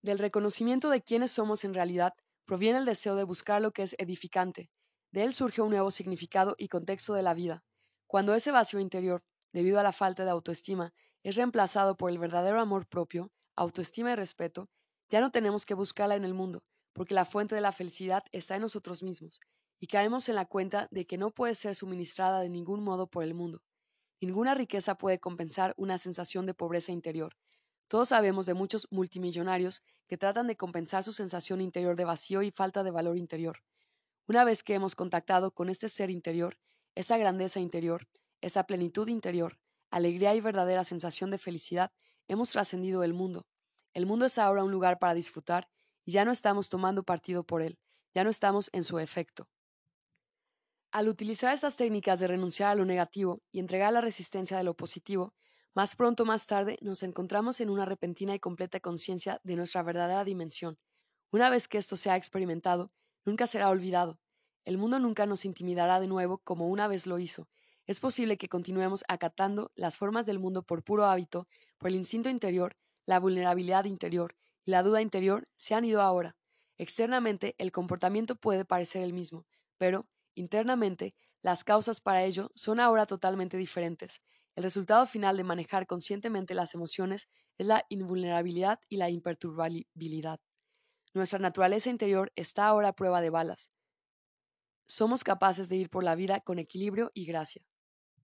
Del reconocimiento de quiénes somos en realidad proviene el deseo de buscar lo que es edificante. De él surge un nuevo significado y contexto de la vida. Cuando ese vacío interior, debido a la falta de autoestima, es reemplazado por el verdadero amor propio, autoestima y respeto, ya no tenemos que buscarla en el mundo, porque la fuente de la felicidad está en nosotros mismos, y caemos en la cuenta de que no puede ser suministrada de ningún modo por el mundo. Ninguna riqueza puede compensar una sensación de pobreza interior. Todos sabemos de muchos multimillonarios que tratan de compensar su sensación interior de vacío y falta de valor interior. Una vez que hemos contactado con este ser interior, esa grandeza interior, esa plenitud interior, alegría y verdadera sensación de felicidad, hemos trascendido el mundo. El mundo es ahora un lugar para disfrutar y ya no estamos tomando partido por él, ya no estamos en su efecto. Al utilizar estas técnicas de renunciar a lo negativo y entregar la resistencia de lo positivo, más pronto o más tarde nos encontramos en una repentina y completa conciencia de nuestra verdadera dimensión. Una vez que esto se ha experimentado, nunca será olvidado. El mundo nunca nos intimidará de nuevo como una vez lo hizo, es posible que continuemos acatando las formas del mundo por puro hábito, por el instinto interior, la vulnerabilidad interior y la duda interior se han ido ahora. Externamente el comportamiento puede parecer el mismo, pero, internamente, las causas para ello son ahora totalmente diferentes. El resultado final de manejar conscientemente las emociones es la invulnerabilidad y la imperturbabilidad. Nuestra naturaleza interior está ahora a prueba de balas. Somos capaces de ir por la vida con equilibrio y gracia.